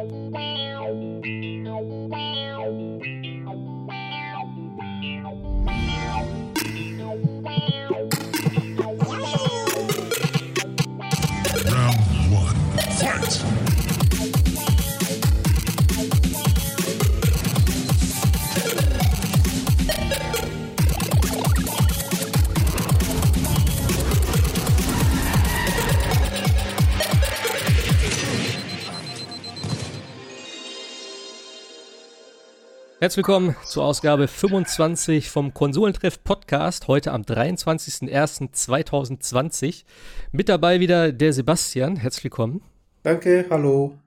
Round one, fight! Herzlich willkommen zur Ausgabe 25 vom Konsolentreff Podcast, heute am 23.01.2020. Mit dabei wieder der Sebastian, herzlich willkommen. Danke, hallo.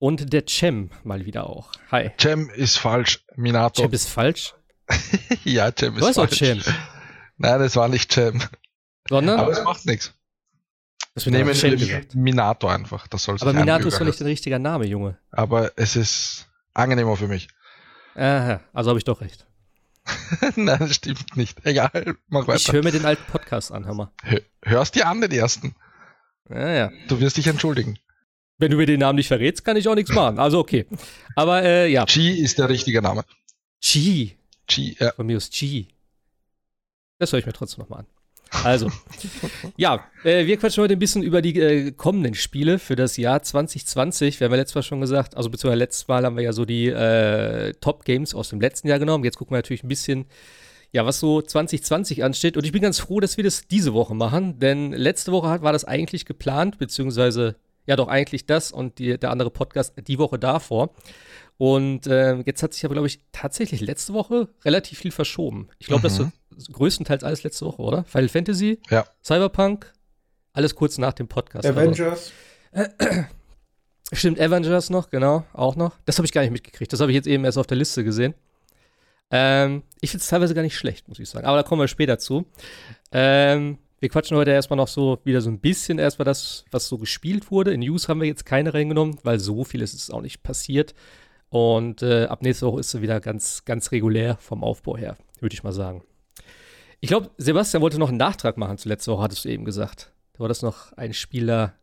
Und der Cem mal wieder auch. Hi. Cem ist falsch, Minato. Cem ist falsch? ja, Cem ist du falsch. Auch Cem. Nein, das war nicht Cem. Sondern? Aber es macht nichts. Das nehmen wir Minato einfach. Das soll Aber Minato ist doch nicht der richtige Name, Junge. Aber es ist angenehmer für mich. Aha, also habe ich doch recht. Nein, das stimmt nicht. Egal, mach weiter. Ich höre mir den alten Podcast an, hör mal. hörst dir an, den ersten. Ja, ja. Du wirst dich entschuldigen. Wenn du mir den Namen nicht verrätst, kann ich auch nichts machen. Also okay. Aber äh, ja. G ist der richtige Name. G. G, ja. Von mir ist G. Das höre ich mir trotzdem nochmal an. Also, ja, äh, wir quatschen heute ein bisschen über die äh, kommenden Spiele für das Jahr 2020. Wir haben ja letztes Mal schon gesagt, also beziehungsweise letztes Mal haben wir ja so die äh, Top-Games aus dem letzten Jahr genommen. Jetzt gucken wir natürlich ein bisschen, ja, was so 2020 ansteht. Und ich bin ganz froh, dass wir das diese Woche machen, denn letzte Woche war das eigentlich geplant, beziehungsweise, ja, doch eigentlich das und die, der andere Podcast die Woche davor. Und äh, jetzt hat sich aber, glaube ich, tatsächlich letzte Woche relativ viel verschoben. Ich glaube, mhm. das größtenteils alles letzte Woche, oder? Final Fantasy, ja. Cyberpunk, alles kurz nach dem Podcast. Avengers. Also, äh, stimmt, Avengers noch, genau, auch noch. Das habe ich gar nicht mitgekriegt. Das habe ich jetzt eben erst auf der Liste gesehen. Ähm, ich finde es teilweise gar nicht schlecht, muss ich sagen. Aber da kommen wir später zu. Ähm, wir quatschen heute erstmal noch so wieder so ein bisschen erstmal das, was so gespielt wurde. In News haben wir jetzt keine reingenommen, weil so viel ist es auch nicht passiert. Und äh, ab nächste Woche ist sie wieder ganz, ganz regulär vom Aufbau her, würde ich mal sagen. Ich glaube, Sebastian wollte noch einen Nachtrag machen zu letzter Woche, hattest du eben gesagt. Da war das noch ein Spieler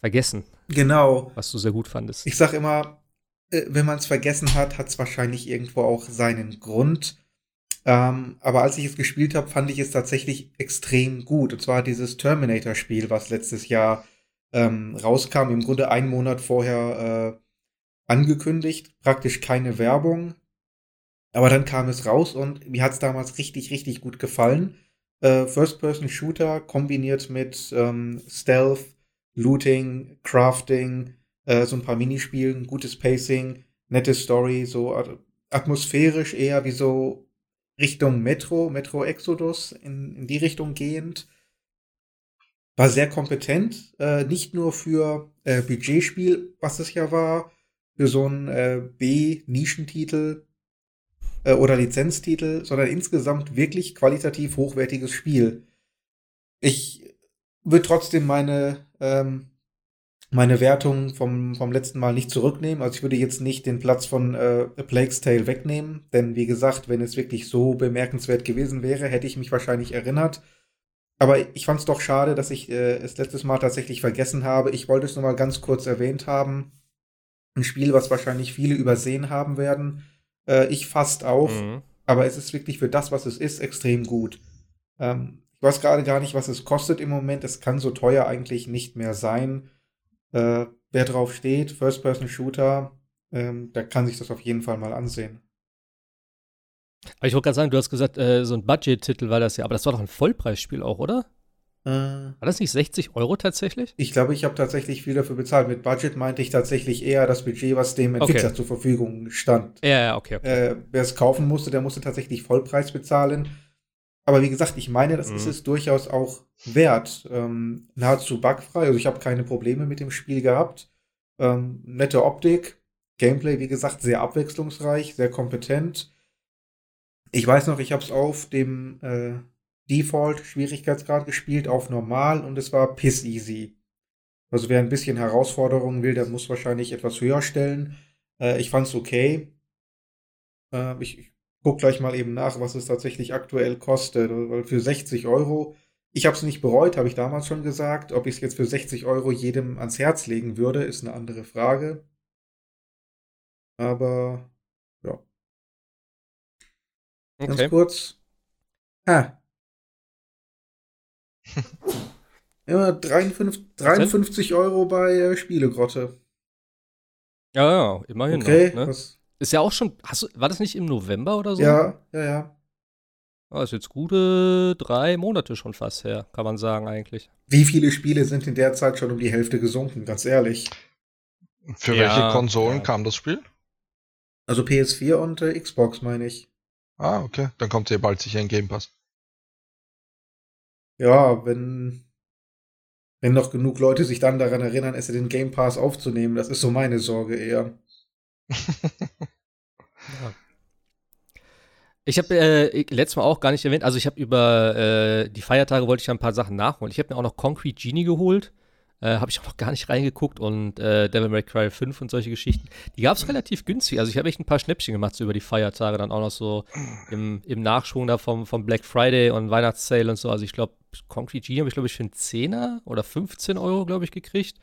vergessen. Genau. Was du sehr gut fandest. Ich sag immer, äh, wenn man es vergessen hat, hat es wahrscheinlich irgendwo auch seinen Grund. Ähm, aber als ich es gespielt habe, fand ich es tatsächlich extrem gut. Und zwar dieses Terminator-Spiel, was letztes Jahr ähm, rauskam, im Grunde einen Monat vorher äh, angekündigt, praktisch keine Werbung. Aber dann kam es raus und mir hat es damals richtig, richtig gut gefallen. Äh, First-Person-Shooter kombiniert mit ähm, Stealth, Looting, Crafting, äh, so ein paar Minispielen, gutes Pacing, nette Story, so atmosphärisch eher wie so Richtung Metro, Metro Exodus, in, in die Richtung gehend. War sehr kompetent, äh, nicht nur für äh, Budgetspiel, was es ja war, für so einen äh, B-Nischentitel äh, oder Lizenztitel, sondern insgesamt wirklich qualitativ hochwertiges Spiel. Ich würde trotzdem meine, ähm, meine Wertung vom, vom letzten Mal nicht zurücknehmen. Also ich würde jetzt nicht den Platz von äh, A Plague's Tale wegnehmen, denn wie gesagt, wenn es wirklich so bemerkenswert gewesen wäre, hätte ich mich wahrscheinlich erinnert. Aber ich fand es doch schade, dass ich äh, es letztes Mal tatsächlich vergessen habe. Ich wollte es nur mal ganz kurz erwähnt haben. Ein Spiel, was wahrscheinlich viele übersehen haben werden. Äh, ich fast auch. Mhm. Aber es ist wirklich für das, was es ist, extrem gut. Ähm, ich weiß gerade gar nicht, was es kostet im Moment. Es kann so teuer eigentlich nicht mehr sein. Äh, wer drauf steht, First-Person-Shooter, ähm, der kann sich das auf jeden Fall mal ansehen. Aber ich wollte gerade sagen, du hast gesagt, äh, so ein Budget-Titel war das ja, aber das war doch ein Vollpreisspiel auch, oder? Äh, War das nicht 60 Euro tatsächlich? Ich glaube, ich habe tatsächlich viel dafür bezahlt. Mit Budget meinte ich tatsächlich eher das Budget, was dem Entwickler okay. zur Verfügung stand. Ja, ja, okay. okay. Äh, Wer es kaufen musste, der musste tatsächlich Vollpreis bezahlen. Aber wie gesagt, ich meine, das mhm. ist es durchaus auch wert. Ähm, nahezu bugfrei. Also ich habe keine Probleme mit dem Spiel gehabt. Ähm, nette Optik. Gameplay, wie gesagt, sehr abwechslungsreich, sehr kompetent. Ich weiß noch, ich habe es auf dem äh, Default-Schwierigkeitsgrad gespielt auf normal und es war piss easy. Also wer ein bisschen Herausforderungen will, der muss wahrscheinlich etwas höher stellen. Äh, ich fand's okay. Äh, ich, ich guck gleich mal eben nach, was es tatsächlich aktuell kostet. Weil für 60 Euro, ich habe es nicht bereut, habe ich damals schon gesagt. Ob ich es jetzt für 60 Euro jedem ans Herz legen würde, ist eine andere Frage. aber ja. Okay. Ganz kurz. Ah. Ja, 53, 53 Euro bei äh, Spielegrotte. Ja, ja, immerhin. Okay, noch, ne? Ist ja auch schon. Hast du, war das nicht im November oder so? Ja, ja, ja. Das ist jetzt gute drei Monate schon fast her, kann man sagen eigentlich. Wie viele Spiele sind in der Zeit schon um die Hälfte gesunken, ganz ehrlich? Für ja, welche Konsolen ja. kam das Spiel? Also PS4 und äh, Xbox, meine ich. Ah, okay. Dann kommt ja bald sicher ein Game Pass. Ja, wenn, wenn noch genug Leute sich dann daran erinnern, es in den Game Pass aufzunehmen, das ist so meine Sorge eher. ja. Ich habe äh, letztes Mal auch gar nicht erwähnt, also ich habe über äh, die Feiertage wollte ich ja ein paar Sachen nachholen. Ich habe mir auch noch Concrete Genie geholt. Äh, habe ich auch noch gar nicht reingeguckt und äh, Devil May Cry 5 und solche Geschichten. Die gab es relativ günstig. Also ich habe echt ein paar Schnäppchen gemacht so über die Feiertage, dann auch noch so im, im Nachschwung da vom, vom Black Friday und Weihnachtssale und so. Also ich glaube, Concrete Genie habe ich glaube ich für einen Zehner oder 15 Euro, glaube ich, gekriegt.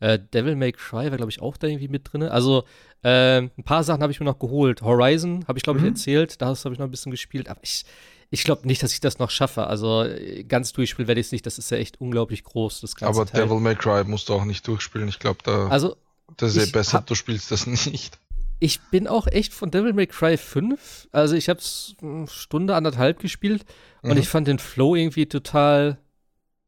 Äh, Devil May Cry war, glaube ich, auch da irgendwie mit drin. Also äh, ein paar Sachen habe ich mir noch geholt. Horizon habe ich, glaube ich, mhm. erzählt. Da habe ich noch ein bisschen gespielt. Aber ich, ich glaube nicht, dass ich das noch schaffe. Also ganz durchspielen werde ich es nicht. Das ist ja echt unglaublich groß, das ganze Aber Teil. Devil May Cry musst du auch nicht durchspielen. Ich glaube, da also, das ist ja besser, hab, du spielst das nicht. Ich bin auch echt von Devil May Cry 5. Also ich habe es eine Stunde, anderthalb gespielt. Mhm. Und ich fand den Flow irgendwie total,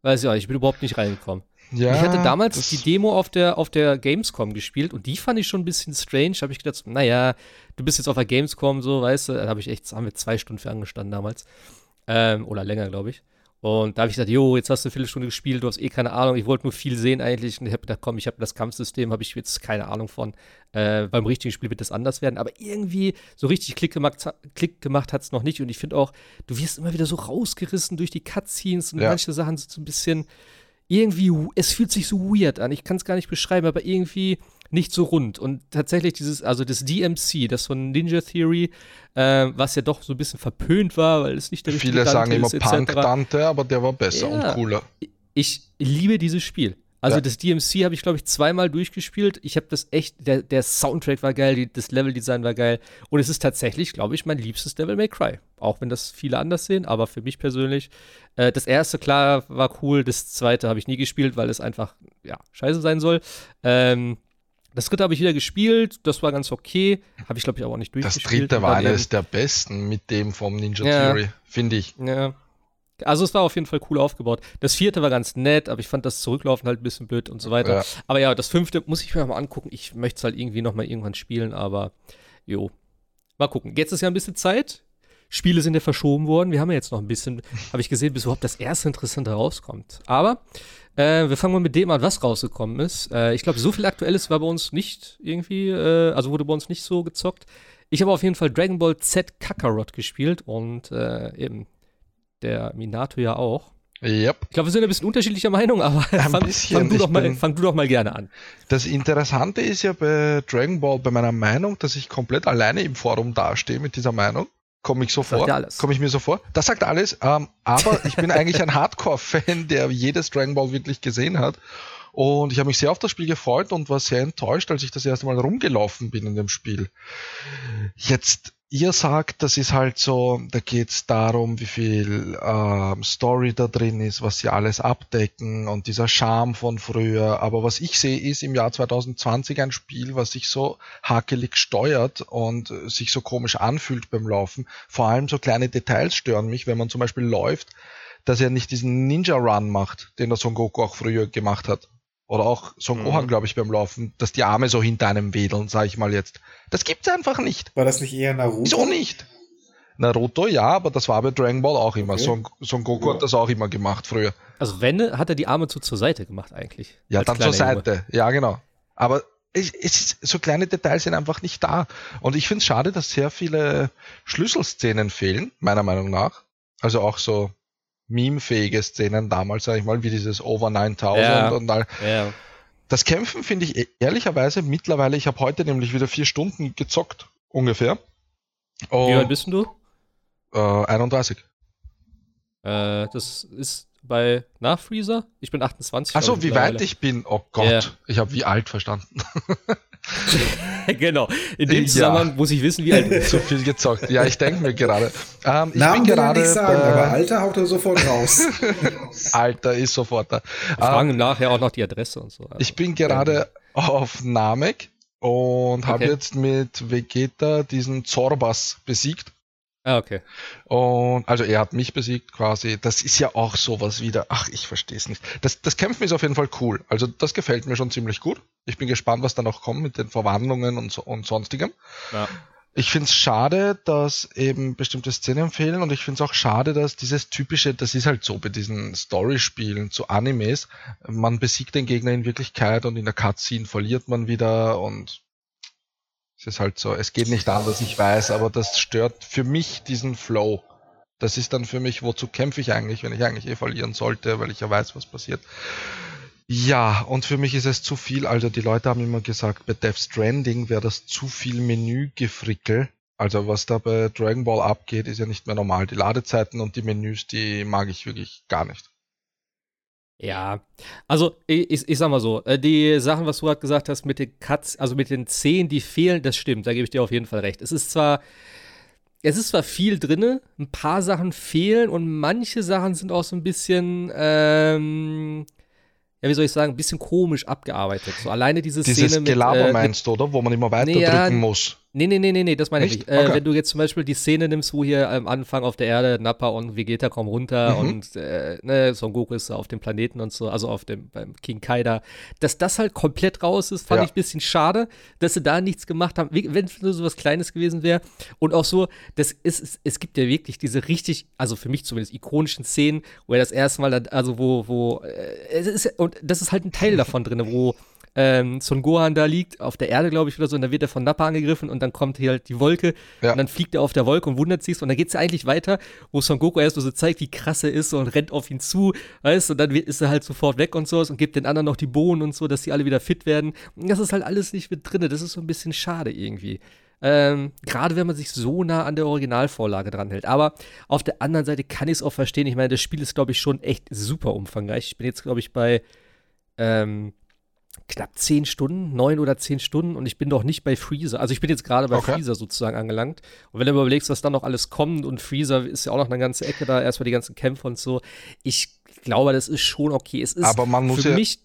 weiß ich auch, ich bin überhaupt nicht reingekommen. Ja, ich hatte damals die Demo auf der, auf der Gamescom gespielt und die fand ich schon ein bisschen strange. Habe ich gedacht, naja, du bist jetzt auf der Gamescom, so, weißt du. Da habe ich echt, haben wir zwei Stunden für angestanden damals. Ähm, oder länger, glaube ich. Und da habe ich gesagt, jo, jetzt hast du eine Viertelstunde gespielt, du hast eh keine Ahnung, ich wollte nur viel sehen eigentlich. Und ich habe gedacht, komm, ich habe das Kampfsystem, habe ich jetzt keine Ahnung von. Äh, beim richtigen Spiel wird das anders werden. Aber irgendwie so richtig Klick gemacht, Klick gemacht hat es noch nicht. Und ich finde auch, du wirst immer wieder so rausgerissen durch die Cutscenes und ja. manche Sachen sind so ein bisschen irgendwie, es fühlt sich so weird an. Ich kann es gar nicht beschreiben, aber irgendwie nicht so rund. Und tatsächlich dieses, also das DMC, das von Ninja Theory, äh, was ja doch so ein bisschen verpönt war, weil es nicht der Viele sagen immer Punk-Dante, aber der war besser ja, und cooler. Ich liebe dieses Spiel. Also ja. das DMC habe ich, glaube ich, zweimal durchgespielt. Ich habe das echt, der, der Soundtrack war geil, die, das Leveldesign war geil. Und es ist tatsächlich, glaube ich, mein liebstes Devil May Cry. Auch wenn das viele anders sehen, aber für mich persönlich. Äh, das erste, klar, war cool. Das zweite habe ich nie gespielt, weil es einfach, ja, scheiße sein soll. Ähm, das dritte habe ich wieder gespielt, das war ganz okay. Habe ich, glaube ich, aber auch nicht durchgespielt. Das dritte war eines der besten mit dem vom Ninja ja. Theory, finde ich. Ja. Also es war auf jeden Fall cool aufgebaut. Das vierte war ganz nett, aber ich fand das Zurücklaufen halt ein bisschen blöd und so weiter. Ja. Aber ja, das fünfte muss ich mir mal angucken. Ich möchte es halt irgendwie noch mal irgendwann spielen, aber jo. Mal gucken. Jetzt ist ja ein bisschen Zeit. Spiele sind ja verschoben worden. Wir haben ja jetzt noch ein bisschen, habe ich gesehen, bis überhaupt das erste Interessante rauskommt. Aber äh, wir fangen mal mit dem an, was rausgekommen ist. Äh, ich glaube, so viel Aktuelles war bei uns nicht irgendwie, äh, also wurde bei uns nicht so gezockt. Ich habe auf jeden Fall Dragon Ball Z Kakarot gespielt und äh, eben der Minato ja auch. Yep. Ich glaube, wir sind ein bisschen unterschiedlicher Meinung, aber fang, fang, du doch mal, fang du doch mal gerne an. Das Interessante ist ja bei Dragon Ball, bei meiner Meinung, dass ich komplett alleine im Forum dastehe mit dieser Meinung. Komme ich so vor? Komme ich mir so vor? Das sagt alles. Ähm, aber ich bin eigentlich ein Hardcore-Fan, der jedes Dragon Ball wirklich gesehen hat. Und ich habe mich sehr auf das Spiel gefreut und war sehr enttäuscht, als ich das erste Mal rumgelaufen bin in dem Spiel. Jetzt ihr sagt, das ist halt so, da geht's darum, wie viel ähm, Story da drin ist, was sie alles abdecken und dieser Charme von früher. Aber was ich sehe, ist im Jahr 2020 ein Spiel, was sich so hakelig steuert und sich so komisch anfühlt beim Laufen. Vor allem so kleine Details stören mich, wenn man zum Beispiel läuft, dass er nicht diesen Ninja Run macht, den der Son Goku auch früher gemacht hat. Oder auch Son Gohan, mhm. glaube ich, beim Laufen, dass die Arme so hinter einem wedeln, sage ich mal jetzt. Das gibt's einfach nicht. War das nicht eher Naruto? Wieso nicht? Naruto, ja, aber das war bei Dragon Ball auch immer. Okay. Son, Son Goku ja. hat das auch immer gemacht früher. Also wenn, hat er die Arme so zur Seite gemacht eigentlich. Ja, dann zur Seite. Junge. Ja, genau. Aber es, es, so kleine Details sind einfach nicht da. Und ich finde es schade, dass sehr viele Schlüsselszenen fehlen, meiner Meinung nach. Also auch so memefähige Szenen damals, sag ich mal, wie dieses Over 9000 ja. und all. Ja. Das Kämpfen finde ich e-, ehrlicherweise mittlerweile, ich habe heute nämlich wieder vier Stunden gezockt, ungefähr. Und, wie alt bist du? Äh, 31. Äh, das ist bei Nachfreezer? Ich bin 28. Achso, wie weit ich bin? Oh Gott, yeah. ich habe wie alt verstanden. genau. In dem Zusammenhang ja. muss ich wissen, wie alt du bist. Zu viel gezockt. Ja, ich denke mir gerade. Ähm, ich Namen bin gerade. Nicht sagen, aber Alter haut er sofort raus. Alter ist sofort da. Wir fragen ähm, nachher auch noch die Adresse und so. Also, ich bin gerade ähm. auf Namek und okay. habe jetzt mit Vegeta diesen Zorbas besiegt. Ah, okay. Und also er hat mich besiegt quasi. Das ist ja auch sowas wieder. Ach, ich verstehe es nicht. Das, das Kämpfen ist auf jeden Fall cool. Also das gefällt mir schon ziemlich gut. Ich bin gespannt, was da noch kommt mit den Verwandlungen und, und sonstigem. Ja. Ich finde es schade, dass eben bestimmte Szenen fehlen und ich finde es auch schade, dass dieses typische, das ist halt so bei diesen Story-Spielen zu Animes, man besiegt den Gegner in Wirklichkeit und in der Cutscene verliert man wieder und es ist halt so, es geht nicht anders, ich weiß, aber das stört für mich diesen Flow. Das ist dann für mich, wozu kämpfe ich eigentlich, wenn ich eigentlich eh verlieren sollte, weil ich ja weiß, was passiert. Ja, und für mich ist es zu viel. Also die Leute haben immer gesagt, bei Death Stranding wäre das zu viel Menügefrickel. Also was da bei Dragon Ball abgeht, ist ja nicht mehr normal. Die Ladezeiten und die Menüs, die mag ich wirklich gar nicht. Ja, also ich, ich, sag mal so, äh, die Sachen, was du gerade gesagt hast mit den Cuts, also mit den Szenen, die fehlen, das stimmt, da gebe ich dir auf jeden Fall recht. Es ist zwar, es ist zwar viel drin, ein paar Sachen fehlen und manche Sachen sind auch so ein bisschen, ähm, ja, wie soll ich sagen, ein bisschen komisch abgearbeitet. So alleine diese Szene Dieses mit, Gelaber äh, meinst du, oder? Wo man immer weiter nee, drücken muss. Nee, nee, nee, nee, nee, das meine ich nicht. Äh, okay. wenn du jetzt zum Beispiel die Szene nimmst, wo hier am Anfang auf der Erde Nappa und Vegeta kommen runter mhm. und äh, ne, Son Goku ist auf dem Planeten und so, also auf dem beim King Kaida, dass das halt komplett raus ist, fand ja. ich ein bisschen schade, dass sie da nichts gemacht haben, wenn es nur so was Kleines gewesen wäre. Und auch so, das ist, es, es gibt ja wirklich diese richtig, also für mich zumindest ikonischen Szenen, wo er das erste Mal, also wo, wo, äh, es ist, und das ist halt ein Teil davon drin, wo ähm, Son Gohan da liegt, auf der Erde, glaube ich, oder so, und dann wird er von Nappa angegriffen und dann kommt hier halt die Wolke ja. und dann fliegt er auf der Wolke und wundert sich und dann geht es ja eigentlich weiter, wo Son Goku erst so zeigt, wie krass er ist und rennt auf ihn zu, weißt und dann ist er halt sofort weg und so und gibt den anderen noch die Bohnen und so, dass die alle wieder fit werden. Und das ist halt alles nicht mit drin, das ist so ein bisschen schade irgendwie. Ähm, Gerade wenn man sich so nah an der Originalvorlage dran hält. Aber auf der anderen Seite kann ich es auch verstehen. Ich meine, das Spiel ist, glaube ich, schon echt super umfangreich. Ich bin jetzt, glaube ich, bei ähm, knapp zehn Stunden, neun oder zehn Stunden und ich bin doch nicht bei Freezer. Also ich bin jetzt gerade bei okay. Freezer sozusagen angelangt. Und wenn du überlegst, was da noch alles kommt und Freezer ist ja auch noch eine ganze Ecke da, erstmal die ganzen Kämpfe und so. Ich glaube, das ist schon okay. Es ist Aber man muss für ja, mich,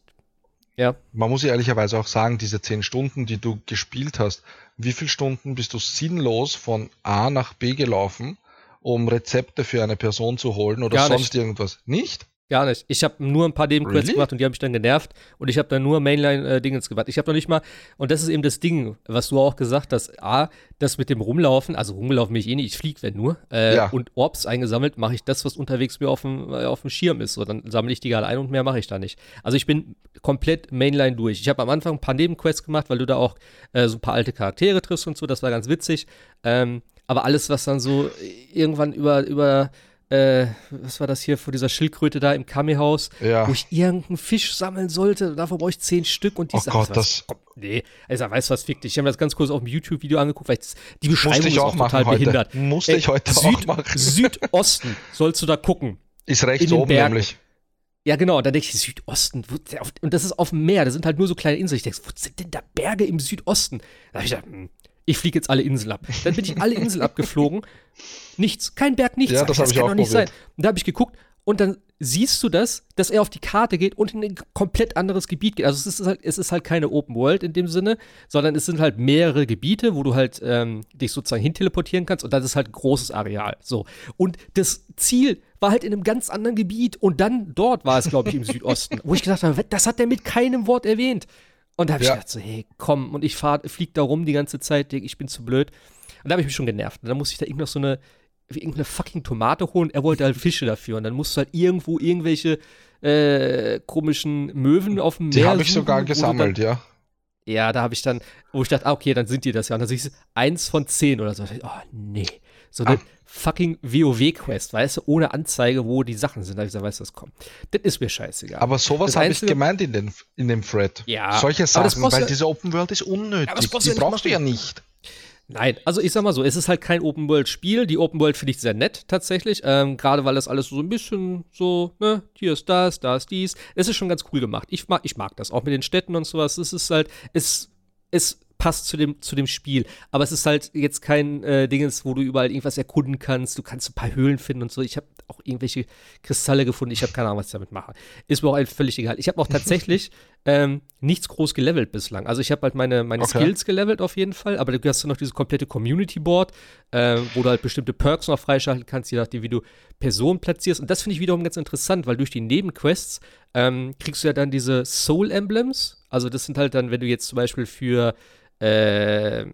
ja. Man muss ja ehrlicherweise auch sagen, diese zehn Stunden, die du gespielt hast, wie viele Stunden bist du sinnlos von A nach B gelaufen, um Rezepte für eine Person zu holen oder Gar sonst nicht. irgendwas? Nicht? Gar nicht. Ich habe nur ein paar Nebenquests really? gemacht und die haben mich dann genervt und ich habe dann nur Mainline-Dingens äh, gemacht. Ich habe noch nicht mal, und das ist eben das Ding, was du auch gesagt hast, A, das mit dem Rumlaufen, also rumlaufen mich eh nicht, ich fliege wenn nur, äh, ja. und Orbs eingesammelt, mache ich das, was unterwegs mir auf dem, äh, auf dem Schirm ist. So, dann sammle ich die gerade ein und mehr mache ich da nicht. Also ich bin komplett Mainline durch. Ich habe am Anfang ein paar Nebenquests gemacht, weil du da auch äh, so ein paar alte Charaktere triffst und so, das war ganz witzig. Ähm, aber alles, was dann so irgendwann über, über äh, was war das hier vor dieser Schildkröte da im Kami-Haus, ja. wo ich irgendeinen Fisch sammeln sollte. Davon brauche ich zehn Stück und die Oh Gott, was, das. Komm, nee, also weißt du was, fick dich. Ich habe mir das ganz kurz auf dem YouTube-Video angeguckt, weil die Beschreibung ist auch total heute. behindert. Musste ich heute Süd, auch machen. Südosten sollst du da gucken. Ist rechts oben nämlich. Ja, genau. Da denke ich, Südosten. Und das ist auf dem Meer. Da sind halt nur so kleine Inseln. Ich denke, wo sind denn da Berge im Südosten? Da habe ich gedacht, hm, ich fliege jetzt alle Inseln ab. Dann bin ich alle Inseln abgeflogen. Nichts, kein Berg, nichts. Ja, das, das kann doch nicht sein. Und da habe ich geguckt und dann siehst du das, dass er auf die Karte geht und in ein komplett anderes Gebiet geht. Also es ist halt, es ist halt keine Open World in dem Sinne, sondern es sind halt mehrere Gebiete, wo du halt ähm, dich sozusagen hinteleportieren kannst und das ist halt ein großes Areal. So. Und das Ziel war halt in einem ganz anderen Gebiet und dann dort war es, glaube ich, im Südosten, wo ich gedacht habe, das hat er mit keinem Wort erwähnt. Und da habe ich ja. gedacht so, hey, komm, und ich fahr, flieg da rum die ganze Zeit, ich bin zu blöd. Und da habe ich mich schon genervt. Und dann musste ich da irgend so eine, irgendeine fucking Tomate holen. Er wollte halt Fische dafür. Und dann musst du halt irgendwo irgendwelche äh, komischen Möwen auf dem Meer. Die habe ich sogar gesammelt, dann, ja. Ja, da habe ich dann, wo ich dachte, ah, okay, dann sind die das ja. Und dann siehst du eins von zehn oder so. Oh, nee. So eine ah. Fucking WoW-Quest, weißt du, ohne Anzeige, wo die Sachen sind. Da ich gesagt, weißt du, das kommt. Das ist mir scheißegal. Aber sowas habe ich gemeint in, den, in dem Thread. Ja. Solche Sachen, weil diese Open World ist unnötig. die brauchst du ja nicht. Nein, also ich sag mal so, es ist halt kein Open World Spiel. Die Open World finde ich sehr nett tatsächlich, ähm, gerade weil das alles so ein bisschen so, ne, hier ist das, da ist dies. Es ist schon ganz cool gemacht. Ich mag, ich mag das auch mit den Städten und sowas. Es ist halt, es, es passt zu dem, zu dem Spiel. Aber es ist halt jetzt kein äh, Ding, wo du überall irgendwas erkunden kannst. Du kannst ein paar Höhlen finden und so. Ich habe auch irgendwelche Kristalle gefunden. Ich habe keine Ahnung, was ich damit mache. Ist mir auch völlig egal. Ich habe auch tatsächlich ähm, nichts groß gelevelt bislang. Also ich habe halt meine, meine okay. Skills gelevelt auf jeden Fall, aber du hast dann noch dieses komplette Community Board, äh, wo du halt bestimmte Perks noch freischalten kannst, je nachdem, wie du Personen platzierst. Und das finde ich wiederum ganz interessant, weil durch die Nebenquests ähm, kriegst du ja dann diese Soul Emblems. Also das sind halt dann, wenn du jetzt zum Beispiel für äh,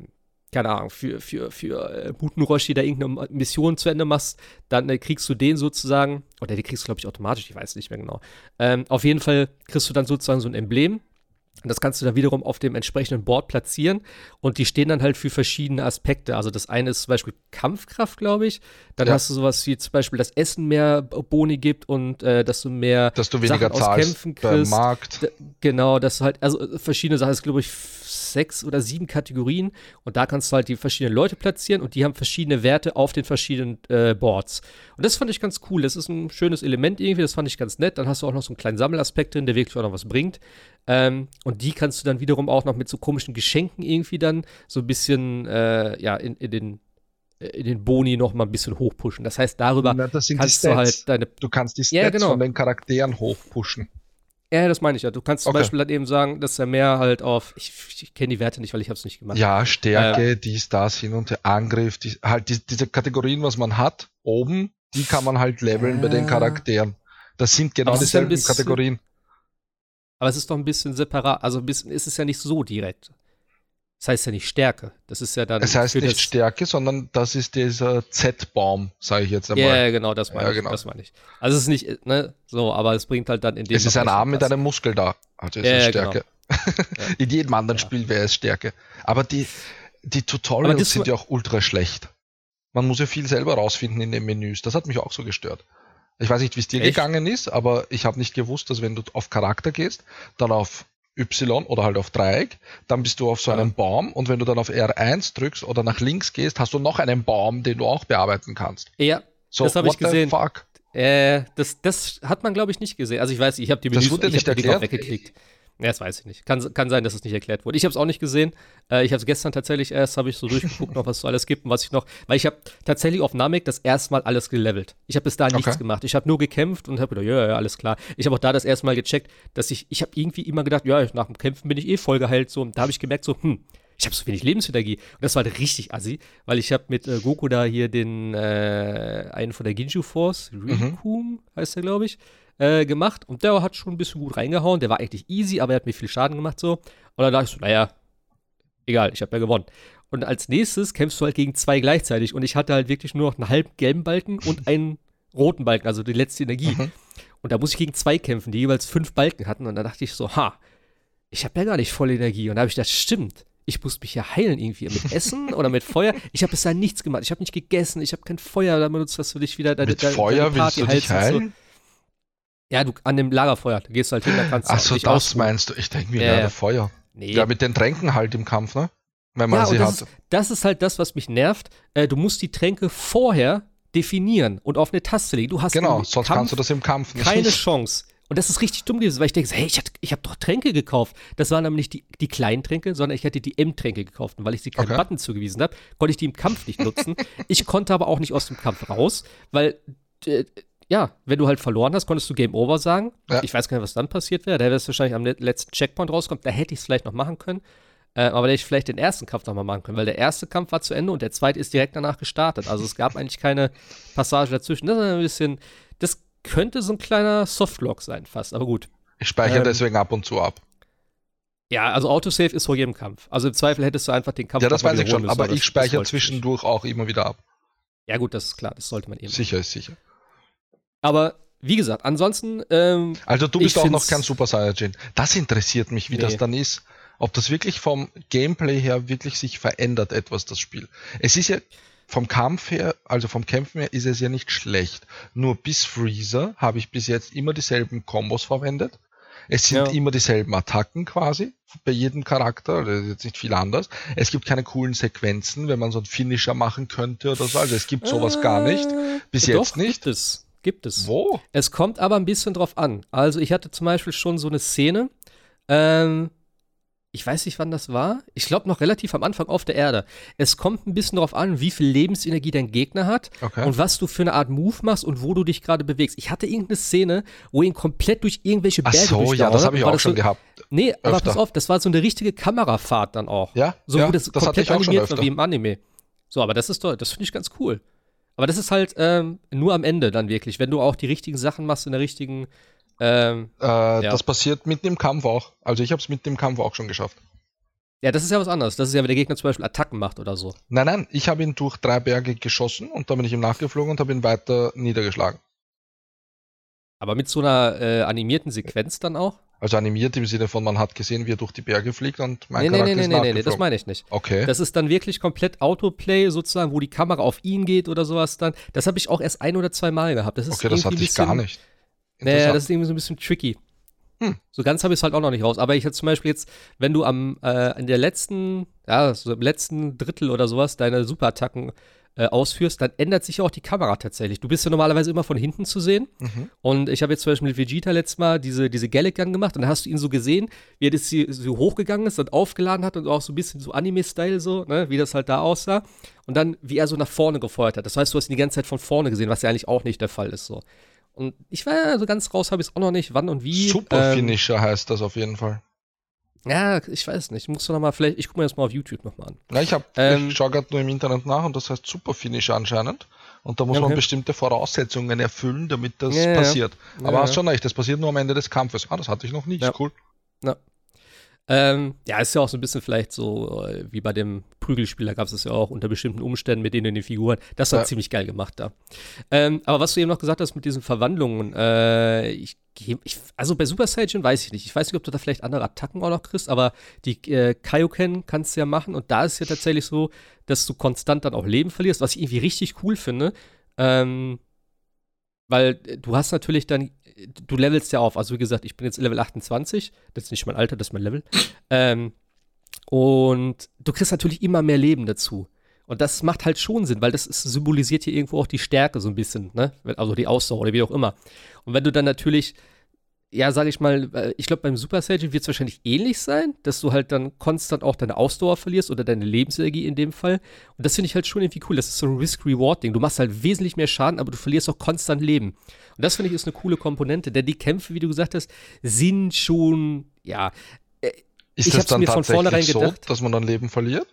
keine Ahnung, für, für, für äh, Butenroshi da irgendeine Mission zu Ende machst, dann äh, kriegst du den sozusagen, oder die kriegst du, glaube ich, automatisch, ich weiß nicht mehr genau. Ähm, auf jeden Fall kriegst du dann sozusagen so ein Emblem. Und das kannst du dann wiederum auf dem entsprechenden Board platzieren. Und die stehen dann halt für verschiedene Aspekte. Also das eine ist zum Beispiel Kampfkraft, glaube ich. Dann ja. hast du sowas wie zum Beispiel, dass Essen mehr Boni gibt und äh, dass du mehr dass du weniger Sachen aus Kämpfen kriegst. Markt. Genau, das halt, also verschiedene Sachen, ist, glaube ich, sechs oder sieben Kategorien und da kannst du halt die verschiedenen Leute platzieren und die haben verschiedene Werte auf den verschiedenen äh, Boards. Und das fand ich ganz cool. Das ist ein schönes Element irgendwie, das fand ich ganz nett. Dann hast du auch noch so einen kleinen Sammelaspekt drin, der wirklich auch noch was bringt. Ähm, und die kannst du dann wiederum auch noch mit so komischen Geschenken irgendwie dann so ein bisschen, äh, ja, in, in den äh, in den Boni noch mal ein bisschen hochpushen. Das heißt, darüber Na, kannst du halt deine. Du kannst die Stats ja, genau. von den Charakteren hochpushen. Ja, das meine ich ja. Du kannst zum okay. Beispiel dann eben sagen, dass er mehr halt auf, ich, ich kenne die Werte nicht, weil ich habe es nicht gemacht. Ja, Stärke, äh, dies, das, hin und her, Angriff, die, halt die, diese Kategorien, was man hat, oben, die kann man halt leveln äh, bei den Charakteren. Das sind genau dieselben bisschen, Kategorien. Aber es ist doch ein bisschen separat, also ein bisschen ist es ja nicht so direkt. Das heißt ja nicht Stärke. Das ist ja dann. Es heißt nicht Stärke, sondern das ist dieser Z-Baum, sage ich jetzt einmal. Ja, genau, das meine ja, ich. Genau. Das meine ich. Also es ist nicht, ne, so, aber es bringt halt dann in dem. Es ist ein Arm mit einem Muskel da. Also es ja, ist Stärke. Genau. in jedem anderen ja. Spiel wäre es Stärke. Aber die, die Tutorials sind ja auch ultra schlecht. Man muss ja viel selber rausfinden in den Menüs. Das hat mich auch so gestört. Ich weiß nicht, wie es dir Echt? gegangen ist, aber ich habe nicht gewusst, dass wenn du auf Charakter gehst, dann auf Y oder halt auf Dreieck, dann bist du auf so einem Baum und wenn du dann auf R1 drückst oder nach links gehst, hast du noch einen Baum, den du auch bearbeiten kannst. Ja, so, das habe ich gesehen. Fuck? Äh, das, das hat man, glaube ich, nicht gesehen. Also ich weiß, ich habe die Menüs, das wurde ich nicht erklärt. weggeklickt. Ja, das weiß ich nicht. Kann, kann sein, dass es nicht erklärt wurde. Ich habe es auch nicht gesehen. Äh, ich habe es gestern tatsächlich erst, habe ich so durchgeguckt, noch was es so alles gibt und was ich noch, weil ich habe tatsächlich auf Namek das erste Mal alles gelevelt. Ich habe bis da okay. nichts gemacht. Ich habe nur gekämpft und habe gedacht, ja, ja, alles klar. Ich habe auch da das erste Mal gecheckt, dass ich, ich habe irgendwie immer gedacht, ja, nach dem Kämpfen bin ich eh voll geheilt. So, und da habe ich gemerkt, so, hm, ich habe so wenig Lebensenergie. Und das war halt richtig assi, weil ich habe mit äh, Goku da hier den, äh, einen von der Ginju Force, Rikum mhm. heißt der, glaube ich, äh, gemacht und der hat schon ein bisschen gut reingehauen. Der war eigentlich easy, aber er hat mir viel Schaden gemacht so. Und dann dachte ich so, naja, egal, ich habe ja gewonnen. Und als nächstes kämpfst du halt gegen zwei gleichzeitig und ich hatte halt wirklich nur noch einen halben gelben Balken und einen roten Balken, also die letzte Energie. Mhm. Und da muss ich gegen zwei kämpfen, die jeweils fünf Balken hatten. Und da dachte ich so, ha, ich habe ja gar nicht voll Energie. Und da habe ich gedacht, stimmt, ich muss mich ja heilen irgendwie mit Essen oder mit Feuer. Ich habe bisher nichts gemacht. Ich habe nicht gegessen. Ich habe kein Feuer da benutzt, dass du dich wieder deine, mit deine, Feuer deine Party willst du dich heilen? So. Ja, du an dem Lagerfeuer, da gehst du halt hin, da kannst du Ach so, das ausruhen. meinst du. Ich denke mir, ja, Feuer. Nee. Ja, mit den Tränken halt im Kampf, ne? Wenn man ja, sie das hat. Ist, das ist halt das, was mich nervt. Äh, du musst die Tränke vorher definieren und auf eine Taste legen. Du hast genau, sonst Kampf kannst du das im Kampf nicht. Keine Chance. Und das ist richtig dumm gewesen, weil ich denke, hey, ich, ich habe doch Tränke gekauft. Das waren nämlich die, die kleinen Tränke, sondern ich hatte die M-Tränke gekauft. Und weil ich sie keinen okay. Button zugewiesen habe, konnte ich die im Kampf nicht nutzen. ich konnte aber auch nicht aus dem Kampf raus, weil äh, ja, wenn du halt verloren hast, konntest du Game Over sagen. Ja. Ich weiß gar nicht, was dann passiert wäre. Da wäre es wahrscheinlich am letzten Checkpoint rauskommt. Da hätte ich es vielleicht noch machen können. Äh, aber da hätte ich vielleicht den ersten Kampf nochmal machen können, weil der erste Kampf war zu Ende und der zweite ist direkt danach gestartet. Also es gab eigentlich keine Passage dazwischen. Das ist ein bisschen, das könnte so ein kleiner Softlock sein, fast, aber gut. Ich speichere ähm, deswegen ab und zu ab. Ja, also Autosave ist vor jedem Kampf. Also im Zweifel hättest du einfach den Kampf. Ja, das weiß ich schon, aber ich speichere zwischendurch auch immer wieder ab. Ja, gut, das ist klar, das sollte man eben. Sicher ist sicher. Aber wie gesagt, ansonsten. Ähm, also du bist auch noch kein Super Saiyajin. Das interessiert mich, wie nee. das dann ist. Ob das wirklich vom Gameplay her wirklich sich verändert, etwas, das Spiel. Es ist ja vom Kampf her, also vom Kämpfen her, ist es ja nicht schlecht. Nur bis Freezer habe ich bis jetzt immer dieselben Kombos verwendet. Es sind ja. immer dieselben Attacken quasi bei jedem Charakter, das ist jetzt nicht viel anders. Es gibt keine coolen Sequenzen, wenn man so einen Finisher machen könnte oder so. Also es gibt sowas äh, gar nicht. Bis doch, jetzt nicht. Gibt es. Gibt es. Wo? Es kommt aber ein bisschen drauf an. Also ich hatte zum Beispiel schon so eine Szene, ähm, ich weiß nicht, wann das war. Ich glaube noch relativ am Anfang auf der Erde. Es kommt ein bisschen darauf an, wie viel Lebensenergie dein Gegner hat okay. und was du für eine Art Move machst und wo du dich gerade bewegst. Ich hatte irgendeine Szene, wo ihn komplett durch irgendwelche Berge Ach so, ja, das habe ich auch schon so, gehabt. Nee, Öfter. aber pass auf, das war so eine richtige Kamerafahrt dann auch. Ja, so ja, das, das komplett animiert war wie im Anime. So, aber das ist toll, das finde ich ganz cool. Aber das ist halt ähm, nur am Ende dann wirklich, wenn du auch die richtigen Sachen machst in der richtigen ähm, äh, ja. Das passiert mitten im Kampf auch. Also ich habe es mitten im Kampf auch schon geschafft. Ja, das ist ja was anderes. Das ist ja, wenn der Gegner zum Beispiel Attacken macht oder so. Nein, nein, ich habe ihn durch drei Berge geschossen und dann bin ich ihm nachgeflogen und habe ihn weiter niedergeschlagen. Aber mit so einer äh, animierten Sequenz dann auch? Also animiert im Sinne von, man hat gesehen, wie er durch die Berge fliegt und mein nee, Charakter nee, nee, ist nee, nee, nee, das meine ich nicht. Okay. Das ist dann wirklich komplett Autoplay sozusagen, wo die Kamera auf ihn geht oder sowas dann. Das habe ich auch erst ein oder zwei Mal gehabt. Das ist okay, das hatte ich gar nicht. Naja, das ist irgendwie so ein bisschen tricky. Hm. So ganz habe ich es halt auch noch nicht raus. Aber ich hätte zum Beispiel jetzt, wenn du am äh, in der letzten, ja, so im letzten Drittel oder sowas deine Superattacken äh, ausführst, dann ändert sich auch die Kamera tatsächlich. Du bist ja normalerweise immer von hinten zu sehen. Mhm. Und ich habe jetzt zum Beispiel mit Vegeta letztes Mal diese, diese Gallic Gun gemacht und dann hast du ihn so gesehen, wie er das hier so hochgegangen ist und aufgeladen hat und auch so ein bisschen so Anime-Style so, ne, wie das halt da aussah. Und dann, wie er so nach vorne gefeuert hat. Das heißt, du hast ihn die ganze Zeit von vorne gesehen, was ja eigentlich auch nicht der Fall ist so. Und ich war ja so ganz raus, habe ich es auch noch nicht, wann und wie. Super ähm, Finisher heißt das auf jeden Fall. Ja, ich weiß nicht. Ich muss doch noch mal, vielleicht, ich gucke mir das mal auf YouTube nochmal an. Ja, ich, ähm, ich schaue gerade nur im Internet nach und das heißt Super Finisher anscheinend. Und da muss okay. man bestimmte Voraussetzungen erfüllen, damit das ja, passiert. Ja. Aber ja, hast schon recht, das passiert nur am Ende des Kampfes. Ah, das hatte ich noch nicht. Ja. Cool. Ja. Ähm, ja, ist ja auch so ein bisschen vielleicht so äh, wie bei dem Prügelspiel, da gab es es ja auch unter bestimmten Umständen mit denen die Figuren. Das war ja. ziemlich geil gemacht da. Ähm, aber was du eben noch gesagt hast mit diesen Verwandlungen, äh, ich, ich, also bei Super Saiyan weiß ich nicht. Ich weiß nicht, ob du da vielleicht andere Attacken auch noch kriegst, aber die äh, Kaioken kannst du ja machen und da ist ja tatsächlich so, dass du konstant dann auch Leben verlierst, was ich irgendwie richtig cool finde. Ähm, weil du hast natürlich dann du levelst ja auf. Also wie gesagt, ich bin jetzt Level 28. Das ist nicht mein Alter, das ist mein Level. Ähm, und du kriegst natürlich immer mehr Leben dazu. Und das macht halt schon Sinn, weil das ist, symbolisiert hier irgendwo auch die Stärke so ein bisschen, ne? Also die Ausdauer oder wie auch immer. Und wenn du dann natürlich ja, sage ich mal, äh, ich glaube, beim Super Saiyan wird es wahrscheinlich ähnlich sein, dass du halt dann konstant auch deine Ausdauer verlierst oder deine Lebensenergie in dem Fall. Und das finde ich halt schon irgendwie cool. Das ist so ein Risk-Reward-Ding. Du machst halt wesentlich mehr Schaden, aber du verlierst auch konstant Leben. Und das finde ich ist eine coole Komponente, denn die Kämpfe, wie du gesagt hast, sind schon, ja. Äh, ist ich das dann mir von vornherein so, gedacht, dass man dann Leben verliert?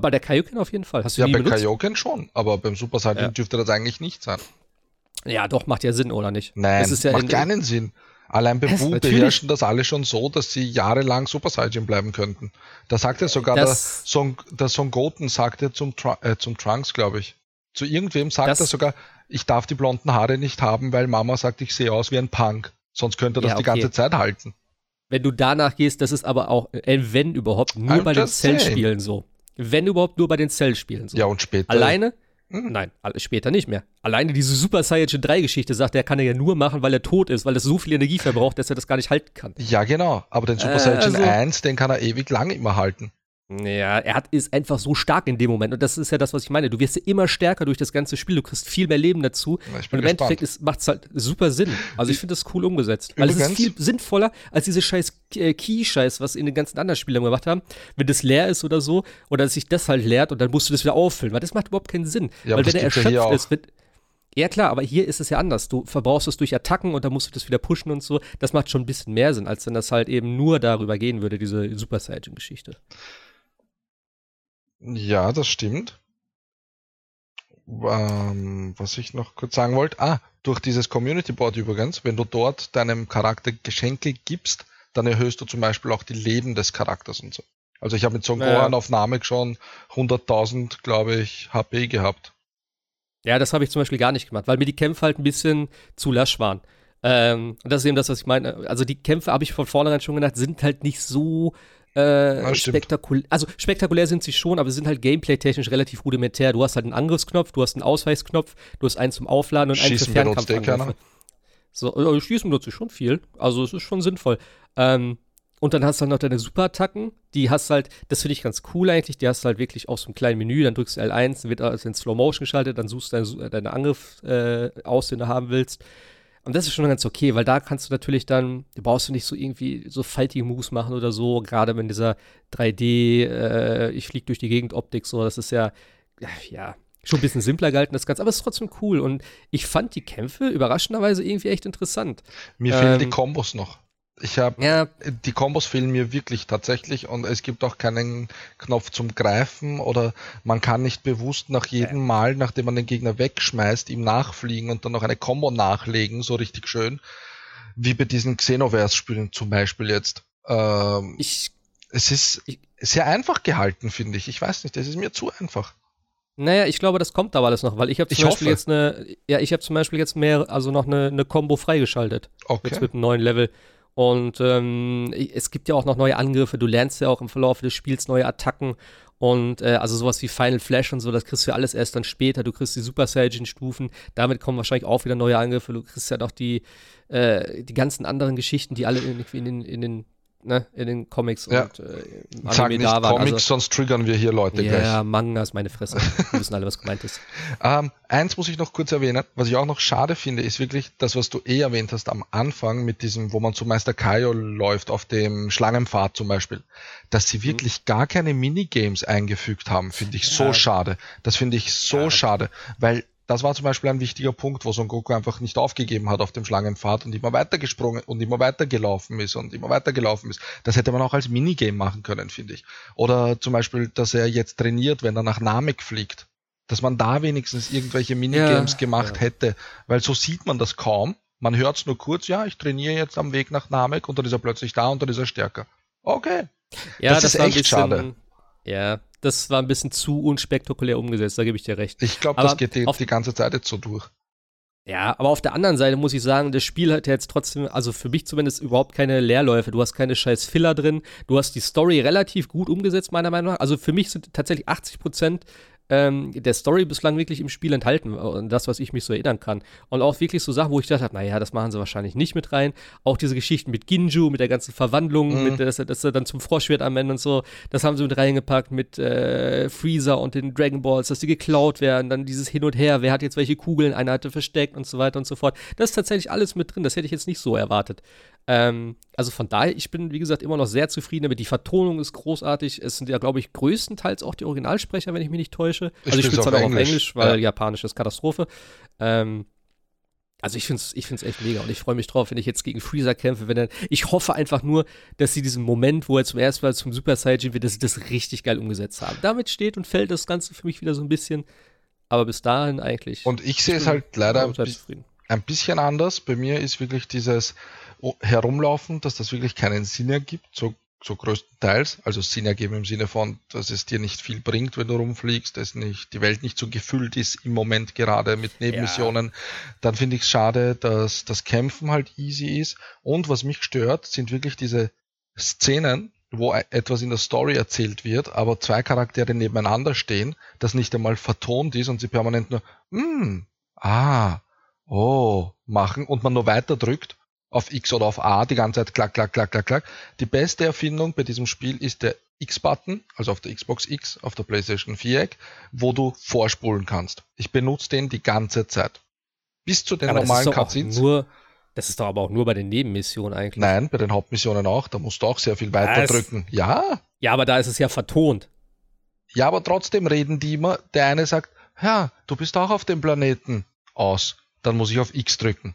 Bei der Kaioken auf jeden Fall. Hast du ja, bei benutzt? Kaioken schon, aber beim Super Saiyan ja. dürfte das eigentlich nicht sein. Ja, doch, macht ja Sinn, oder nicht? Nein, ja macht keinen Sinn. Allein bei Buu beherrschen das alle schon so, dass sie jahrelang Super Saiyan bleiben könnten. Da sagt er sogar, das, der, Son, der Son Goten sagt er zum, äh, zum Trunks, glaube ich. Zu irgendwem sagt das, er sogar, ich darf die blonden Haare nicht haben, weil Mama sagt, ich sehe aus wie ein Punk. Sonst könnte er das ja, okay. die ganze Zeit halten. Wenn du danach gehst, das ist aber auch, äh, wenn überhaupt, nur I'm bei den Zellspielen so. Wenn überhaupt nur bei den Zellspielen so. Ja, und später. Alleine, Mhm. Nein, später nicht mehr. Alleine diese Super Saiyajin 3 Geschichte sagt, er kann er ja nur machen, weil er tot ist, weil er so viel Energie verbraucht, dass er das gar nicht halten kann. Ja, genau. Aber den Super äh, Saiyajin also, 1, den kann er ewig lang immer halten. Ja, er hat, ist einfach so stark in dem Moment. Und das ist ja das, was ich meine. Du wirst ja immer stärker durch das ganze Spiel. Du kriegst viel mehr Leben dazu. und im gespannt. Endeffekt macht es halt super Sinn. Also ich finde das cool umgesetzt. Weil es ist viel sinnvoller als diese scheiß äh, Key-Scheiß, was in den ganzen anderen Spielen gemacht haben. Wenn das leer ist oder so, oder dass sich das halt leert und dann musst du das wieder auffüllen. Weil das macht überhaupt keinen Sinn. Ja, weil wenn er erschöpft ist, wenn, ja, klar, aber hier ist es ja anders. Du verbrauchst es durch Attacken und dann musst du das wieder pushen und so. Das macht schon ein bisschen mehr Sinn, als wenn das halt eben nur darüber gehen würde, diese Super Saiyan-Geschichte. Ja, das stimmt. Ähm, was ich noch kurz sagen wollte, ah, durch dieses Community Board übrigens, wenn du dort deinem Charakter Geschenke gibst, dann erhöhst du zum Beispiel auch die Leben des Charakters und so. Also ich habe mit Son Gohan ja. auf Namek schon 100.000, glaube ich, HP gehabt. Ja, das habe ich zum Beispiel gar nicht gemacht, weil mir die Kämpfe halt ein bisschen zu lasch waren. Ähm, und das ist eben das, was ich meine. Also die Kämpfe, habe ich von vornherein schon gedacht, sind halt nicht so äh, spektakulär. Also spektakulär sind sie schon, aber sie sind halt gameplay-technisch relativ rudimentär. Du hast halt einen Angriffsknopf, du hast einen Ausweichsknopf, du hast einen zum Aufladen und einen für Fernkampfangriffe. So, äh, Schießen benutze ich schon viel. Also es ist schon sinnvoll. Ähm, und dann hast du halt noch deine Superattacken. Die hast halt, das finde ich ganz cool eigentlich. Die hast du halt wirklich aus so einem kleinen Menü. Dann drückst du L1, dann wird also in Slow Motion geschaltet, dann suchst du deine, deine Angriff äh, aus, den du haben willst. Und das ist schon ganz okay, weil da kannst du natürlich dann, da brauchst du nicht so irgendwie so faltige Moves machen oder so, gerade wenn dieser 3D, äh, ich fliege durch die Gegend Optik, so, das ist ja, ja, schon ein bisschen simpler gehalten, das Ganze, aber es ist trotzdem cool. Und ich fand die Kämpfe überraschenderweise irgendwie echt interessant. Mir ähm, fehlen die ähm, Kombos noch. Ich habe ja. die Kombos fehlen mir wirklich tatsächlich und es gibt auch keinen Knopf zum Greifen oder man kann nicht bewusst nach jedem ja. Mal, nachdem man den Gegner wegschmeißt, ihm nachfliegen und dann noch eine Combo nachlegen, so richtig schön, wie bei diesen Xenoverse-Spielen zum Beispiel jetzt. Ähm, ich, es ist ich, sehr einfach gehalten, finde ich. Ich weiß nicht, es ist mir zu einfach. Naja, ich glaube, das kommt aber alles noch, weil ich habe zum ich Beispiel hoffe. jetzt eine, ja, ich habe zum Beispiel jetzt mehr, also noch eine, eine Combo freigeschaltet. Okay. Jetzt mit einem neuen Level. Und ähm, es gibt ja auch noch neue Angriffe. Du lernst ja auch im Verlauf des Spiels neue Attacken. Und äh, also sowas wie Final Flash und so, das kriegst du ja alles erst dann später. Du kriegst die Super Saiyan-Stufen. Damit kommen wahrscheinlich auch wieder neue Angriffe. Du kriegst ja noch die, äh, die ganzen anderen Geschichten, die alle irgendwie in den, in den ne, in den Comics ja. und äh, im Sag nicht da waren. Comics, also, sonst triggern wir hier Leute ja, gleich. Ja, Manga ist meine Fresse. Wir wissen alle, was gemeint ist. Ähm, eins muss ich noch kurz erwähnen, was ich auch noch schade finde, ist wirklich das, was du eh erwähnt hast am Anfang mit diesem, wo man zu Meister Kaio läuft, auf dem Schlangenpfad zum Beispiel, dass sie mhm. wirklich mhm. gar keine Minigames eingefügt haben, finde ich ja. so schade. Das finde ich so ja. schade, weil das war zum Beispiel ein wichtiger Punkt, wo Son Goku einfach nicht aufgegeben hat auf dem Schlangenpfad und immer weitergesprungen und immer weitergelaufen ist und immer weitergelaufen ist. Das hätte man auch als Minigame machen können, finde ich. Oder zum Beispiel, dass er jetzt trainiert, wenn er nach Namek fliegt. Dass man da wenigstens irgendwelche Minigames ja, gemacht ja. hätte, weil so sieht man das kaum. Man hört es nur kurz, ja, ich trainiere jetzt am Weg nach Namek und dann ist er plötzlich da und dann ist er stärker. Okay. Ja, das, das ist echt bisschen, schade. Ja, das war ein bisschen zu unspektakulär umgesetzt, da gebe ich dir recht. Ich glaube, das geht die, die ganze Zeit jetzt so durch. Ja, aber auf der anderen Seite muss ich sagen, das Spiel hat jetzt trotzdem, also für mich zumindest überhaupt keine Leerläufe. Du hast keine scheiß Filler drin. Du hast die Story relativ gut umgesetzt, meiner Meinung nach. Also für mich sind tatsächlich 80 Prozent ähm, der Story bislang wirklich im Spiel enthalten. Und das, was ich mich so erinnern kann. Und auch wirklich so Sachen, wo ich dachte, naja, das machen sie wahrscheinlich nicht mit rein. Auch diese Geschichten mit Ginju, mit der ganzen Verwandlung, mhm. mit, dass, dass, er dann zum Frosch wird am Ende und so. Das haben sie mit reingepackt mit äh, Freezer und den Dragon Balls, dass die geklaut werden. Dann dieses Hin und Her, wer hat jetzt welche Kugeln, einer hatte versteckt und so weiter und so fort. Das ist tatsächlich alles mit drin. Das hätte ich jetzt nicht so erwartet. Ähm, also von daher, ich bin, wie gesagt, immer noch sehr zufrieden damit. Die Vertonung ist großartig. Es sind ja, glaube ich, größtenteils auch die Originalsprecher, wenn ich mich nicht täusche. Ich also ich spiele es halt auch auf Englisch, weil ja. Japanisch ist Katastrophe. Ähm, also ich finde es ich find's echt mega und ich freue mich drauf, wenn ich jetzt gegen Freezer kämpfe. Wenn er, ich hoffe einfach nur, dass sie diesen Moment, wo er zum ersten Mal zum Super Saiyan wird, dass sie das richtig geil umgesetzt haben. Damit steht und fällt das Ganze für mich wieder so ein bisschen. Aber bis dahin eigentlich. Und ich sehe es halt leider ein, ein bisschen anders. Bei mir ist wirklich dieses, herumlaufen, dass das wirklich keinen Sinn ergibt, so, so größtenteils. Also Sinn ergeben im Sinne von, dass es dir nicht viel bringt, wenn du rumfliegst, dass nicht, die Welt nicht so gefüllt ist im Moment gerade mit Nebenmissionen. Ja. Dann finde ich es schade, dass das Kämpfen halt easy ist. Und was mich stört, sind wirklich diese Szenen, wo e-, etwas in der Story erzählt wird, aber zwei Charaktere nebeneinander stehen, das nicht einmal vertont ist und sie permanent nur, mm, ah, oh, machen und man nur weiter drückt auf X oder auf A die ganze Zeit klack, klack, klack, klack, klack. Die beste Erfindung bei diesem Spiel ist der X-Button, also auf der Xbox X, auf der PlayStation 4, wo du vorspulen kannst. Ich benutze den die ganze Zeit. Bis zu den aber normalen Cutscenes. Das ist doch aber auch nur bei den Nebenmissionen eigentlich. Nein, bei den Hauptmissionen auch. Da musst du auch sehr viel weiter Was? drücken. Ja. Ja, aber da ist es ja vertont. Ja, aber trotzdem reden die immer. Der eine sagt, ja, du bist auch auf dem Planeten aus. Dann muss ich auf X drücken.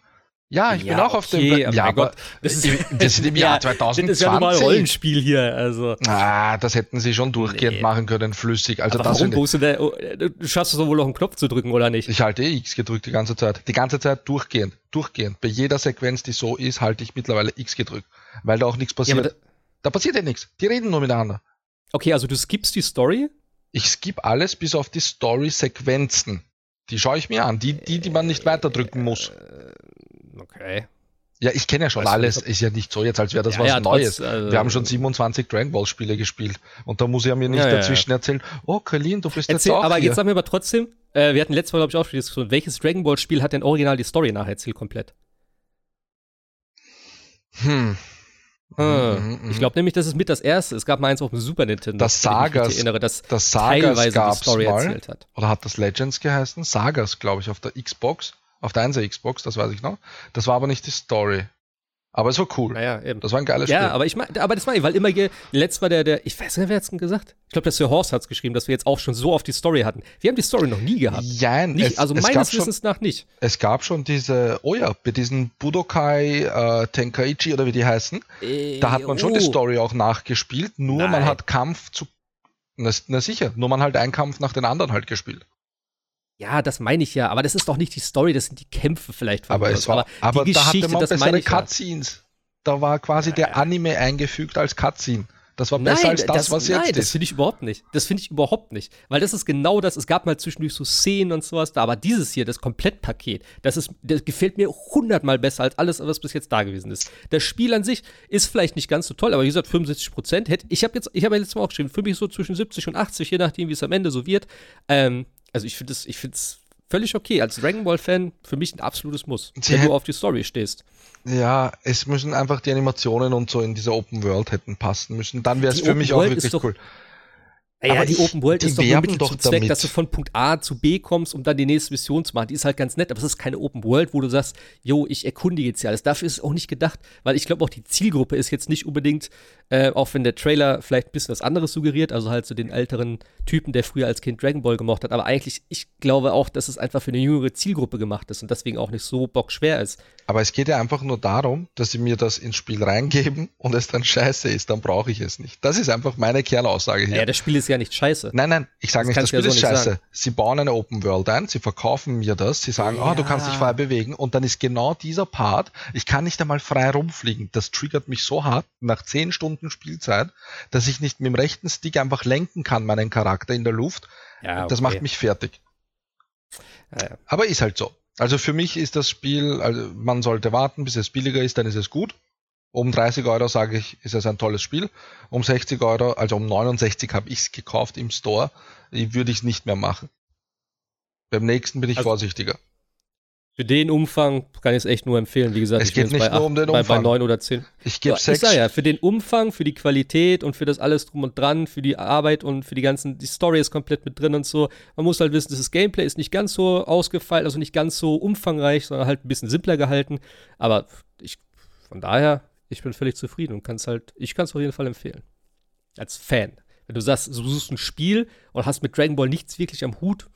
Ja, ich ja, bin auch auf dem. Pla ja, aber Gott, das ist, wir sind im Jahr ja, 2020. Das ist ja normal Rollenspiel hier. Also. Ah, das hätten sie schon durchgehend nee. machen können, flüssig. Also aber warum du, der, oh, du schaffst es doch wohl noch einen Knopf zu drücken, oder nicht? Ich halte eh X gedrückt die ganze Zeit. Die ganze Zeit durchgehend. Durchgehend. Bei jeder Sequenz, die so ist, halte ich mittlerweile X gedrückt. Weil da auch nichts passiert. Ja, da, da, passiert ja nichts. Die reden nur miteinander. Okay, also du skippst die Story? Ich skipp alles bis auf die Story-Sequenzen. Die schaue ich mir an. Die, die, die man nicht weiterdrücken muss. Äh, okay. Ja, ich kenne ja schon weißt alles. Ist ja nicht so jetzt, als wäre das ja, was ja, Neues. Trotz, also, Wir haben schon 27 Dragon Ball Spiele gespielt. Und da muss er mir nicht ja, dazwischen erzählen, oh, Krillin, du bist Erzähl, jetzt auch Aber hier. jetzt sagen wir aber trotzdem, äh, wir hatten letztes Mal, glaube ich, auch schon die Diskussion, welches Dragon Ball Spiel hat denn original die Story nacherzählt komplett? Hm. Hm. Ich glaube nämlich, das ist mit das erste. Es gab mal eins auf dem Super Nintendo. Das Sagas, erinnere, das, das Sagas teilweise die Story mal. erzählt hat. Oder hat das Legends geheißen? Sagas, glaube ich, auf der Xbox Auf der 1er Xbox, das weiß ich noch. Das war aber nicht die Story. Aber es war cool. Naja, eben. Das war ein geiles ja, Spiel. Ja, aber ich mein, aber das war ich, weil immer letztes Mal der, der, ich weiß nicht, wer hat es gesagt? Ich glaube, der Sir Horst hat es geschrieben, dass wir jetzt auch schon so auf die Story hatten. Wir haben die Story noch nie gehabt. Ja, nicht, es, also es meines Wissens schon, nach nicht. Es gab schon diese, oh ja, bei diesen Budokai äh, Tenkaichi oder wie die heißen, äh, da hat man oh. schon die oh. Story auch nachgespielt, nur Nein. man hat Kampf zu, na, na sicher, nur man halt einen Kampf nach den anderen halt gespielt. Ja, das meine ich ja, aber das ist doch nicht die Story, das sind die Kämpfe vielleicht. aber es war, aber, aber die Geschichte, da hatte man bessere Cutscenes. Ja. Da war quasi der Anime eingefügt als Cutscene. Das war besser nein, als das, das was jetzt nein, ist. das finde ich überhaupt nicht. Das finde ich überhaupt nicht. Weil das ist genau das, es gab mal zwischendurch so Szenen und sowas da, aber dieses hier, das Komplettpaket, das ist, das gefällt mir hundertmal besser als alles, was bis jetzt da gewesen ist. Das Spiel an sich ist vielleicht nicht ganz so toll, aber wie gesagt, 75 Prozent. Ich habe jetzt, ich habe ja letztes Mal auch geschrieben, für mich so zwischen 70 und 80, je nachdem, wie es am Ende so wird. Ähm, also ich finde es, ich finde es völlig okay. Als Dragon Ball Fan für mich ein absolutes Muss, Sie wenn du auf die Story stehst. Ja, es müssen einfach die Animationen und so in dieser Open World hätten passen müssen. Dann wäre es für mich auch wirklich doch, cool. Ja, aber die ich, Open World ist doch nur Mittel doch zum Zweck, damit. dass du von Punkt A zu B kommst, um dann die nächste Mission zu machen. Die ist halt ganz nett, aber es ist keine Open World, wo du sagst, jo, ich erkundige jetzt ja alles. Dafür ist es auch nicht gedacht, weil ich glaube auch die Zielgruppe ist jetzt nicht unbedingt, äh, auch wenn der Trailer vielleicht ein bisschen was anderes suggeriert, also halt so den älteren Typen, der früher als Kind Dragon Ball gemocht hat. Aber eigentlich, ich glaube auch, dass es einfach für eine jüngere Zielgruppe gemacht ist und deswegen auch nicht so bockschwer ist. Aber es geht ja einfach nur darum, dass sie mir das ins Spiel reingeben und es dann scheiße ist, dann brauche ich es nicht. Das ist einfach meine Kernaussage hier. Ja, das Spiel ist ja nicht scheiße. Nein, nein, ich sage nicht, das Spiel ja so ist scheiße. Sagen. Sie bauen eine Open World ein, sie verkaufen mir das, sie sagen, ja. oh, du kannst dich frei bewegen und dann ist genau dieser Part, ich kann nicht einmal frei rumfliegen. Das triggert mich so hart nach zehn Stunden Spielzeit, dass ich nicht mit dem rechten Stick einfach lenken kann, meinen Charakter in der Luft. Ja, okay. Das macht mich fertig. Aber ist halt so. Also für mich ist das Spiel, also man sollte warten, bis es billiger ist, dann ist es gut. Um 30 Euro sage ich, ist es ein tolles Spiel. Um 60 Euro, also um 69 habe ich es gekauft im Store, würde ich es nicht mehr machen. Beim nächsten bin ich also, vorsichtiger. Für den Umfang kann ich es echt nur empfehlen. Wie gesagt, es geht nicht nur um den Umfang. Bei, bei 9 oder 10. Ich gebe sechs. Ich sag ja, für den Umfang, für die Qualität und für das alles drum und dran, für die Arbeit und für die ganzen, die Story ist komplett mit drin und so. Man muss halt wissen, das Gameplay ist nicht ganz so ausgefeilt, also nicht ganz so umfangreich, sondern halt ein bisschen simpler gehalten. Aber ich, von daher, ich bin völlig zufrieden und kann es halt, ich kann es auf jeden Fall empfehlen. Als Fan. Wenn du sagst, du suchst ein Spiel und hast mit Dragon Ball nichts wirklich am Hut,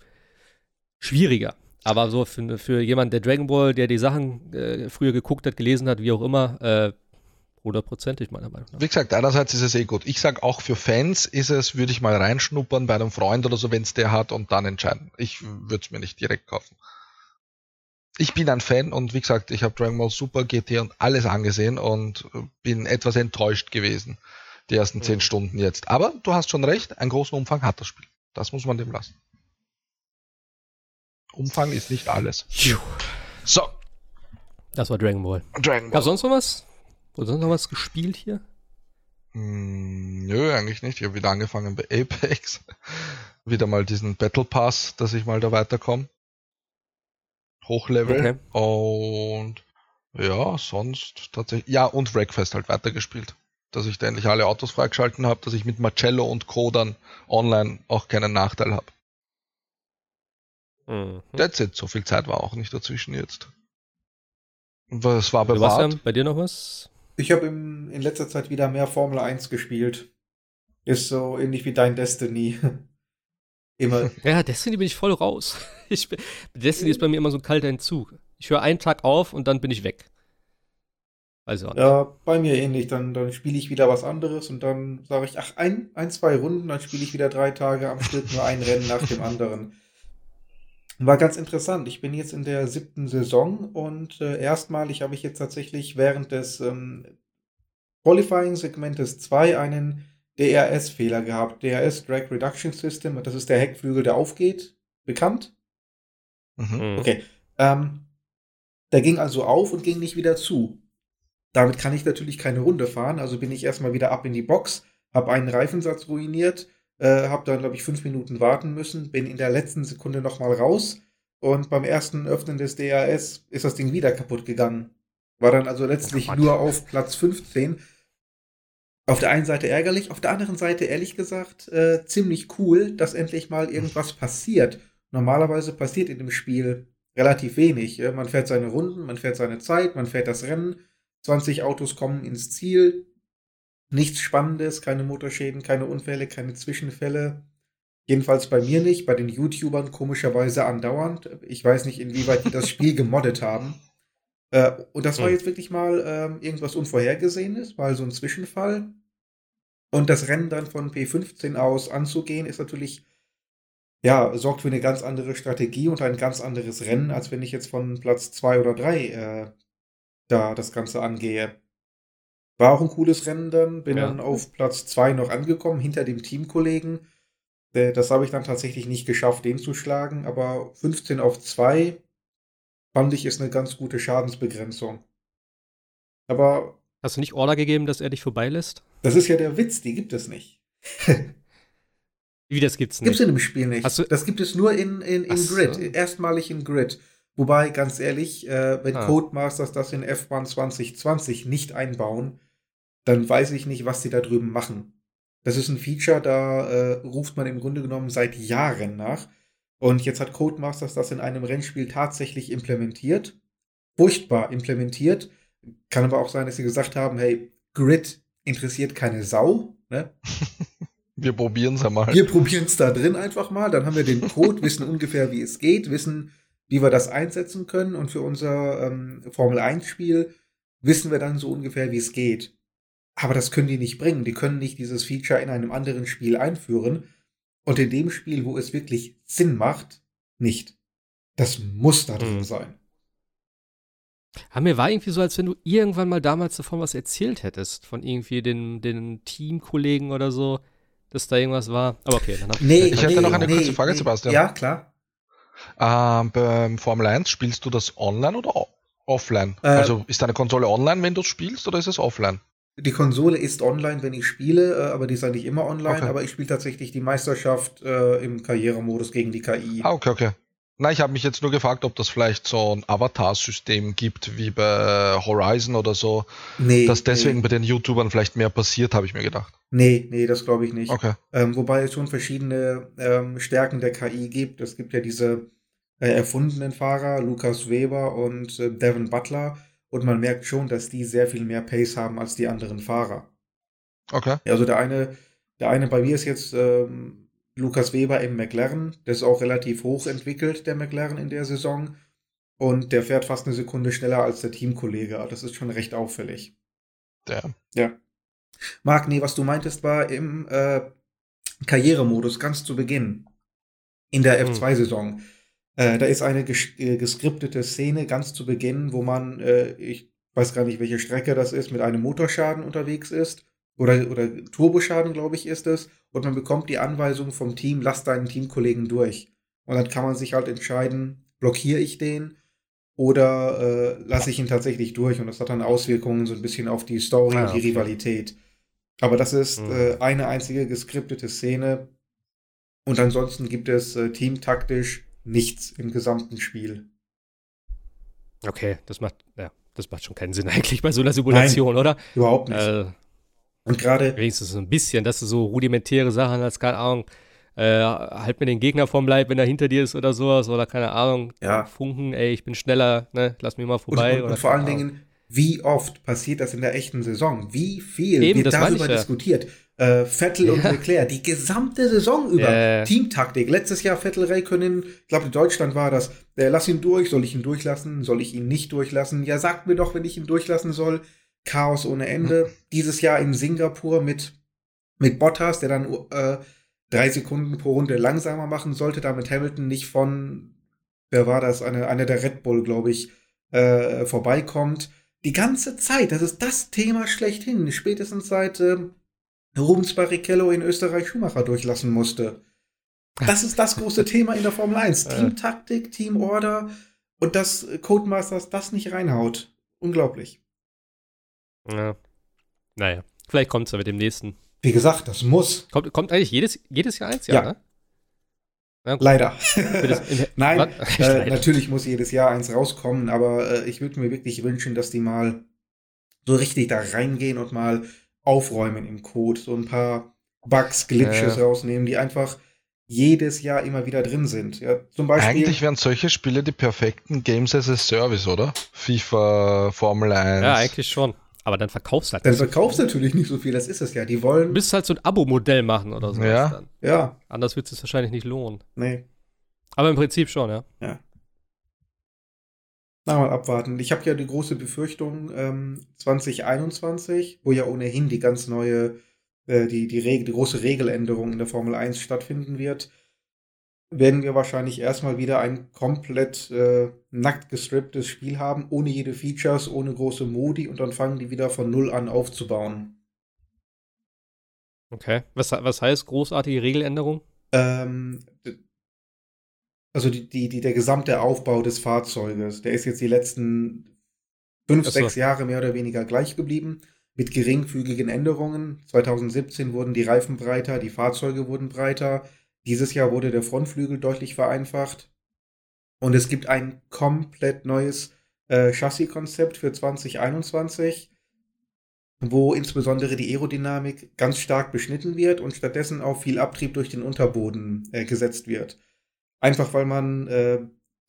schwieriger. Aber so für, für jemanden, der Dragon Ball, der die Sachen äh, früher geguckt hat, gelesen hat, wie auch immer, äh, hundertprozentig meiner Meinung nach. Wie gesagt, einerseits ist es eh gut. Ich sag auch für Fans ist es, würde ich mal reinschnuppern bei einem Freund oder so, wenn es der hat und dann entscheiden. Ich würde es mir nicht direkt kaufen. Ich bin ein Fan und wie gesagt, ich habe Dragon Ball Super GT und alles angesehen und bin etwas enttäuscht gewesen, die ersten zehn mhm. Stunden jetzt. Aber du hast schon recht, einen großen Umfang hat das Spiel. Das muss man dem lassen. Umfang ist nicht alles. So. Das war Dragon Ball. Dragon Ball. Gab sonst noch was? Wurde sonst noch was gespielt hier? Hm, nö, eigentlich nicht. Ich habe wieder angefangen bei Apex. wieder mal diesen Battle Pass, dass ich mal da weiterkomme. Hochlevel. Okay. Und ja, sonst tatsächlich. Ja, und Wreckfest halt weitergespielt. Dass ich da endlich alle Autos freigeschalten habe, dass ich mit Marcello und Co. dann online auch keinen Nachteil habe. Mhm. That's it. So viel Zeit war auch nicht dazwischen jetzt. Was war bewahrt? Sebastian, bei dir noch was? Ich habe in letzter Zeit wieder mehr Formel 1 gespielt. Ist so ähnlich wie dein Destiny. immer. Ja, Destiny bin ich voll raus. Ich, Destiny ist bei mir immer so ein kalter Entzug. Ich höre einen Tag auf und dann bin ich weg. Also. Ja, bei mir ähnlich. Dann, dann spiele ich wieder was anderes und dann sage ich, ach, ein, ein, zwei Runden, dann spiele ich wieder drei Tage am Stück nur ein Rennen nach dem anderen. War ganz interessant. Ich bin jetzt in der siebten Saison und äh, erstmalig habe ich jetzt tatsächlich während des ähm, Qualifying-Segmentes 2 einen DRS-Fehler gehabt. DRS Drag Reduction System, das ist der Heckflügel, der aufgeht. Bekannt? Mhm. mhm. Okay. Ähm, der ging also auf und ging nicht wieder zu. Damit kann ich natürlich keine Runde fahren, also bin ich erstmal wieder ab in die Box, habe einen Reifensatz ruiniert äh, habe dann, glaube ich, fünf Minuten warten müssen, bin in der letzten Sekunde nochmal raus und beim ersten Öffnen des DAS ist das Ding wieder kaputt gegangen. War dann also letztlich oh nur auf Platz 15. Auf der einen Seite ärgerlich, auf der anderen Seite ehrlich gesagt äh, ziemlich cool, dass endlich mal irgendwas passiert. Normalerweise passiert in dem Spiel relativ wenig. Man fährt seine Runden, man fährt seine Zeit, man fährt das Rennen. 20 Autos kommen ins Ziel. Nichts Spannendes, keine Motorschäden, keine Unfälle, keine Zwischenfälle. Jedenfalls bei mir nicht, bei den YouTubern komischerweise andauernd. Ich weiß nicht, inwieweit die das Spiel gemoddet haben. Äh, und das war hm. jetzt wirklich mal ähm, irgendwas Unvorhergesehenes, mal so ein Zwischenfall. Und das Rennen dann von P15 aus anzugehen, ist natürlich, ja, sorgt für eine ganz andere Strategie und ein ganz anderes Rennen, als wenn ich jetzt von Platz 2 oder 3 äh, da das Ganze angehe. War auch ein cooles Rennen dann, bin ja. dann auf Platz 2 noch angekommen, hinter dem Teamkollegen. Das habe ich dann tatsächlich nicht geschafft, den zu schlagen, aber 15 auf 2 fand ich ist eine ganz gute Schadensbegrenzung. Aber. Hast du nicht Order gegeben, dass er dich vorbeilässt? Das ist ja der Witz, die gibt es nicht. Wie das gibt's nicht? Gibt's in dem Spiel nicht. das gibt es nur in, in, in Grid, so. erstmalig in Grid. Wobei, ganz ehrlich, äh, wenn ah. Codemasters das in F1 2020 nicht einbauen, dann weiß ich nicht, was sie da drüben machen. Das ist ein Feature, da äh, ruft man im Grunde genommen seit Jahren nach. Und jetzt hat Codemasters das in einem Rennspiel tatsächlich implementiert. Furchtbar implementiert. Kann aber auch sein, dass sie gesagt haben, hey, Grid interessiert keine Sau. Ne? Wir probieren es mal. Wir probieren es da drin einfach mal. Dann haben wir den Code, wissen ungefähr, wie es geht, wissen, wie wir das einsetzen können. Und für unser ähm, Formel 1-Spiel wissen wir dann so ungefähr, wie es geht. Aber das können die nicht bringen. Die können nicht dieses Feature in einem anderen Spiel einführen. Und in dem Spiel, wo es wirklich Sinn macht, nicht. Das muss da drin mhm. sein. Aber mir war irgendwie so, als wenn du irgendwann mal damals davon was erzählt hättest, von irgendwie den, den Teamkollegen oder so, dass da irgendwas war. Aber okay, dann hab nee, ich hätte nee, noch eine nee, kurze Frage, nee. Sebastian. Ja, klar. Ähm, beim Formel 1 spielst du das online oder offline? Äh, also ist deine Konsole online, wenn du spielst, oder ist es offline? Die Konsole ist online, wenn ich spiele, äh, aber die ist eigentlich immer online. Okay. Aber ich spiele tatsächlich die Meisterschaft äh, im Karrieremodus gegen die KI. Ah, okay, okay. Na, ich habe mich jetzt nur gefragt, ob das vielleicht so ein Avatar-System gibt, wie bei Horizon oder so. Nee. Dass deswegen nee. bei den YouTubern vielleicht mehr passiert, habe ich mir gedacht. Nee, nee, das glaube ich nicht. Okay. Ähm, wobei es schon verschiedene ähm, Stärken der KI gibt. Es gibt ja diese äh, erfundenen Fahrer, Lukas Weber und äh, Devin Butler und man merkt schon, dass die sehr viel mehr Pace haben als die anderen Fahrer. Okay. Also der eine, der eine bei mir ist jetzt ähm, Lukas Weber im McLaren. Der ist auch relativ hoch entwickelt, der McLaren in der Saison. Und der fährt fast eine Sekunde schneller als der Teamkollege. Das ist schon recht auffällig. Ja. Ja. Marc, nee, was du meintest, war im äh, Karrieremodus ganz zu Beginn. In der hm. F2-Saison. Äh, da ist eine ges äh, geskriptete Szene ganz zu Beginn, wo man, äh, ich weiß gar nicht, welche Strecke das ist, mit einem Motorschaden unterwegs ist. Oder, oder Turboschaden, glaube ich, ist es. Und man bekommt die Anweisung vom Team, lass deinen Teamkollegen durch. Und dann kann man sich halt entscheiden, blockiere ich den oder äh, lasse ich ihn tatsächlich durch. Und das hat dann Auswirkungen so ein bisschen auf die Story ah, und die Rivalität. Aber das ist mhm. eine einzige geskriptete Szene. Und ansonsten gibt es äh, teamtaktisch nichts im gesamten Spiel. Okay, das macht, ja, das macht schon keinen Sinn eigentlich bei so einer Simulation, Nein, oder? Überhaupt nicht. Äh, und gerade. Wenigstens so ein bisschen, dass du so rudimentäre Sachen als, keine Ahnung, äh, halt mir den Gegner vom Leib, wenn er hinter dir ist oder sowas, oder keine Ahnung, ja. Funken, ey, ich bin schneller, ne, lass mich mal vorbei. Und, und, und vor allen Dingen, wie oft passiert das in der echten Saison? Wie viel Eben, wird darüber ja. diskutiert? Äh, Vettel ja. und Leclerc, die gesamte Saison über. Ja. Teamtaktik. Letztes Jahr Vettel Räikkönen, ich glaube in Deutschland war das. Äh, lass ihn durch, soll ich ihn durchlassen? Soll ich ihn nicht durchlassen? Ja, sagt mir doch, wenn ich ihn durchlassen soll. Chaos ohne Ende. Mhm. Dieses Jahr in Singapur mit, mit Bottas, der dann äh, drei Sekunden pro Runde langsamer machen sollte, damit Hamilton nicht von, wer war das, eine, eine der Red Bull, glaube ich, äh, vorbeikommt. Die ganze Zeit, das ist das Thema schlechthin, spätestens seit äh, Rubens Barrichello in Österreich Schumacher durchlassen musste. Das ist das große Thema in der Formel 1. Teamtaktik, Teamorder und dass Codemasters das nicht reinhaut. Unglaublich. Ja. Naja, vielleicht kommt es ja mit dem nächsten. Wie gesagt, das muss. Kommt, kommt eigentlich jedes, jedes Jahr eins? Ja, ja. ne? Leider. Nein, äh, natürlich muss jedes Jahr eins rauskommen, aber äh, ich würde mir wirklich wünschen, dass die mal so richtig da reingehen und mal aufräumen im Code, so ein paar Bugs, Glitches ja. rausnehmen, die einfach jedes Jahr immer wieder drin sind. Ja, zum Beispiel, Eigentlich wären solche Spiele die perfekten Games as a Service, oder? FIFA, Formel 1. Ja, eigentlich schon. Aber dann verkaufst du halt. Dann verkaufst du natürlich nicht so viel, das ist es ja. Die wollen. Du müsstest halt so ein Abo-Modell machen oder so. Ja. Dann. Ja. Anders wird es wahrscheinlich nicht lohnen. Nee. Aber im Prinzip schon, ja. Ja. Na, mal abwarten. Ich habe ja die große Befürchtung, ähm, 2021, wo ja ohnehin die ganz neue, äh, die, die, Regel, die große Regeländerung in der Formel 1 stattfinden wird, werden wir wahrscheinlich erstmal wieder ein komplett äh, nackt gestripptes Spiel haben, ohne jede Features, ohne große Modi und dann fangen die wieder von Null an aufzubauen. Okay. Was, was heißt großartige Regeländerung? Ähm, also die, die, die, der gesamte Aufbau des Fahrzeuges, der ist jetzt die letzten fünf, so. sechs Jahre mehr oder weniger gleich geblieben, mit geringfügigen Änderungen. 2017 wurden die Reifen breiter, die Fahrzeuge wurden breiter. Dieses Jahr wurde der Frontflügel deutlich vereinfacht. Und es gibt ein komplett neues äh, Chassiskonzept für 2021, wo insbesondere die Aerodynamik ganz stark beschnitten wird und stattdessen auch viel Abtrieb durch den Unterboden äh, gesetzt wird. Einfach weil man äh,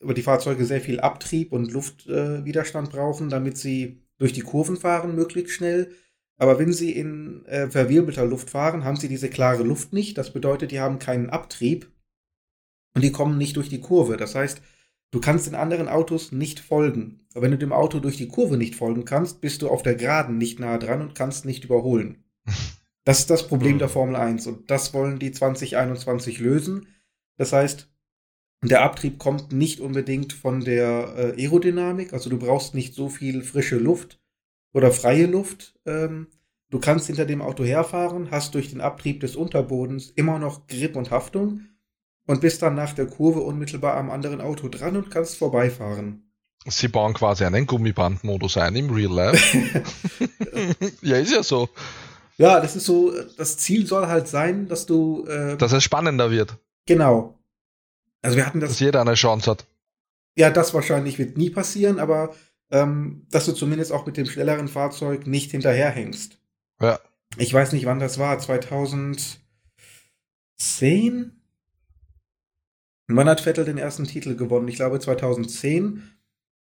über die Fahrzeuge sehr viel Abtrieb und Luftwiderstand äh, brauchen, damit sie durch die Kurven fahren, möglichst schnell. Aber wenn sie in äh, verwirbelter Luft fahren, haben sie diese klare Luft nicht. Das bedeutet, die haben keinen Abtrieb und die kommen nicht durch die Kurve. Das heißt, du kannst den anderen Autos nicht folgen. Aber wenn du dem Auto durch die Kurve nicht folgen kannst, bist du auf der Geraden nicht nah dran und kannst nicht überholen. Das ist das Problem der Formel 1 und das wollen die 2021 lösen. Das heißt, der Abtrieb kommt nicht unbedingt von der äh, Aerodynamik, also du brauchst nicht so viel frische Luft oder freie Luft. Ähm, du kannst hinter dem Auto herfahren, hast durch den Abtrieb des Unterbodens immer noch Grip und Haftung und bist dann nach der Kurve unmittelbar am anderen Auto dran und kannst vorbeifahren. Sie bauen quasi einen Gummibandmodus ein im Real Life. ja, ist ja so. Ja, das ist so, das Ziel soll halt sein, dass du. Äh, dass es spannender wird. Genau. Also wir hatten das. Dass jeder eine Chance hat. Ja, das wahrscheinlich wird nie passieren, aber ähm, dass du zumindest auch mit dem schnelleren Fahrzeug nicht hinterherhängst. Ja. Ich weiß nicht, wann das war. 2010? Wann hat Vettel den ersten Titel gewonnen? Ich glaube 2010,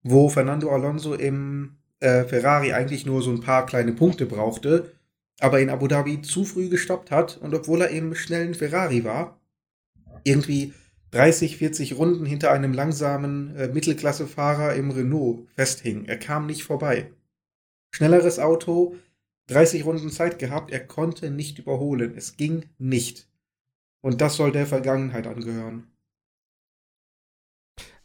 wo Fernando Alonso im äh, Ferrari eigentlich nur so ein paar kleine Punkte brauchte, aber in Abu Dhabi zu früh gestoppt hat und obwohl er im schnellen Ferrari war, irgendwie 30, 40 Runden hinter einem langsamen äh, Mittelklassefahrer im Renault festhing. Er kam nicht vorbei. Schnelleres Auto, 30 Runden Zeit gehabt, er konnte nicht überholen. Es ging nicht. Und das soll der Vergangenheit angehören.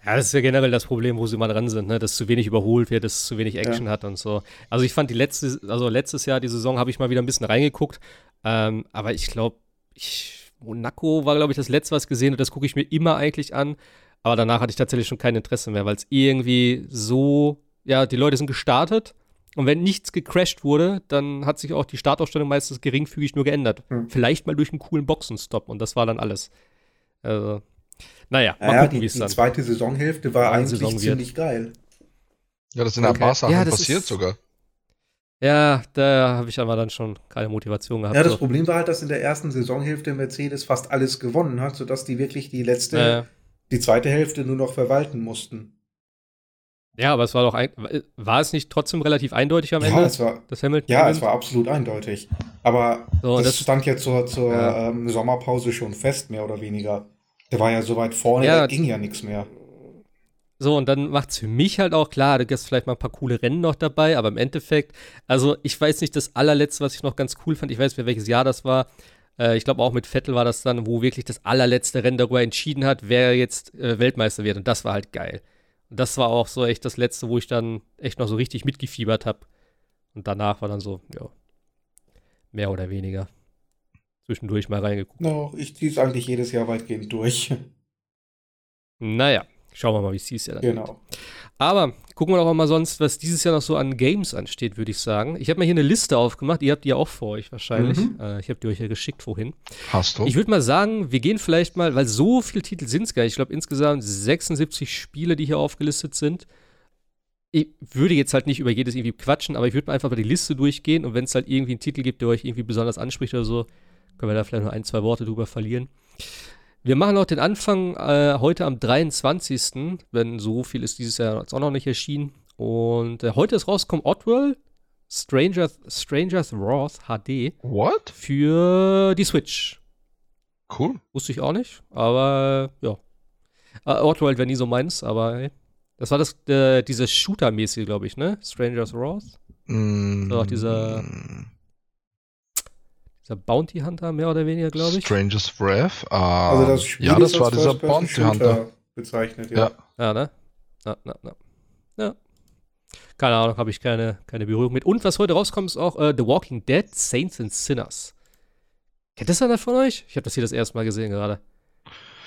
Ja, das ist ja generell das Problem, wo sie mal dran sind, ne? dass zu wenig überholt wird, dass es zu wenig Action ja. hat und so. Also ich fand die letzte, also letztes Jahr, die Saison, habe ich mal wieder ein bisschen reingeguckt. Ähm, aber ich glaube, ich Monaco war, glaube ich, das letzte, was ich gesehen habe. Das gucke ich mir immer eigentlich an. Aber danach hatte ich tatsächlich schon kein Interesse mehr, weil es irgendwie so, ja, die Leute sind gestartet. Und wenn nichts gecrashed wurde, dann hat sich auch die Startaufstellung meistens geringfügig nur geändert. Hm. Vielleicht mal durch einen coolen Boxenstopp und das war dann alles. Also, naja, mal ja, gucken, wie es dann. Die zweite Saisonhälfte war eigentlich Saison ziemlich geil. Ja, das sind okay. ein paar Sachen ja, passiert sogar. Ja, da habe ich aber dann schon keine Motivation gehabt. Ja, das so. Problem war halt, dass in der ersten Saisonhälfte Mercedes fast alles gewonnen hat, sodass die wirklich die letzte, ja, die zweite Hälfte nur noch verwalten mussten. Ja, aber es war doch ein, war es nicht trotzdem relativ eindeutig am Ende? Ja, es war, das Hamilton ja, es war absolut eindeutig. Aber so, das, das, stand ja zur, zur. Ähm, Sommerpause schon fest, mehr oder weniger. Der war ja so weit vorne, ja, da ging ja nichts mehr. So, und dann macht es für mich halt auch klar, du hast vielleicht mal ein paar coole Rennen noch dabei, aber im Endeffekt, also ich weiß nicht, das allerletzte, was ich noch ganz cool fand, ich weiß nicht, welches Jahr das war. Äh, ich glaube auch mit Vettel war das dann, wo wirklich das allerletzte Rennen darüber entschieden hat, wer jetzt äh, Weltmeister wird. Und das war halt geil. Und das war auch so echt das letzte, wo ich dann echt noch so richtig mitgefiebert habe. Und danach war dann so, ja, mehr oder weniger. Zwischendurch mal reingeguckt. No, ich ziehe es eigentlich jedes Jahr weitgehend durch. Naja, Schauen wir mal, wie es dieses Jahr dann genau. geht. Aber gucken wir doch mal sonst, was dieses Jahr noch so an Games ansteht, würde ich sagen. Ich habe mir hier eine Liste aufgemacht. Ihr habt die ja auch vor euch wahrscheinlich. Mhm. Äh, ich habe die euch ja geschickt vorhin. Hast du? Ich würde mal sagen, wir gehen vielleicht mal, weil so viele Titel sind es gar nicht. Ich glaube insgesamt 76 Spiele, die hier aufgelistet sind. Ich würde jetzt halt nicht über jedes irgendwie quatschen, aber ich würde mal einfach mal die Liste durchgehen und wenn es halt irgendwie einen Titel gibt, der euch irgendwie besonders anspricht oder so, können wir da vielleicht noch ein, zwei Worte drüber verlieren. Wir machen auch den Anfang äh, heute am 23., wenn so viel ist dieses Jahr jetzt auch noch nicht erschienen. Und äh, heute ist rausgekommen Oddworld Strangers, Strangers Wrath HD. What? Für die Switch. Cool. Wusste ich auch nicht, aber ja. Uh, Oddworld wäre nie so meins, aber hey. Das war das, äh, dieses Shooter-mäßige, glaube ich, ne? Strangers Wrath. Mm. auch dieser, dieser Bounty Hunter, mehr oder weniger, glaube ich. Strangers Wrath. Uh, also das Spiel ja, das war dieser Bounty Hunter. Bezeichnet, ja. Ja, ja ne? Na, na, na. Ja. Keine Ahnung, habe ich keine, keine Berührung mit. Und was heute rauskommt, ist auch uh, The Walking Dead Saints and Sinners. Kennt das einer von euch? Ich habe das hier das erste Mal gesehen gerade.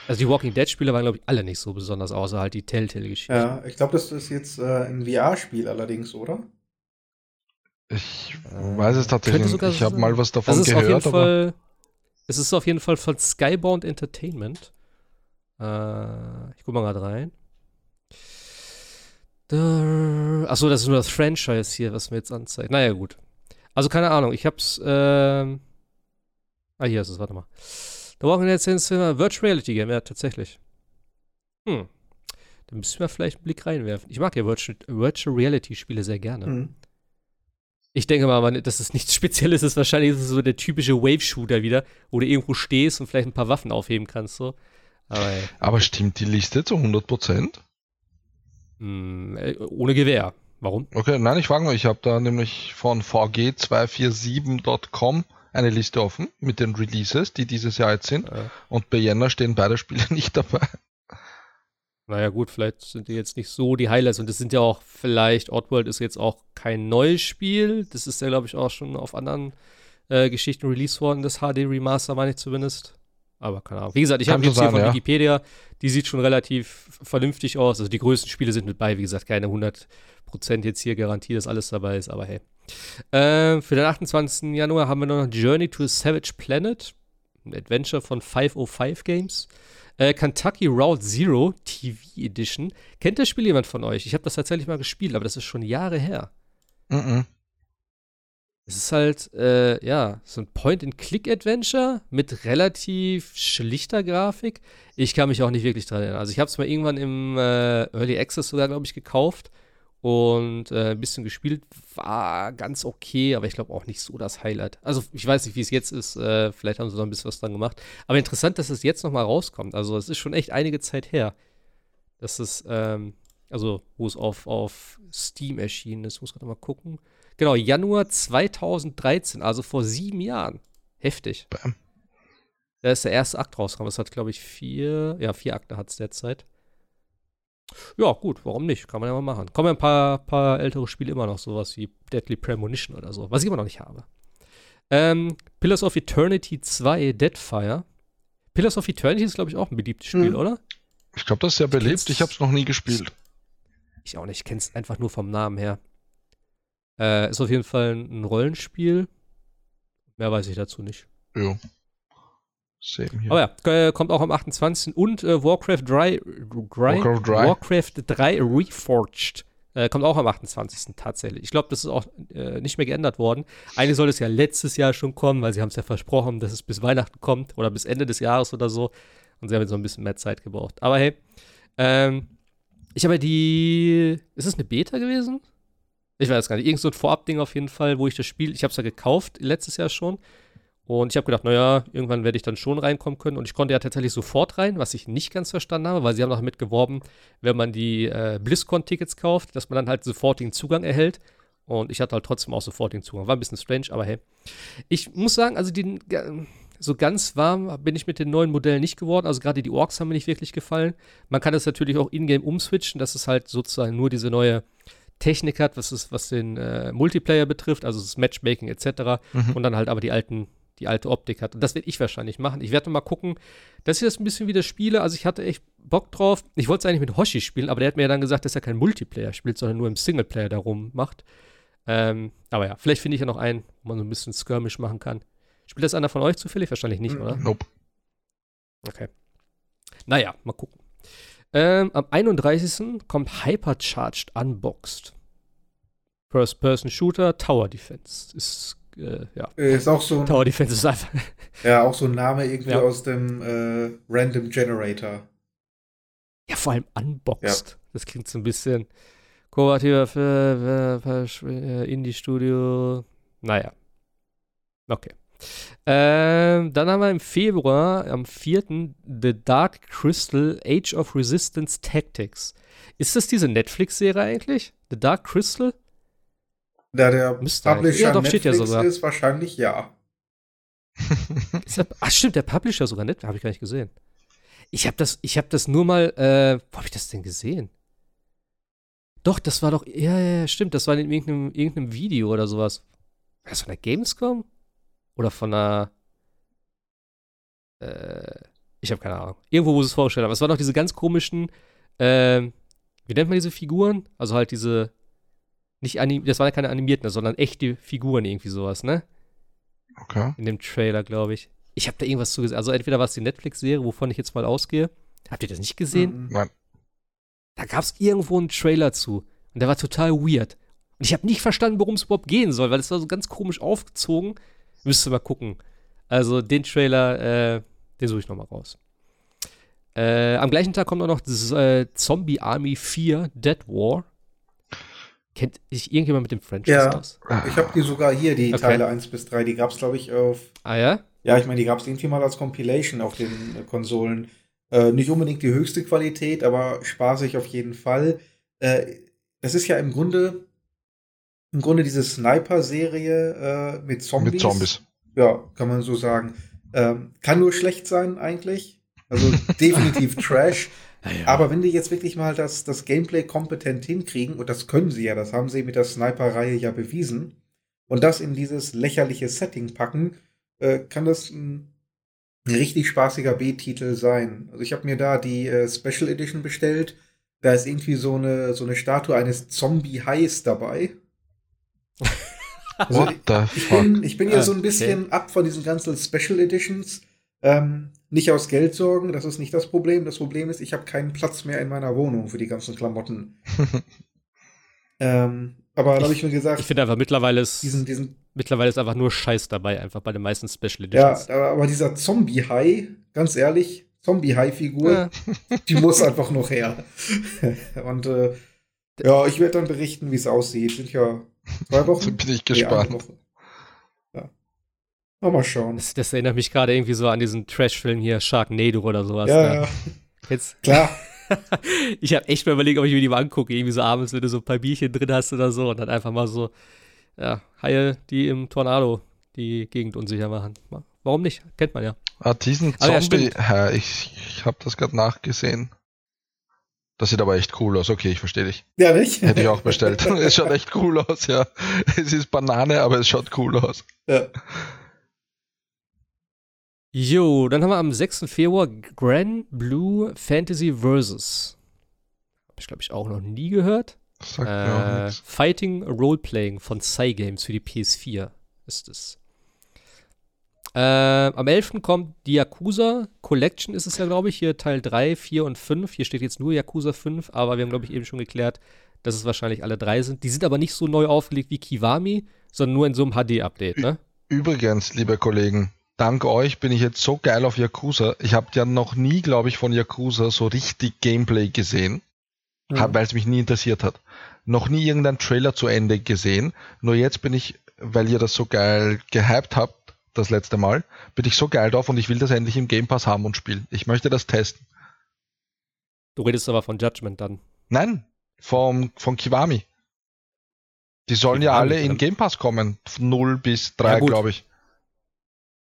Also die Walking Dead-Spiele waren, glaube ich, alle nicht so besonders, außer halt die Telltale-Geschichten. Ja, ich glaube, das ist jetzt äh, ein VR-Spiel allerdings, oder? Ich weiß es tatsächlich nicht. Ich habe mal was davon ist gehört. Auf jeden Fall, es ist auf jeden Fall von Skybound Entertainment. Äh, ich guck mal gerade rein. Achso, das ist nur das Franchise hier, was mir jetzt anzeigt. Naja, gut. Also keine Ahnung, ich hab's. Ähm ah, hier ist es, warte mal. The Walking Dead Cinema Virtual Reality Game, ja, tatsächlich. Hm. Da müssen wir vielleicht einen Blick reinwerfen. Ich mag ja Virtual, Virtual Reality Spiele sehr gerne. Hm. Ich denke mal, dass es nichts Spezielles ist. Wahrscheinlich ist es so der typische Wave-Shooter wieder, wo du irgendwo stehst und vielleicht ein paar Waffen aufheben kannst. So. Aber, Aber stimmt die Liste zu 100 Prozent? Hm, äh, ohne Gewehr. Warum? Okay, nein, ich frage mal, ich habe da nämlich von vg247.com eine Liste offen mit den Releases, die dieses Jahr jetzt sind. Ja. Und bei Jänner stehen beide Spiele nicht dabei. Naja, gut, vielleicht sind die jetzt nicht so die Highlights. Und das sind ja auch vielleicht, Oddworld ist jetzt auch kein neues Spiel. Das ist ja, glaube ich, auch schon auf anderen äh, Geschichten released worden, das HD Remaster, meine ich zumindest. Aber keine Ahnung. Wie gesagt, ich habe jetzt hier von ja. Wikipedia, die sieht schon relativ vernünftig aus. Also die größten Spiele sind mit bei, wie gesagt, keine 100% jetzt hier Garantie, dass alles dabei ist, aber hey. Äh, für den 28. Januar haben wir noch Journey to a Savage Planet, ein Adventure von 505 Games. Äh, Kentucky Route Zero TV Edition. Kennt das Spiel jemand von euch? Ich habe das tatsächlich mal gespielt, aber das ist schon Jahre her. Mhm. -mm. Es ist halt, äh, ja, so ein Point-and-Click-Adventure mit relativ schlichter Grafik. Ich kann mich auch nicht wirklich dran erinnern. Also ich habe es mal irgendwann im äh, Early Access sogar, glaube ich, gekauft und äh, ein bisschen gespielt. War ganz okay, aber ich glaube auch nicht so das Highlight. Also ich weiß nicht, wie es jetzt ist. Äh, vielleicht haben sie noch ein bisschen was dran gemacht. Aber interessant, dass es jetzt noch mal rauskommt. Also es ist schon echt einige Zeit her, dass es, ähm, also wo es auf, auf Steam erschienen ist. Ich muss gerade mal gucken. Genau, Januar 2013, also vor sieben Jahren. Heftig. Bam. Da ist der erste Akt rausgekommen. Das hat, glaube ich, vier, ja, vier Akte hat es derzeit. Ja, gut, warum nicht? Kann man ja mal machen. Kommen ja ein paar, paar ältere Spiele immer noch, sowas wie Deadly Premonition oder so, was ich immer noch nicht habe. Ähm, Pillars of Eternity 2, Deadfire. Pillars of Eternity ist, glaube ich, auch ein beliebtes Spiel, hm. oder? Ich glaube, das ist sehr beliebt. Ich habe es noch nie gespielt. Ich auch nicht. Ich kenne es einfach nur vom Namen her. Äh, ist auf jeden Fall ein Rollenspiel. Mehr weiß ich dazu nicht. Ja. Same hier. Aber ja, äh, kommt auch am 28. Und äh, Warcraft 3, 3, Warcraft 3, Warcraft 3 Reforged äh, kommt auch am 28. tatsächlich. Ich glaube, das ist auch äh, nicht mehr geändert worden. Eigentlich soll es ja letztes Jahr schon kommen, weil sie haben es ja versprochen, dass es bis Weihnachten kommt oder bis Ende des Jahres oder so. Und sie haben jetzt so ein bisschen mehr Zeit gebraucht. Aber hey, ähm, ich habe die. Ist es eine Beta gewesen? Ich weiß gar nicht. Irgend so ein Vorabding auf jeden Fall, wo ich das Spiel, ich habe es ja gekauft letztes Jahr schon. Und ich habe gedacht, naja, irgendwann werde ich dann schon reinkommen können. Und ich konnte ja tatsächlich sofort rein, was ich nicht ganz verstanden habe, weil sie haben noch damit geworben, wenn man die äh, BlizzCon-Tickets kauft, dass man dann halt sofortigen Zugang erhält. Und ich hatte halt trotzdem auch sofortigen Zugang. War ein bisschen strange, aber hey. Ich muss sagen, also die, so ganz warm bin ich mit den neuen Modellen nicht geworden. Also gerade die Orks haben mir nicht wirklich gefallen. Man kann das natürlich auch in-game umswitchen, dass es halt sozusagen nur diese neue Technik hat, was, ist, was den äh, Multiplayer betrifft, also das Matchmaking etc. Mhm. Und dann halt aber die alten, die alte Optik hat. Und das werde ich wahrscheinlich machen. Ich werde mal gucken, dass ich das ein bisschen wieder spiele. Also ich hatte echt Bock drauf. Ich wollte es eigentlich mit Hoshi spielen, aber der hat mir ja dann gesagt, dass er kein Multiplayer spielt, sondern nur im Singleplayer darum macht. Ähm, aber ja, vielleicht finde ich ja noch einen, wo man so ein bisschen Skirmish machen kann. Spielt das einer von euch zufällig? Wahrscheinlich nicht, oder? Nope. Okay. Naja, mal gucken. Ähm, am 31. kommt Hypercharged Unboxed. First-Person-Shooter, Tower Defense. Ist äh, ja. Ist auch so ein, Tower Defense ist einfach. Ja, auch so ein Name irgendwie ja. aus dem äh, Random Generator. Ja, vor allem unboxed. Ja. Das klingt so ein bisschen kooperativer für, für, für Indie-Studio. Naja. Okay. Ähm, dann haben wir im Februar, am 4. The Dark Crystal Age of Resistance Tactics. Ist das diese Netflix-Serie eigentlich? The Dark Crystal? Da der Müsste Publisher ja, doch, Netflix steht ja sogar. ist, wahrscheinlich ja. der, ach stimmt, der Publisher sogar Netflix, habe ich gar nicht gesehen. Ich habe das, ich habe das nur mal, äh, wo habe ich das denn gesehen? Doch, das war doch, ja, ja, stimmt, das war in irgendeinem, irgendeinem Video oder sowas. War das von der Gamescom? Oder von einer, äh, ich habe keine Ahnung. Irgendwo, wo sie es vorgestellt haben. Es waren doch diese ganz komischen, äh, wie nennt man diese Figuren? Also halt diese, nicht anim das waren ja keine animierten, sondern echte Figuren, irgendwie sowas, ne? Okay. In dem Trailer, glaube ich. Ich habe da irgendwas zu gesehen. Also entweder war es die Netflix-Serie, wovon ich jetzt mal ausgehe. Habt ihr das nicht gesehen? Mhm. Nein. Da gab es irgendwo einen Trailer zu. Und der war total weird. Und ich habe nicht verstanden, worum es überhaupt gehen soll, weil es war so ganz komisch aufgezogen. Müsste mal gucken. Also den Trailer, äh, den suche ich nochmal raus. Äh, am gleichen Tag kommt auch noch das, äh, Zombie Army 4 Dead War. Kennt sich irgendjemand mit dem Franchise ja, aus? Ich habe die sogar hier, die okay. Teile 1 bis 3. Die gab es, glaube ich, auf. Ah ja? Ja, ich meine, die gab es irgendwie mal als Compilation auf den äh, Konsolen. Äh, nicht unbedingt die höchste Qualität, aber spaßig auf jeden Fall. Äh, das ist ja im Grunde im Grunde diese Sniper-Serie äh, mit Zombies. Mit Zombies. Ja, kann man so sagen. Ähm, kann nur schlecht sein, eigentlich. Also definitiv Trash. Aber wenn die jetzt wirklich mal das, das Gameplay kompetent hinkriegen, und das können sie ja, das haben sie mit der Sniper-Reihe ja bewiesen, und das in dieses lächerliche Setting packen, äh, kann das ein, ein, richtig spaßiger B-Titel sein. Also ich habe mir da die äh, Special Edition bestellt. Da ist irgendwie so eine, so eine Statue eines Zombie-Hais dabei. Also What the ich, fuck? Bin, ich bin ja so ein bisschen okay. ab von diesen ganzen Special Editions. Ähm, nicht aus Geld sorgen, das ist nicht das Problem. Das Problem ist, ich habe keinen Platz mehr in meiner Wohnung für die ganzen Klamotten. ähm, aber da habe ich mir gesagt. Ich finde einfach mittlerweile ist, diesen, diesen, mittlerweile ist einfach nur Scheiß dabei, einfach bei den meisten Special Editions. Ja, aber dieser Zombie-Hai, ganz ehrlich, Zombie-Hai-Figur, ja. die muss einfach noch her. Und äh, ja, ich werde dann berichten, wie es aussieht. Sind ja Zwei Wochen? bin ich gespannt. Ja. Mal schauen. Das, das, erinnert mich gerade irgendwie so an diesen Trash-Film hier, Sharknado oder sowas. Ja, da. ja. Jetzt. Klar. ich habe echt mal überlegt, ob ich mir die mal angucke, irgendwie so abends, wenn du so ein paar Bierchen drin hast oder so und dann einfach mal so, ja, Haie, die im Tornado die Gegend unsicher machen. Warum nicht? Kennt man ja. Ah, diesen Zombie, ja, ich, ich habe das gerade nachgesehen. Das sieht aber echt cool aus. Okay, ich verstehe dich. Ja, nicht? Hätte ich auch bestellt. es schaut echt cool aus, ja. Es ist Banane, aber es schaut cool aus. Ja. Jo, dann haben wir am 6. Februar Grand Blue Fantasy Versus. Habe ich, glaube ich, auch noch nie gehört. Sagt äh, mir Fighting Roleplaying von Cygames für die PS4 ist es. Äh, am 11. kommt die Yakuza Collection, ist es ja, glaube ich, hier Teil 3, 4 und 5. Hier steht jetzt nur Yakuza 5, aber wir haben, glaube ich, eben schon geklärt, dass es wahrscheinlich alle drei sind. Die sind aber nicht so neu aufgelegt wie Kiwami, sondern nur in so einem HD-Update, ne? Übrigens, liebe Kollegen, dank euch bin ich jetzt so geil auf Yakuza. Ich habe ja noch nie, glaube ich, von Yakuza so richtig Gameplay gesehen, mhm. weil es mich nie interessiert hat. Noch nie irgendeinen Trailer zu Ende gesehen. Nur jetzt bin ich, weil ihr das so geil gehypt habt, das letzte Mal, bin ich so geil drauf und ich will das endlich im Game Pass haben und spielen. Ich möchte das testen. Du redest aber von Judgment dann. Nein, vom, von Kiwami. Die sollen Kiwami ja alle in Game Pass kommen. 0 bis 3, ja, glaube ich.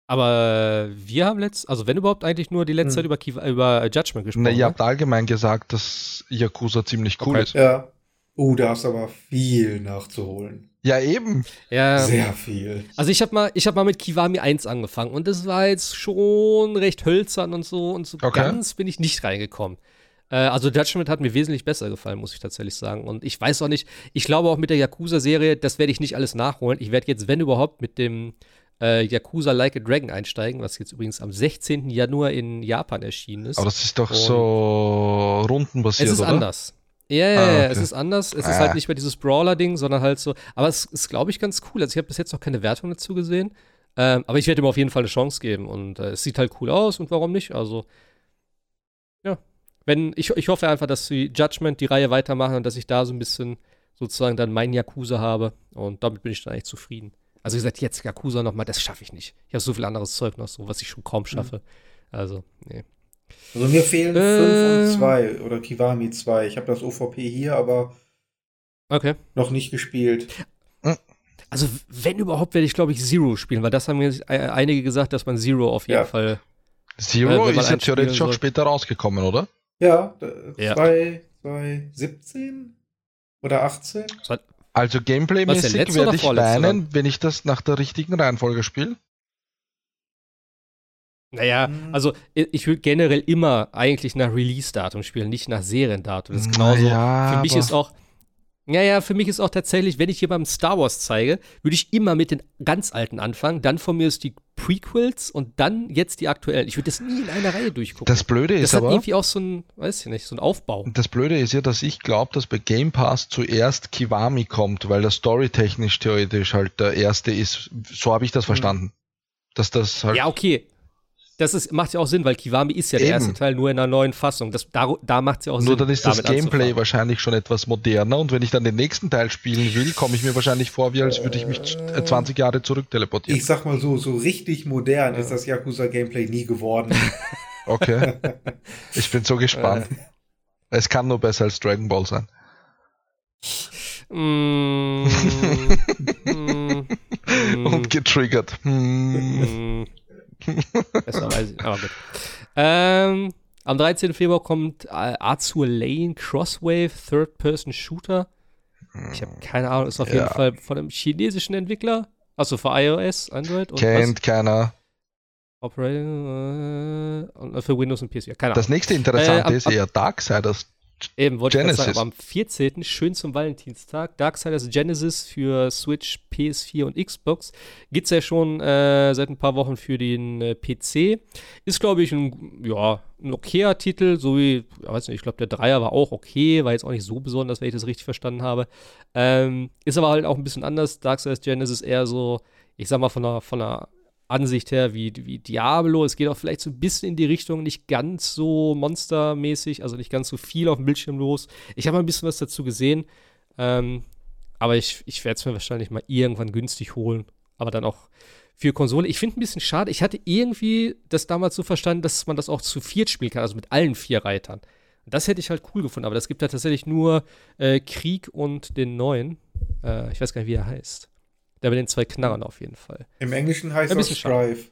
Aber wir haben letzt, also wenn überhaupt eigentlich nur die letzte hm. Zeit über, über Judgment gesprochen. Ne, ihr habt allgemein gesagt, dass Yakuza ziemlich cool okay. ist. Ja. Oh, da ist aber viel nachzuholen. Ja, eben. Ja. Sehr viel. Also ich habe mal, ich mal mit Kiwami 1 angefangen und das war jetzt schon recht hölzern und so und so okay. ganz bin ich nicht reingekommen. Äh, also Judgment hat mir wesentlich besser gefallen, muss ich tatsächlich sagen. Und ich weiß auch nicht, ich glaube auch mit der Yakuza-Serie, das werde ich nicht alles nachholen. Ich werde jetzt, wenn überhaupt, mit dem äh, Yakuza Like a Dragon einsteigen, was jetzt übrigens am 16. Januar in Japan erschienen ist. Aber das ist doch und so rundenbasiert, Es ist oder? anders. Ja, ja, ah, okay. es ist anders. Es ah. ist halt nicht mehr dieses Brawler-Ding, sondern halt so. Aber es ist, glaube ich, ganz cool. Also ich habe bis jetzt noch keine Wertung dazu gesehen. Ähm, aber ich werde ihm auf jeden Fall eine Chance geben. Und äh, es sieht halt cool aus und warum nicht? Also, ja. Wenn, ich, ich hoffe einfach, dass die Judgment die Reihe weitermachen und dass ich da so ein bisschen sozusagen dann mein Yakuza habe. Und damit bin ich dann eigentlich zufrieden. Also wie gesagt, jetzt Yakuza nochmal, das schaffe ich nicht. Ich habe so viel anderes Zeug noch so, was ich schon kaum schaffe. Mhm. Also, nee. Also mir fehlen 5 äh, und 2 oder Kiwami 2. Ich habe das OVP hier, aber okay. noch nicht gespielt. Also, wenn überhaupt, werde ich, glaube ich, Zero spielen, weil das haben mir einige gesagt, dass man Zero auf jeden ja. Fall. Zero äh, ist ja theoretisch auch später rausgekommen, oder? Ja, ja. 2017 oder 18. Also Gameplay-mäßig werde ich weinen, wenn ich das nach der richtigen Reihenfolge spiele. Naja, mhm. also ich würde generell immer eigentlich nach Release-Datum spielen, nicht nach Seriendatum. Das ist genauso. Ja, für mich ist auch, ja, ja, für mich ist auch tatsächlich, wenn ich jemandem Star Wars zeige, würde ich immer mit den ganz alten anfangen. Dann von mir ist die Prequels und dann jetzt die aktuellen. Ich würde das nie in einer Reihe durchgucken. Das Blöde ist das hat aber. irgendwie auch so ein, weiß ich nicht, so ein Aufbau. Das Blöde ist ja, dass ich glaube, dass bei Game Pass zuerst Kiwami kommt, weil das storytechnisch theoretisch halt der erste ist. So habe ich das mhm. verstanden. Dass das halt. Ja, okay das ist, macht ja auch Sinn, weil Kiwami ist ja der Eben. erste Teil nur in einer neuen Fassung. Das, da da macht es ja auch nur Sinn. Nur dann ist das Gameplay anzufangen. wahrscheinlich schon etwas moderner und wenn ich dann den nächsten Teil spielen will, komme ich mir wahrscheinlich vor, wie als würde ich mich 20 äh, Jahre zurück teleportieren. Ich sag mal so, so richtig modern ja. ist das Yakuza-Gameplay nie geworden. okay. Ich bin so gespannt. Äh. es kann nur besser als Dragon Ball sein. Mm, mm, und getriggert. Mm. Besser weiß ich, aber gut. Ähm, am 13. Februar kommt äh, Azur Lane Crosswave Third-Person Shooter. Ich habe keine Ahnung, ist auf ja. jeden Fall von einem chinesischen Entwickler. Also für iOS, Android. Und Kennt was? keiner. Operating äh, für Windows und PC. Keine Ahnung. Das nächste Interessante äh, ist eher Darksiders Eben, wollte Genesis. ich sagen, aber am 14. schön zum Valentinstag, Darksiders Genesis für Switch, PS4 und Xbox. Gibt es ja schon äh, seit ein paar Wochen für den äh, PC. Ist, glaube ich, ein, ja, ein okayer Titel, so wie, ich weiß nicht, ich glaube, der Dreier war auch okay, war jetzt auch nicht so besonders, wenn ich das richtig verstanden habe. Ähm, ist aber halt auch ein bisschen anders. Darksiders Genesis eher so, ich sag mal, von einer, von einer Ansicht her wie, wie Diablo. Es geht auch vielleicht so ein bisschen in die Richtung, nicht ganz so monstermäßig, also nicht ganz so viel auf dem Bildschirm los. Ich habe mal ein bisschen was dazu gesehen, ähm, aber ich, ich werde es mir wahrscheinlich mal irgendwann günstig holen. Aber dann auch für Konsole. Ich finde ein bisschen schade. Ich hatte irgendwie das damals so verstanden, dass man das auch zu viert spielen kann, also mit allen vier Reitern. Das hätte ich halt cool gefunden, aber das gibt ja tatsächlich nur äh, Krieg und den neuen. Äh, ich weiß gar nicht, wie er heißt. Der mit den zwei Knarren auf jeden Fall. Im Englischen heißt er Strive.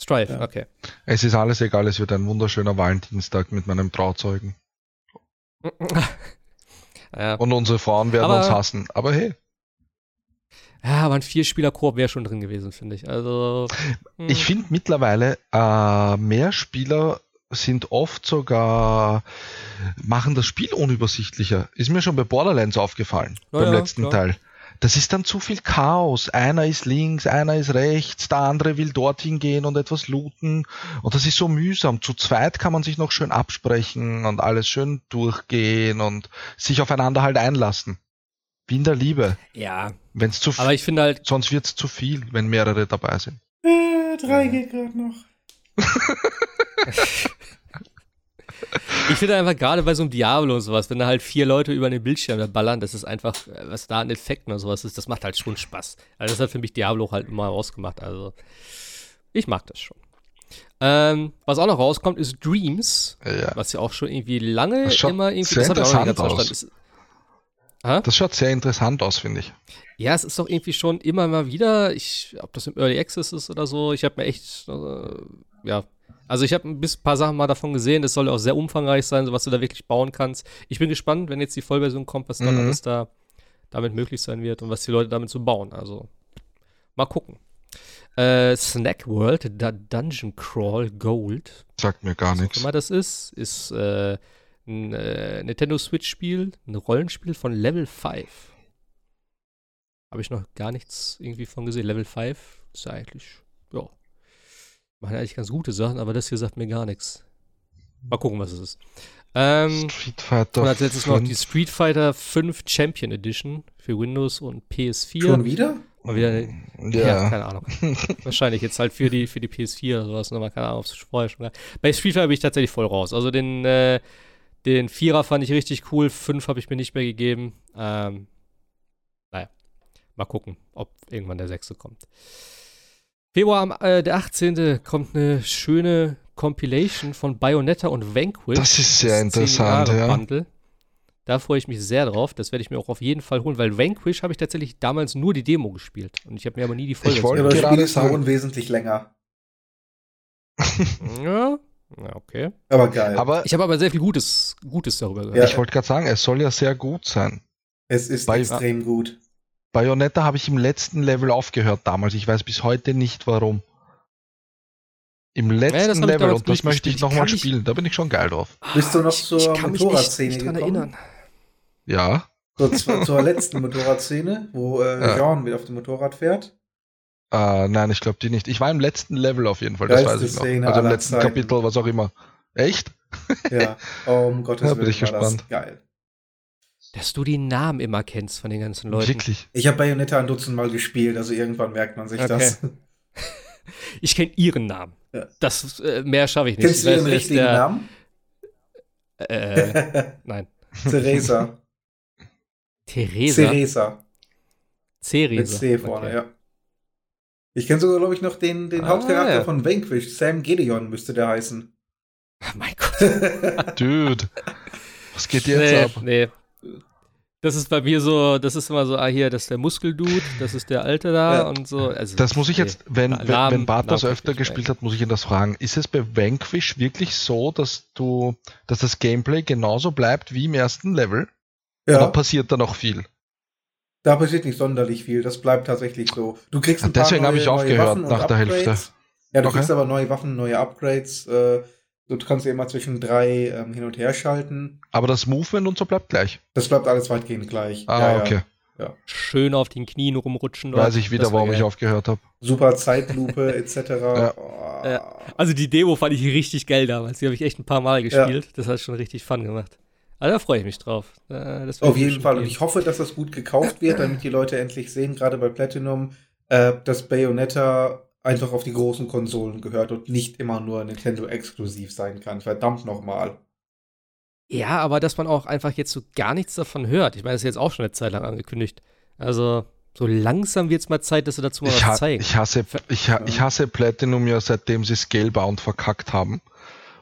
Strive, ja. okay. Es ist alles egal, es wird ein wunderschöner Valentinstag mit meinem Trauzeugen. ja. Und unsere Frauen werden aber, uns hassen, aber hey. Ja, aber ein Vierspieler-Koop wäre schon drin gewesen, finde ich. Also. Hm. Ich finde mittlerweile, äh, mehr Spieler sind oft sogar, machen das Spiel unübersichtlicher. Ist mir schon bei Borderlands aufgefallen, Na beim ja, letzten klar. Teil das ist dann zu viel Chaos. Einer ist links, einer ist rechts, der andere will dorthin gehen und etwas looten. Und das ist so mühsam. Zu zweit kann man sich noch schön absprechen und alles schön durchgehen und sich aufeinander halt einlassen. Wie in der Liebe. Ja. Wenn's zu Aber ich finde halt. Sonst wird es zu viel, wenn mehrere dabei sind. Äh, drei ja. geht gerade noch. Ich finde einfach gerade bei so einem Diablo und sowas, wenn da halt vier Leute über den Bildschirm ballern, das ist einfach, was da an Effekten und sowas ist, das macht halt schon Spaß. Also das hat für mich Diablo halt immer rausgemacht. Also ich mag das schon. Ähm, was auch noch rauskommt, ist Dreams, ja. was ja auch schon irgendwie lange immer irgendwie. Sehr das interessant aus. Ist, das schaut sehr interessant aus, finde ich. Ja, es ist doch irgendwie schon immer mal wieder, ich, ob das im Early Access ist oder so, ich habe mir echt, äh, ja, also ich habe ein paar Sachen mal davon gesehen. Das soll auch sehr umfangreich sein, so was du da wirklich bauen kannst. Ich bin gespannt, wenn jetzt die Vollversion kommt, was dann mhm. alles da damit möglich sein wird und was die Leute damit so bauen. Also mal gucken. Äh, Snack World, da Dungeon Crawl Gold. Sagt mir gar nichts. Was immer das ist, ist äh, ein äh, Nintendo Switch-Spiel, ein Rollenspiel von Level 5. Habe ich noch gar nichts irgendwie von gesehen. Level 5 ist ja eigentlich, ja, machen eigentlich ganz gute Sachen, aber das hier sagt mir gar nichts. Mal gucken, was es ist. Ähm, Street Fighter. Und als letztes noch die Street Fighter 5 Champion Edition für Windows und PS4. Schon wieder? Mal wieder, ja. ja. keine Ahnung. Wahrscheinlich jetzt halt für die, für die PS4 oder sowas, nochmal, keine Ahnung, ob es vorher schon Bei Street Fighter bin ich tatsächlich voll raus. Also den, äh, den Vierer fand ich richtig cool, fünf habe ich mir nicht mehr gegeben. Ähm, naja, mal gucken, ob irgendwann der sechste kommt. Februar, äh, der 18. kommt eine schöne Compilation von Bayonetta und Vanquish. Das ist sehr das interessant, ja. Bundle. Da freue ich mich sehr drauf. Das werde ich mir auch auf jeden Fall holen, weil Vanquish habe ich tatsächlich damals nur die Demo gespielt. Und ich habe mir aber nie die Folge Ich wollte ja, gerade sagen, unwesentlich länger. ja, ja, okay. Aber geil. Aber ich habe aber sehr viel Gutes, Gutes darüber gehört. Ja. Ich wollte gerade sagen, es soll ja sehr gut sein. Es ist Bei, extrem gut. Bayonetta habe ich im letzten Level aufgehört damals. Ich weiß bis heute nicht warum. Im letzten ja, Level und das möchte ich nochmal spielen. Da bin ich schon geil drauf. Bist du noch ich, zur Motorradszene gekommen? Erinnern. Ja. So, zur, zur letzten Motorradszene, wo äh, ja. Jean wieder auf dem Motorrad fährt. Uh, nein, ich glaube die nicht. Ich war im letzten Level auf jeden Fall, das weiß ich noch. Szene also im letzten Zeiten. Kapitel, was auch immer. Echt? Ja, oh, um Gottes Willen. bin ich gespannt. geil. Dass du die Namen immer kennst von den ganzen Leuten. Wirklich? Ich habe Bayonetta ein Dutzend Mal gespielt, also irgendwann merkt man sich okay. das. Ich kenne ihren Namen. Ja. Das äh, mehr schaffe ich nicht. Kennst du ihren richtigen der, Namen? Äh, nein. Theresa. Theresa. Theresa. Theresa. Mit C vorne, okay. ja. Ich kenne sogar, glaube ich, noch den, den ah, Hauptcharakter ja. von Vanquish. Sam Gideon müsste der heißen. Oh mein Gott. Dude. Was geht jetzt nee, ab? Nee. Das ist bei mir so, das ist immer so, ah, hier, das ist der Muskeldude, das ist der Alte da ja. und so. Also, das muss ich jetzt, wenn, Namen, wenn Bart das öfter gespielt hat, muss ich ihn das fragen. Ist es bei Vanquish wirklich so, dass du, dass das Gameplay genauso bleibt wie im ersten Level? Ja. Oder passiert da noch viel? Da passiert nicht sonderlich viel, das bleibt tatsächlich so. Du kriegst ein paar Deswegen habe ich aufgehört nach der Hälfte. Ja, du okay. kriegst aber neue Waffen, neue Upgrades. Äh, du kannst ja immer zwischen drei ähm, hin und her schalten. Aber dasMovement und so bleibt gleich. Das bleibt alles weitgehend gleich. Ah, ja, okay. Ja. Schön auf den Knien rumrutschen. Weiß ich wieder, warum ich aufgehört habe. Super Zeitlupe etc. ja. Oh. Ja. Also die Demo fand ich richtig geil damals. Die habe ich echt ein paar Mal gespielt. Das hat schon richtig Fun gemacht. Also da freue ich mich drauf. Äh, Auf jeden Fall. Und ich hoffe, dass das gut gekauft wird, damit die Leute endlich sehen, gerade bei Platinum, äh, dass Bayonetta einfach auf die großen Konsolen gehört und nicht immer nur Nintendo exklusiv sein kann. Verdammt nochmal. Ja, aber dass man auch einfach jetzt so gar nichts davon hört. Ich meine, das ist jetzt auch schon eine Zeit lang angekündigt. Also, so langsam wird es mal Zeit, dass sie dazu mal ich was zeigen. Ich hasse, ich, ich hasse Platinum ja, seitdem sie Scalebound verkackt haben.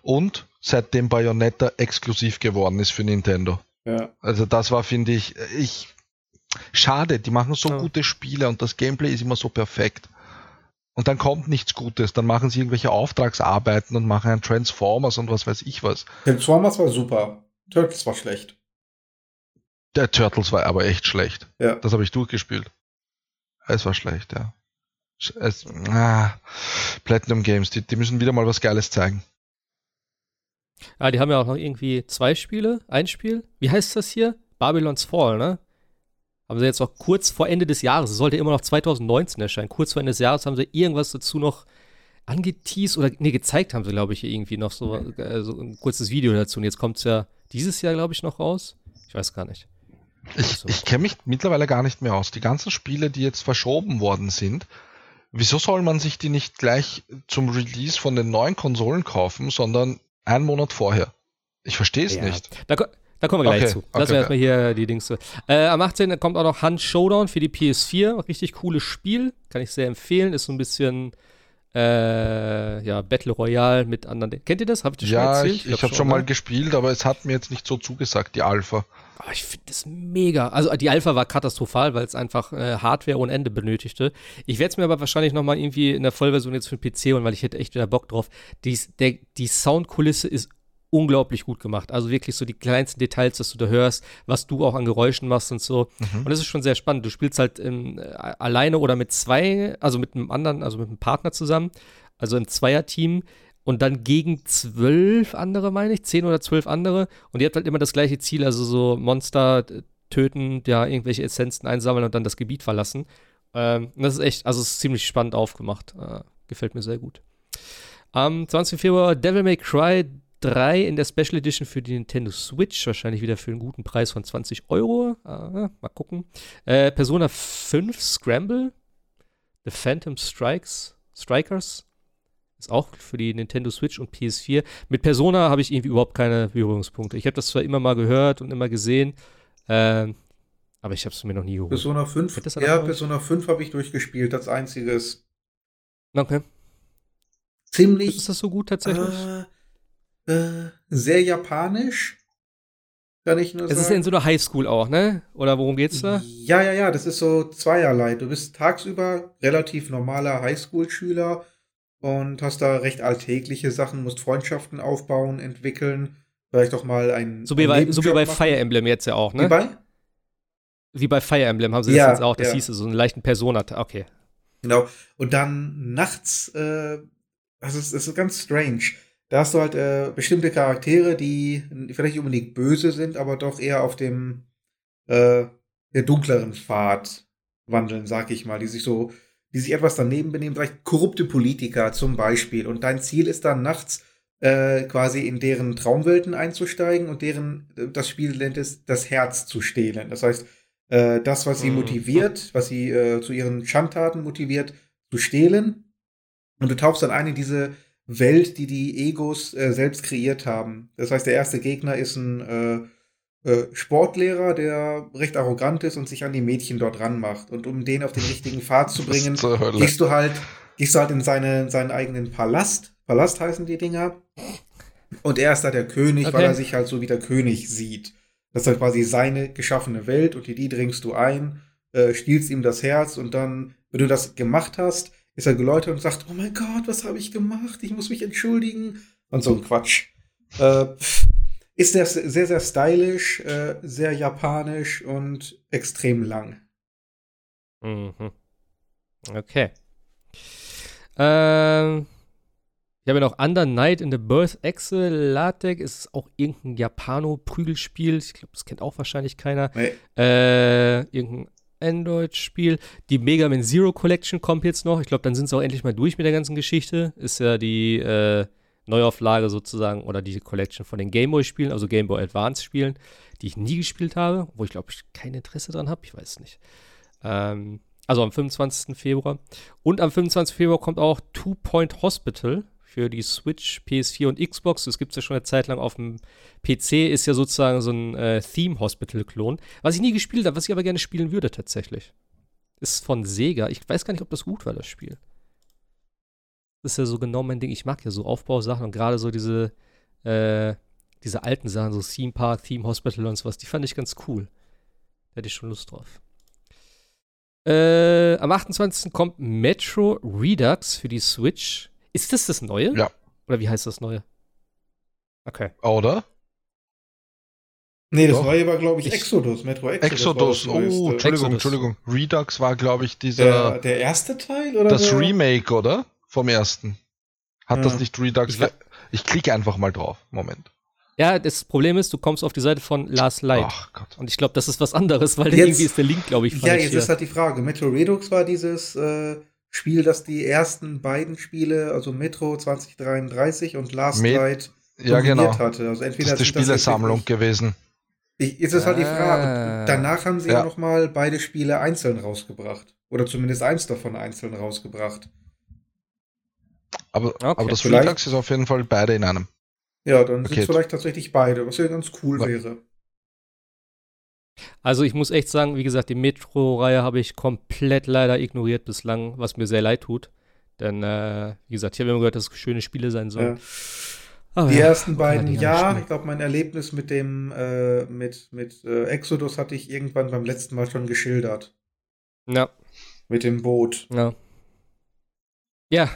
Und seitdem Bayonetta exklusiv geworden ist für Nintendo. Ja. Also das war, finde ich, ich, schade, die machen so ja. gute Spiele und das Gameplay ist immer so perfekt. Und dann kommt nichts Gutes, dann machen sie irgendwelche Auftragsarbeiten und machen ein Transformers und was weiß ich was. Transformers war super, Turtles war schlecht. Der Turtles war aber echt schlecht. Ja. Das habe ich durchgespielt. Es war schlecht, ja. Es, ah, Platinum Games, die, die müssen wieder mal was Geiles zeigen. Ja, die haben ja auch noch irgendwie zwei Spiele, ein Spiel. Wie heißt das hier? Babylon's Fall, ne? Haben sie jetzt auch kurz vor Ende des Jahres, es sollte immer noch 2019 erscheinen, kurz vor Ende des Jahres haben sie irgendwas dazu noch angeteased oder nee, gezeigt haben sie, glaube ich, irgendwie noch so, äh, so ein kurzes Video dazu. Und jetzt kommt es ja dieses Jahr, glaube ich, noch raus. Ich weiß gar nicht. Ich, ich kenne mich mittlerweile gar nicht mehr aus. Die ganzen Spiele, die jetzt verschoben worden sind, wieso soll man sich die nicht gleich zum Release von den neuen Konsolen kaufen, sondern einen Monat vorher. Ich verstehe es ja. nicht. Da, da, kommen wir gleich okay. zu. Lassen okay, wir erstmal hier die Dings zu. Äh, am 18. kommt auch noch Hunt Showdown für die PS4. Richtig cooles Spiel. Kann ich sehr empfehlen. Ist so ein bisschen äh, ja, Battle Royale mit anderen. Kennt ihr das? Habt ihr schon ja, erzählt? Ich, ich, ich habe schon mal gespielt, aber es hat mir jetzt nicht so zugesagt, die Alpha. Aber ich finde das mega. Also die Alpha war katastrophal, weil es einfach äh, Hardware ohne Ende benötigte. Ich werde es mir aber wahrscheinlich noch mal irgendwie in der Vollversion jetzt für den PC holen, weil ich hätte echt wieder Bock drauf. Dies, der, die Soundkulisse ist unglaublich gut gemacht. Also wirklich so die kleinsten Details, dass du da hörst, was du auch an Geräuschen machst und so. Mhm. Und das ist schon sehr spannend. Du spielst halt ähm, alleine oder mit zwei, also mit einem anderen, also mit einem Partner zusammen, also im Zweierteam und dann gegen zwölf andere, meine ich, zehn oder zwölf andere. Und ihr habt halt immer das gleiche Ziel, also so Monster töten, ja, irgendwelche Essenzen einsammeln und dann das Gebiet verlassen. Ähm, das ist echt, also es ist ziemlich spannend aufgemacht. Äh, gefällt mir sehr gut. Am 20. Februar Devil May Cry 3 in der Special Edition für die Nintendo Switch, wahrscheinlich wieder für einen guten Preis von 20 Euro. Ah, mal gucken. Äh, Persona 5 Scramble, The Phantom Strikes, Strikers, ist auch für die Nintendo Switch und PS4. Mit Persona habe ich irgendwie überhaupt keine Berührungspunkte. Ich habe das zwar immer mal gehört und immer gesehen, äh, aber ich habe es mir noch nie geholt. Persona 5? Ja, Persona 5 habe ich durchgespielt, als einziges. Okay. Ziemlich. Ist das so gut tatsächlich? Äh, äh, sehr japanisch. Kann ich nur es sagen. ist ja in so einer Highschool auch, ne? Oder worum geht's da? Ja, ja, ja, das ist so zweierlei. Du bist tagsüber relativ normaler Highschool-Schüler und hast da recht alltägliche Sachen, musst Freundschaften aufbauen, entwickeln, vielleicht auch mal ein. So wie, bei, so wie bei Fire Emblem jetzt ja auch, ne? Wie bei? Wie bei Fire Emblem haben sie ja, das jetzt auch, das ja. hieß so einen leichten Persona. Okay. Genau. Und dann nachts, äh, also es ist ganz strange. Da hast du halt äh, bestimmte Charaktere, die vielleicht nicht unbedingt böse sind, aber doch eher auf dem äh, der dunkleren Pfad wandeln, sag ich mal, die sich so die sich etwas daneben benehmen, vielleicht korrupte Politiker zum Beispiel. Und dein Ziel ist dann nachts äh, quasi in deren Traumwelten einzusteigen und deren, äh, das Spiel nennt es, das Herz zu stehlen. Das heißt, äh, das, was sie mhm. motiviert, was sie äh, zu ihren Schandtaten motiviert, zu stehlen. Und du tauchst dann ein in diese Welt, die die Egos äh, selbst kreiert haben. Das heißt, der erste Gegner ist ein äh, äh, Sportlehrer, der recht arrogant ist und sich an die Mädchen dort ranmacht. Und um den auf den richtigen Pfad zu bringen, gehst du halt, gehst du halt in seine, seinen eigenen Palast. Palast heißen die Dinger. Und er ist da der König, okay. weil er sich halt so wie der König sieht. Das ist halt quasi seine geschaffene Welt und in die dringst du ein, äh, stiehlst ihm das Herz und dann, wenn du das gemacht hast, ist er geläutert und sagt, oh mein Gott, was habe ich gemacht? Ich muss mich entschuldigen. Und so ein Quatsch. Äh, ist der sehr, sehr stylisch, äh, sehr japanisch und extrem lang. Mhm. Okay. Ähm, ich habe ja noch Under Night in the Birth Excel Latex. Ist auch irgendein Japano-Prügelspiel. Ich glaube, das kennt auch wahrscheinlich keiner. Nee. Äh, irgendein Android-Spiel. Die Mega Man Zero Collection kommt jetzt noch. Ich glaube, dann sind sie auch endlich mal durch mit der ganzen Geschichte. Ist ja die äh, Neuauflage sozusagen oder diese Collection von den Gameboy-Spielen, also Gameboy Advance-Spielen, die ich nie gespielt habe, wo ich glaube ich kein Interesse dran habe, ich weiß nicht. Ähm, also am 25. Februar. Und am 25. Februar kommt auch Two Point Hospital für die Switch, PS4 und Xbox. Das gibt es ja schon eine Zeit lang auf dem PC, ist ja sozusagen so ein äh, Theme Hospital-Klon. Was ich nie gespielt habe, was ich aber gerne spielen würde tatsächlich. Ist von Sega. Ich weiß gar nicht, ob das gut war, das Spiel ist ja so genau mein Ding. Ich mag ja so Aufbausachen und gerade so diese, äh, diese alten Sachen, so Theme Park, Theme Hospital und sowas, die fand ich ganz cool. Da hätte ich schon Lust drauf. Äh, am 28. kommt Metro Redux für die Switch. Ist das das Neue? Ja. Oder wie heißt das Neue? Okay. Oder? Nee, das Doch. neue war, glaube ich, Exodus, Metro Exodus. Exodus, oh, Entschuldigung. Entschuldigung. Redux war, glaube ich, dieser. Der, der, erste Teil, oder? Das der? Remake, oder? vom ersten. Hat ja. das nicht Redux? Ich, ich klicke einfach mal drauf. Moment. Ja, das Problem ist, du kommst auf die Seite von Last Light. Ach Gott. Und ich glaube, das ist was anderes, weil jetzt, irgendwie ist der Link, glaube ich, falsch. Ja, jetzt hier. ist halt die Frage. Metro Redux war dieses äh, Spiel, das die ersten beiden Spiele, also Metro 2033 und Last Met Light ja, genau. hatte. Also entweder das ist die Spielesammlung gewesen. Ich, jetzt ist halt die Frage. Ah. Danach haben sie ja, ja noch mal beide Spiele einzeln rausgebracht. Oder zumindest eins davon einzeln rausgebracht. Aber, okay, aber das Redux ist auf jeden Fall beide in einem. Ja, dann sind es vielleicht tatsächlich beide, was ja ganz cool ja. wäre. Also ich muss echt sagen, wie gesagt, die Metro-Reihe habe ich komplett leider ignoriert bislang, was mir sehr leid tut. Denn, äh, wie gesagt, ich habe immer gehört, dass es schöne Spiele sein sollen. Ja. die ja, ersten beiden, ja. Ich glaube, mein Erlebnis mit dem, äh, mit, mit äh, Exodus hatte ich irgendwann beim letzten Mal schon geschildert. Ja. Mit dem Boot. Ja. Ja,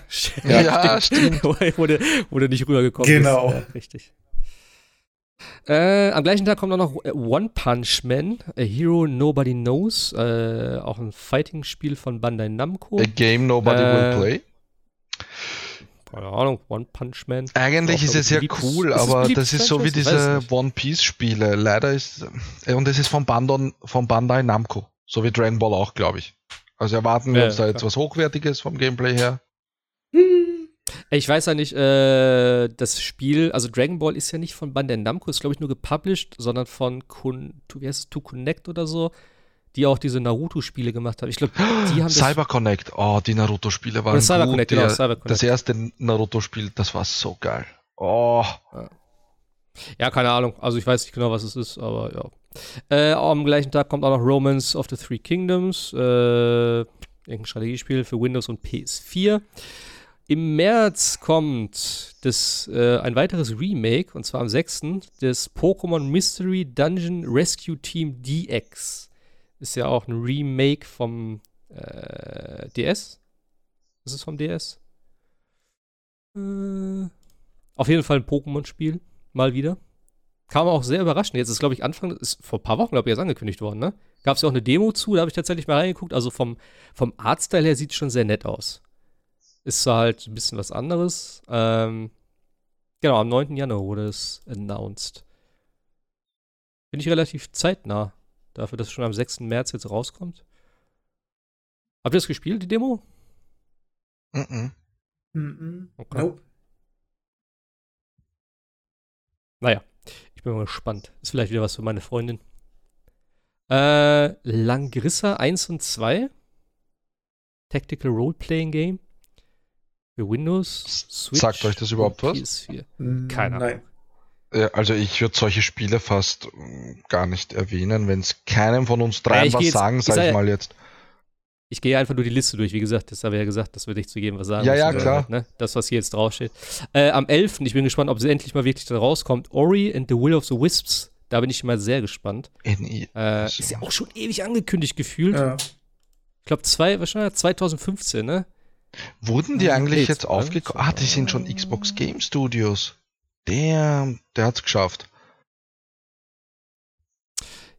ja, ja stimmt. wurde, wurde nicht rübergekommen. Genau. Ist, äh, richtig. Äh, am gleichen Tag kommt auch noch äh, One Punch Man, A Hero Nobody Knows, äh, auch ein Fighting-Spiel von Bandai Namco. A Game Nobody Will äh, Play. Keine Ahnung, One Punch Man. Eigentlich ist es ja cool, aber das ist so wie diese One Piece-Spiele. Leider ist, äh, und es ist von, Bandon, von Bandai Namco, so wie Dragon Ball auch, glaube ich. Also erwarten wir uns da jetzt was Hochwertiges vom Gameplay her. Ich weiß ja nicht, äh, das Spiel, also Dragon Ball ist ja nicht von Bandai Namco, ist glaube ich nur gepublished, sondern von Kun, wie heißt es, To Connect oder so, die auch diese Naruto-Spiele gemacht haben. Ich glaube, die haben Cyber Connect, oh, die Naruto-Spiele waren Cyber gut. Connect, genau, Cyber Connect. Das erste Naruto-Spiel, das war so geil. Oh. Ja. ja. keine Ahnung. Also ich weiß nicht genau, was es ist, aber ja. Äh, am gleichen Tag kommt auch noch Romance of the Three Kingdoms, äh, irgendein Strategiespiel für Windows und PS4. Im März kommt das, äh, ein weiteres Remake, und zwar am 6. des Pokémon Mystery Dungeon Rescue Team DX. Ist ja auch ein Remake vom äh, DS. Ist es vom DS? Äh, auf jeden Fall ein Pokémon-Spiel. Mal wieder. Kam auch sehr überraschend. Jetzt ist, glaube ich, Anfang, ist vor ein paar Wochen, glaube ich, erst angekündigt worden, ne? Gab es ja auch eine Demo zu, da habe ich tatsächlich mal reingeguckt. Also vom, vom Artstyle her sieht es schon sehr nett aus. Ist zwar halt ein bisschen was anderes. Ähm, genau, am 9. Januar wurde es announced. Bin ich relativ zeitnah dafür, dass es schon am 6. März jetzt rauskommt. Habt ihr das gespielt, die Demo? Mhm. Mhm. Okay. Nope. Naja, ich bin mal gespannt. Ist vielleicht wieder was für meine Freundin. Äh, Langrissa 1 und 2. Tactical Role-Playing Game. Für Windows, Switch. Sagt euch das überhaupt was? PS4. Mm, Keine Ahnung. Ja, also ich würde solche Spiele fast mm, gar nicht erwähnen, wenn es keinem von uns dreien ja, was jetzt, sagen, sag ich, ich mal jetzt. Ich gehe einfach nur die Liste durch. Wie gesagt, das habe ich ja gesagt, das würde ich zu jedem was sagen. Ja, ja, klar. Ne? Das, was hier jetzt draufsteht. Äh, am 11. Ich bin gespannt, ob es endlich mal wirklich da rauskommt. Ori and the Will of the Wisps. Da bin ich mal sehr gespannt. Äh, ist ja auch schon ewig angekündigt gefühlt. Ja. Ich glaube, zwei, wahrscheinlich 2015, ne? Wurden die eigentlich jetzt aufgekommen? Ah, die sind schon Xbox Game Studios. Der, der hat's geschafft.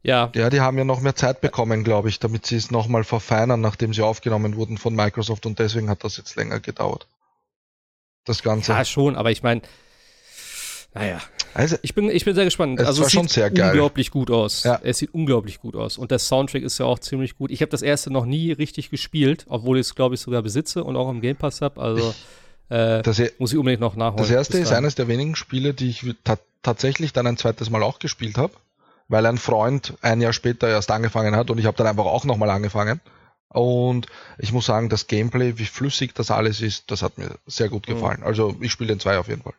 Ja. Ja, die haben ja noch mehr Zeit bekommen, glaube ich, damit sie es nochmal verfeinern, nachdem sie aufgenommen wurden von Microsoft und deswegen hat das jetzt länger gedauert. Das Ganze. Ja, schon, aber ich meine, naja. Also, ich bin, ich bin sehr gespannt. Es also, es sieht unglaublich gut aus. Ja. Es sieht unglaublich gut aus. Und der Soundtrack ist ja auch ziemlich gut. Ich habe das erste noch nie richtig gespielt, obwohl ich es, glaube ich, sogar besitze und auch im Game Pass habe. Also äh, das, e- muss ich unbedingt noch nachholen. Das erste ist eines der wenigen Spiele, die ich ta tatsächlich dann ein zweites Mal auch gespielt habe, weil ein Freund ein Jahr später erst angefangen hat und ich habe dann einfach auch nochmal angefangen. Und ich muss sagen, das Gameplay, wie flüssig das alles ist, das hat mir sehr gut mhm. gefallen. Mhm. Also ich spiele den zwei auf jeden Fall.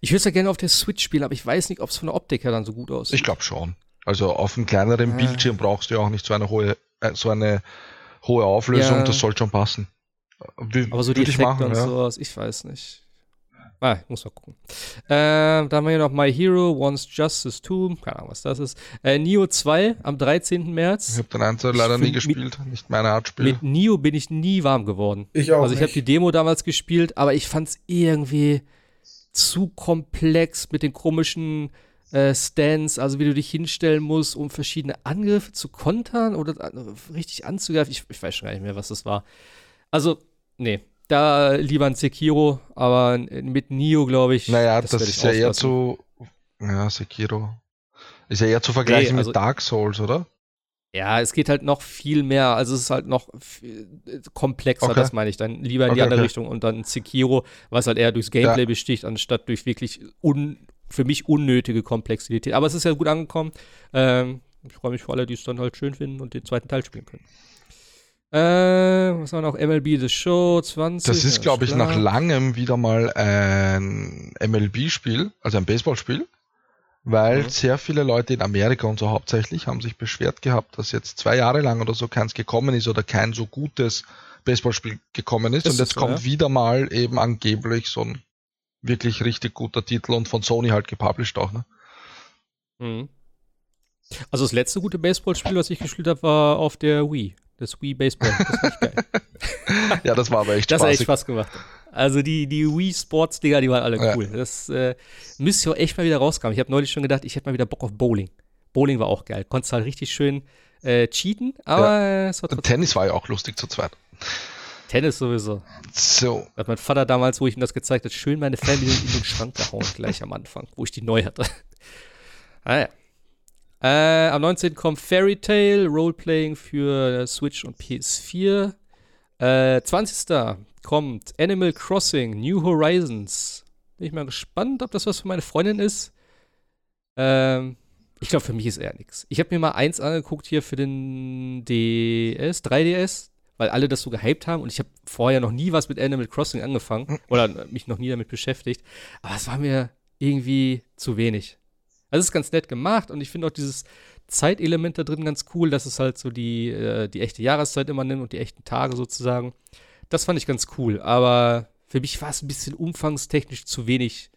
Ich würde es ja gerne auf der Switch spielen, aber ich weiß nicht, ob es von der Optik her dann so gut aussieht. Ich glaube schon. Also auf einem kleineren ah. Bildschirm brauchst du ja auch nicht so eine hohe, äh, so eine hohe Auflösung, ja. das soll schon passen. Wie, aber so die Effekte machen, und ja. sowas, ich weiß nicht. Ah, ich muss mal gucken. Äh, dann haben wir hier noch My Hero Wants Justice 2. Keine Ahnung, was das ist. Äh, Neo 2 am 13. März. Ich habe den Einzel leider nie gespielt. Mit, nicht meine Art Spiel. Mit Neo bin ich nie warm geworden. Ich auch. Also, ich habe die Demo damals gespielt, aber ich fand es irgendwie zu komplex mit den komischen äh, Stands, also wie du dich hinstellen musst, um verschiedene Angriffe zu kontern oder richtig anzugreifen. Ich, ich weiß schon gar nicht mehr, was das war. Also, nee, da lieber ein Sekiro, aber mit Nio, glaube ich. Naja, das, das ist ja eher zu. Ja, Sekiro. Ist ja eher zu vergleichen nee, also, mit Dark Souls, oder? Ja, es geht halt noch viel mehr, also es ist halt noch komplexer, okay. das meine ich dann. Lieber in die andere okay. Richtung und dann Sekiro, was halt eher durchs Gameplay ja. besticht, anstatt durch wirklich un, für mich unnötige Komplexität. Aber es ist ja gut angekommen. Ähm, ich freue mich für alle, die es dann halt schön finden und den zweiten Teil spielen können. Äh, was war noch? MLB The Show 20. Das ist, glaube ich, nach langem wieder mal ein MLB-Spiel, also ein Baseballspiel weil mhm. sehr viele Leute in Amerika und so hauptsächlich haben sich beschwert gehabt, dass jetzt zwei Jahre lang oder so keins gekommen ist oder kein so gutes Baseballspiel gekommen ist. Das und jetzt so, kommt ja. wieder mal eben angeblich so ein wirklich richtig guter Titel und von Sony halt gepublished auch. Ne? Mhm. Also das letzte gute Baseballspiel, was ich gespielt habe, war auf der Wii. Das Wii Baseball. Das war geil. ja, das war aber echt Spaß. Das hat echt Spaß gemacht. Also die, die Wii Sports Dinger, die waren alle cool. Ja. Das äh, müsste ja echt mal wieder rauskommen. Ich habe neulich schon gedacht, ich hätte mal wieder Bock auf Bowling. Bowling war auch geil. Konntest halt richtig schön äh, cheaten, aber ja. es war Tennis war ja auch lustig zu zweit. Tennis sowieso. So. Hat mein Vater damals, wo ich ihm das gezeigt habe, schön meine Family in den Schrank gehauen, gleich am Anfang, wo ich die neu hatte. ah ja. Äh, am 19. kommt Fairy Tale, Roleplaying für Switch und PS4. Äh, 20. kommt Animal Crossing New Horizons. Bin ich mal gespannt, ob das was für meine Freundin ist. Ähm, ich glaube, für mich ist eher nichts. Ich habe mir mal eins angeguckt hier für den DS, 3DS, weil alle das so gehypt haben und ich habe vorher noch nie was mit Animal Crossing angefangen hm. oder mich noch nie damit beschäftigt. Aber es war mir irgendwie zu wenig. Also es ist ganz nett gemacht und ich finde auch dieses Zeitelement da drin ganz cool, dass es halt so die, äh, die echte Jahreszeit immer nimmt und die echten Tage sozusagen. Das fand ich ganz cool, aber für mich war es ein bisschen umfangstechnisch zu wenig.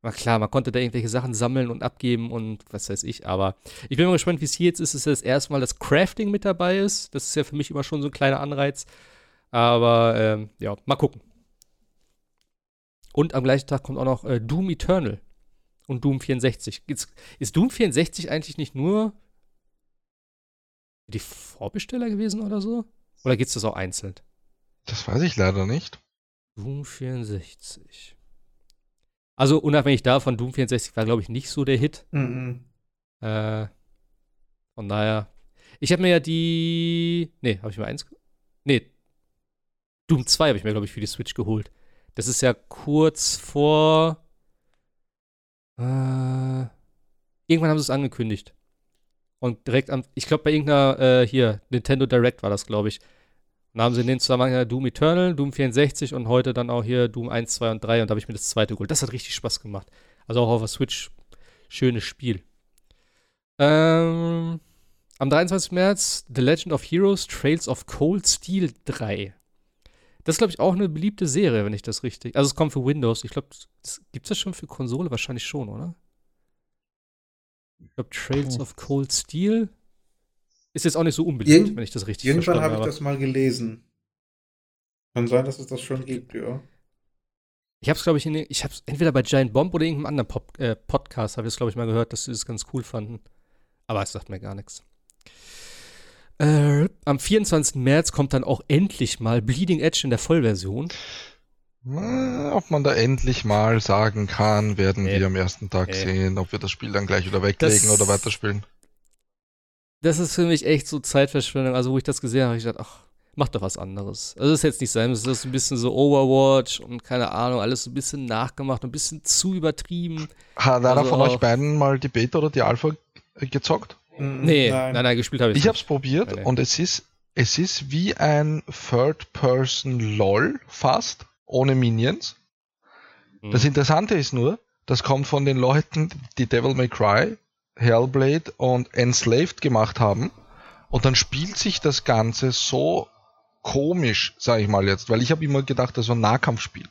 War klar, man konnte da irgendwelche Sachen sammeln und abgeben und was weiß ich, aber ich bin mal gespannt, wie es hier jetzt ist. Es ist das erste Mal, dass Crafting mit dabei ist. Das ist ja für mich immer schon so ein kleiner Anreiz. Aber ähm, ja, mal gucken. Und am gleichen Tag kommt auch noch äh, Doom Eternal und Doom 64. Ist, ist Doom 64 eigentlich nicht nur die Vorbesteller gewesen oder so? Oder geht es das auch einzeln? Das weiß ich leider nicht. Doom 64. Also unabhängig davon, Doom 64 war, glaube ich, nicht so der Hit. Mhm. Äh, von daher. Ich habe mir ja die. Nee, habe ich mir eins. Nee. Doom 2 habe ich mir, glaube ich, für die Switch geholt. Das ist ja kurz vor. Äh, irgendwann haben sie es angekündigt. Und direkt am, ich glaube bei irgendeiner, äh, hier, Nintendo Direct war das, glaube ich. Dann haben sie in den Zusammenhang Doom Eternal, Doom 64 und heute dann auch hier Doom 1, 2 und 3 und da habe ich mir das zweite geholt. Das hat richtig Spaß gemacht. Also auch auf der Switch, schönes Spiel. Ähm, am 23. März The Legend of Heroes Trails of Cold Steel 3. Das ist, glaube ich, auch eine beliebte Serie, wenn ich das richtig. Also es kommt für Windows. Ich glaube, gibt es das schon für Konsole? Wahrscheinlich schon, oder? Ich glaube, Trails oh. of Cold Steel ist jetzt auch nicht so unbeliebt, Irgend wenn ich das richtig Irgendwann habe ich das mal gelesen. Kann sein, dass es das schon gibt, ja. Ich habe es, glaube ich, in, ich habe entweder bei Giant Bomb oder irgendeinem anderen Pop, äh, Podcast habe ich es, glaube ich, mal gehört, dass sie das ganz cool fanden. Aber es sagt mir gar nichts. Äh, am 24. März kommt dann auch endlich mal Bleeding Edge in der Vollversion. ob man da endlich mal sagen kann, werden nee. wir am ersten Tag sehen, ob wir das Spiel dann gleich wieder weglegen das, oder weiterspielen. Das ist für mich echt so Zeitverschwendung. Also, wo ich das gesehen habe, habe ich gedacht, ach, mach doch was anderes. Also, das ist jetzt nicht sein, es ist ein bisschen so Overwatch und keine Ahnung, alles so ein bisschen nachgemacht, ein bisschen zu übertrieben. Hat einer also von euch beiden mal die Beta oder die Alpha gezockt? Mhm. Nee, nein, nein, nein gespielt habe ich Ich habe es probiert nein, nein. und es ist, es ist wie ein Third-Person-LOL fast, ohne Minions. Mhm. Das Interessante ist nur, das kommt von den Leuten, die Devil May Cry, Hellblade und Enslaved gemacht haben. Und dann spielt sich das Ganze so komisch, sage ich mal jetzt, weil ich habe immer gedacht, das war ein Nahkampfspiel.